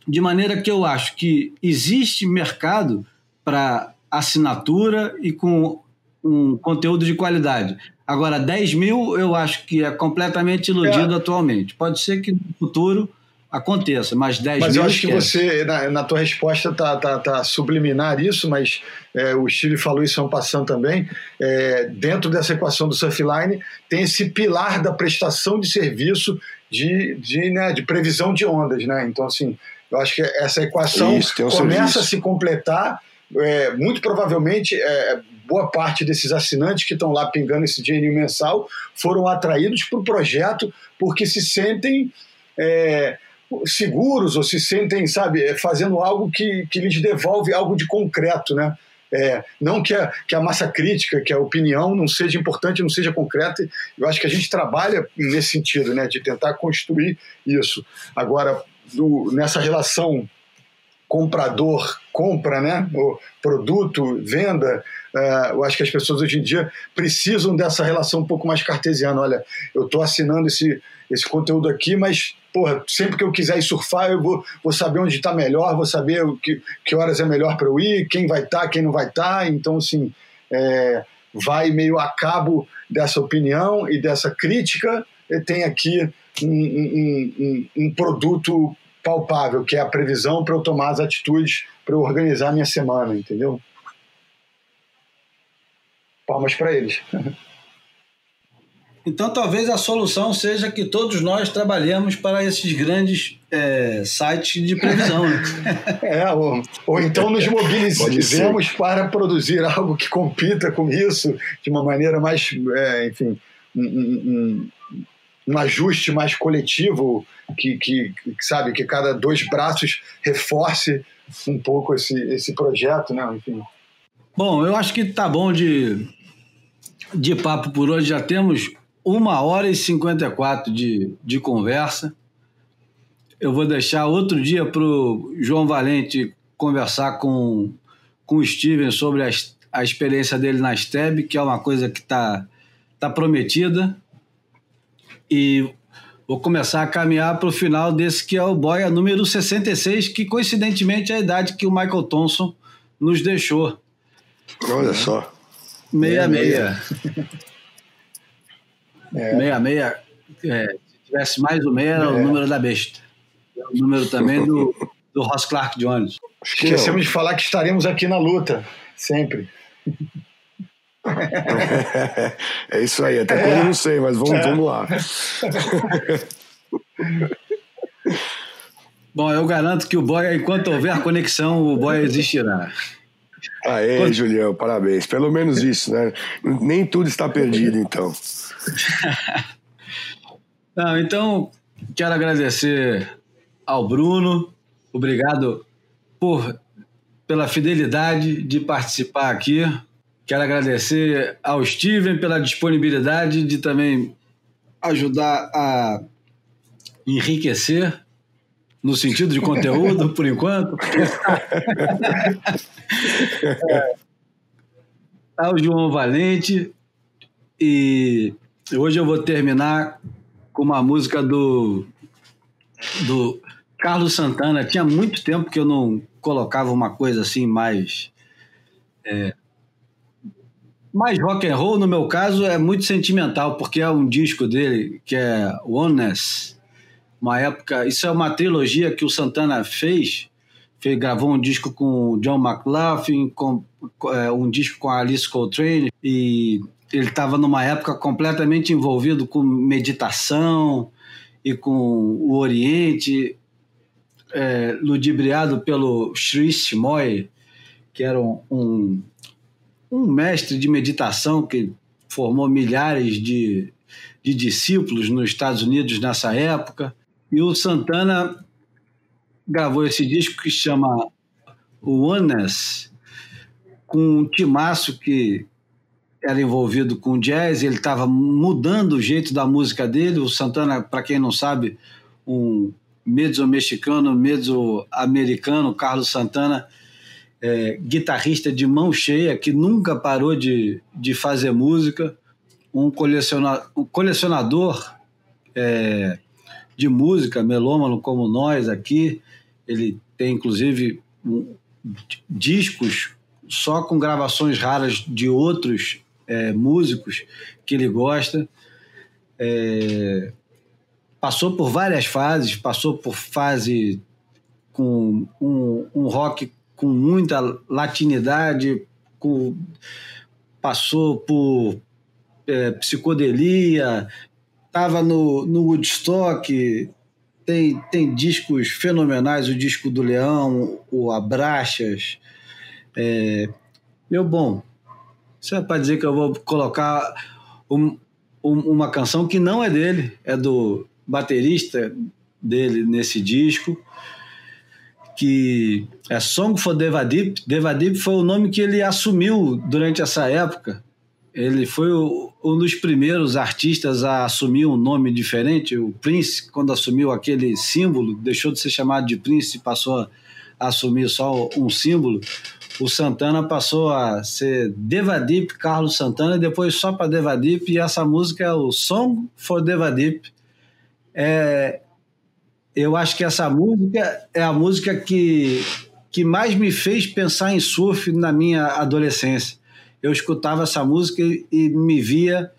De maneira que eu acho que existe mercado para assinatura e com um conteúdo de qualidade. Agora, 10 mil eu acho que é completamente iludido é. atualmente. Pode ser que no futuro aconteça, mas 10 mas mil. Mas eu acho que você, na, na, tua resposta, tá, tá, tá subliminar isso, mas é, o Chile falou isso ano passando também. É, dentro dessa equação do Surfline, tem esse pilar da prestação de serviço de, de, né, de previsão de ondas. Né? Então, assim, eu acho que essa equação isso, um começa serviço. a se completar. É, muito provavelmente, é, boa parte desses assinantes que estão lá pingando esse dinheirinho mensal foram atraídos para o projeto porque se sentem é, seguros ou se sentem, sabe, é, fazendo algo que, que lhes devolve algo de concreto, né? É, não que a, que a massa crítica, que a opinião não seja importante, não seja concreta. Eu acho que a gente trabalha nesse sentido, né, de tentar construir isso. Agora, do, nessa relação comprador compra, né, o produto venda, uh, eu acho que as pessoas hoje em dia precisam dessa relação um pouco mais cartesiana. Olha, eu estou assinando esse esse conteúdo aqui, mas porra, sempre que eu quiser ir surfar, eu vou, vou saber onde está melhor, vou saber que, que horas é melhor para eu ir, quem vai estar, tá, quem não vai estar. Tá. Então, assim, é, vai meio a cabo dessa opinião e dessa crítica, e tem aqui um, um, um, um produto palpável, que é a previsão para eu tomar as atitudes para eu organizar a minha semana, entendeu? Palmas para eles. [laughs] Então, talvez a solução seja que todos nós trabalhemos para esses grandes é, sites de previsão. Né? [laughs] é, ou, ou, então nos mobilizemos para produzir algo que compita com isso de uma maneira mais, é, enfim, um, um, um, ajuste mais coletivo, que, que, que, sabe, que cada dois braços reforce um pouco esse, esse projeto, né? Enfim. Bom, eu acho que tá bom de, de papo por hoje. Já temos uma hora e 54 de, de conversa. Eu vou deixar outro dia para o João Valente conversar com, com o Steven sobre a, a experiência dele na STEB, que é uma coisa que está tá prometida. E vou começar a caminhar para o final desse que é o Boia número 66, que coincidentemente é a idade que o Michael Thompson nos deixou. Olha só. Meia-meia. [laughs] É. 66, é, se tivesse mais ou menos, é. o é. número da besta. É o número também do, do Ross Clark Jones. Esquecemos de falar que estaremos aqui na luta, sempre. [laughs] é isso aí, até quando eu não sei, mas vamos, vamos lá. [laughs] Bom, eu garanto que o boy, enquanto houver conexão, o boy existirá. Aê, Julião, parabéns. Pelo menos isso, né? Nem tudo está perdido, então. [laughs] Não, então, quero agradecer ao Bruno. Obrigado por, pela fidelidade de participar aqui. Quero agradecer ao Steven pela disponibilidade de também ajudar a enriquecer no sentido de conteúdo, por enquanto. é, [laughs] ao João Valente. E hoje eu vou terminar com uma música do, do Carlos Santana. Tinha muito tempo que eu não colocava uma coisa assim mais. É, mais rock and roll, no meu caso, é muito sentimental, porque é um disco dele que é Oneness uma época. Isso é uma trilogia que o Santana fez. fez gravou um disco com John McLaughlin, com, é, um disco com a Alice Coltrane, e ele estava numa época completamente envolvido com meditação e com o Oriente, é, ludibriado pelo Sri Shimoy, que era um, um, um mestre de meditação que formou milhares de, de discípulos nos Estados Unidos nessa época. E o Santana gravou esse disco que chama Oneness, com um timaço que era envolvido com jazz, ele estava mudando o jeito da música dele. O Santana, para quem não sabe, um mezzo-mexicano, mezzo-americano, Carlos Santana, é, guitarrista de mão cheia, que nunca parou de, de fazer música, um, coleciona, um colecionador é, de música, melômano como nós aqui. Ele tem, inclusive, um, discos só com gravações raras de outros é, músicos que ele gosta. É, passou por várias fases, passou por fase com um, um rock com muita latinidade, com, passou por é, psicodelia, estava no, no Woodstock, tem, tem discos fenomenais, o disco do Leão, o Abraxas. É, meu bom, isso é para dizer que eu vou colocar um, um, uma canção que não é dele, é do baterista dele nesse disco, que é Song for Devadip. Devadip foi o nome que ele assumiu durante essa época. Ele foi o, um dos primeiros artistas a assumir um nome diferente. O Prince, quando assumiu aquele símbolo, deixou de ser chamado de Prince e passou a assumir só um símbolo. O Santana passou a ser Devadip Carlos Santana, depois só para Devadip, e essa música é o Song for Devadip. É, eu acho que essa música é a música que, que mais me fez pensar em surf na minha adolescência eu escutava essa música e, me via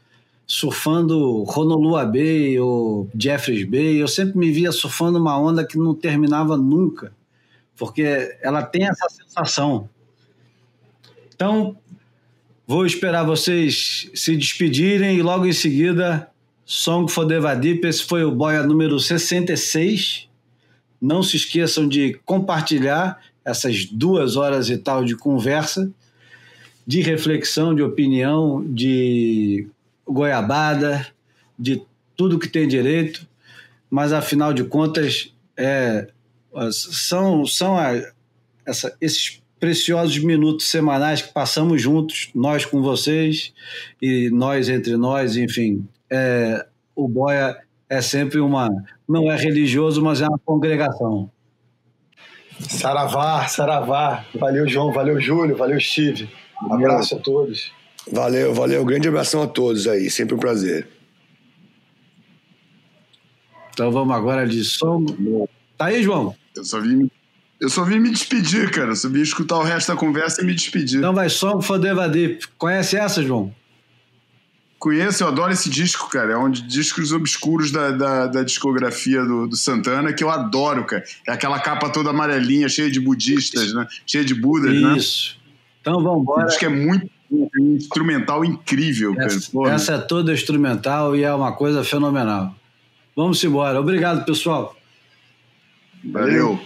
surfando Honolulu Bay ou Jeffreys Bay. Eu sempre me via surfando uma onda que não terminava nunca, porque ela tem essa sensação. Então, vou esperar vocês se despedirem e logo em seguida, Song for Devadip. Esse foi o Boia número 66. Não se esqueçam de compartilhar essas duas horas e tal de conversa de reflexão, de opinião, de goiabada, de tudo que tem direito, mas afinal de contas é, são, são a, essa, esses preciosos minutos semanais que passamos juntos, nós com vocês e nós entre nós, enfim. É, o Boia é sempre uma. Não é religioso, mas é uma congregação. Saravá, saravá. Valeu, João. Valeu, Júlio. Valeu, Steve. Um abraço a todos. Valeu, valeu. Grande abração a todos aí. Sempre um prazer. Então vamos agora de som. Tá aí, João? Eu só vim, eu só vim me despedir, cara. Só vim escutar o resto da conversa e me despedir. Então vai som for Deep. Conhece essa, João? Conheço, eu adoro esse disco, cara. É um dos discos obscuros da, da, da discografia do, do, Santana que eu adoro, cara. É aquela capa toda amarelinha, cheia de budistas, né? Cheia de budas, Isso. né? Isso. Então vamos embora. Acho que é muito um instrumental incrível, essa, cara. Essa é toda instrumental e é uma coisa fenomenal. Vamos embora. Obrigado, pessoal. Valeu.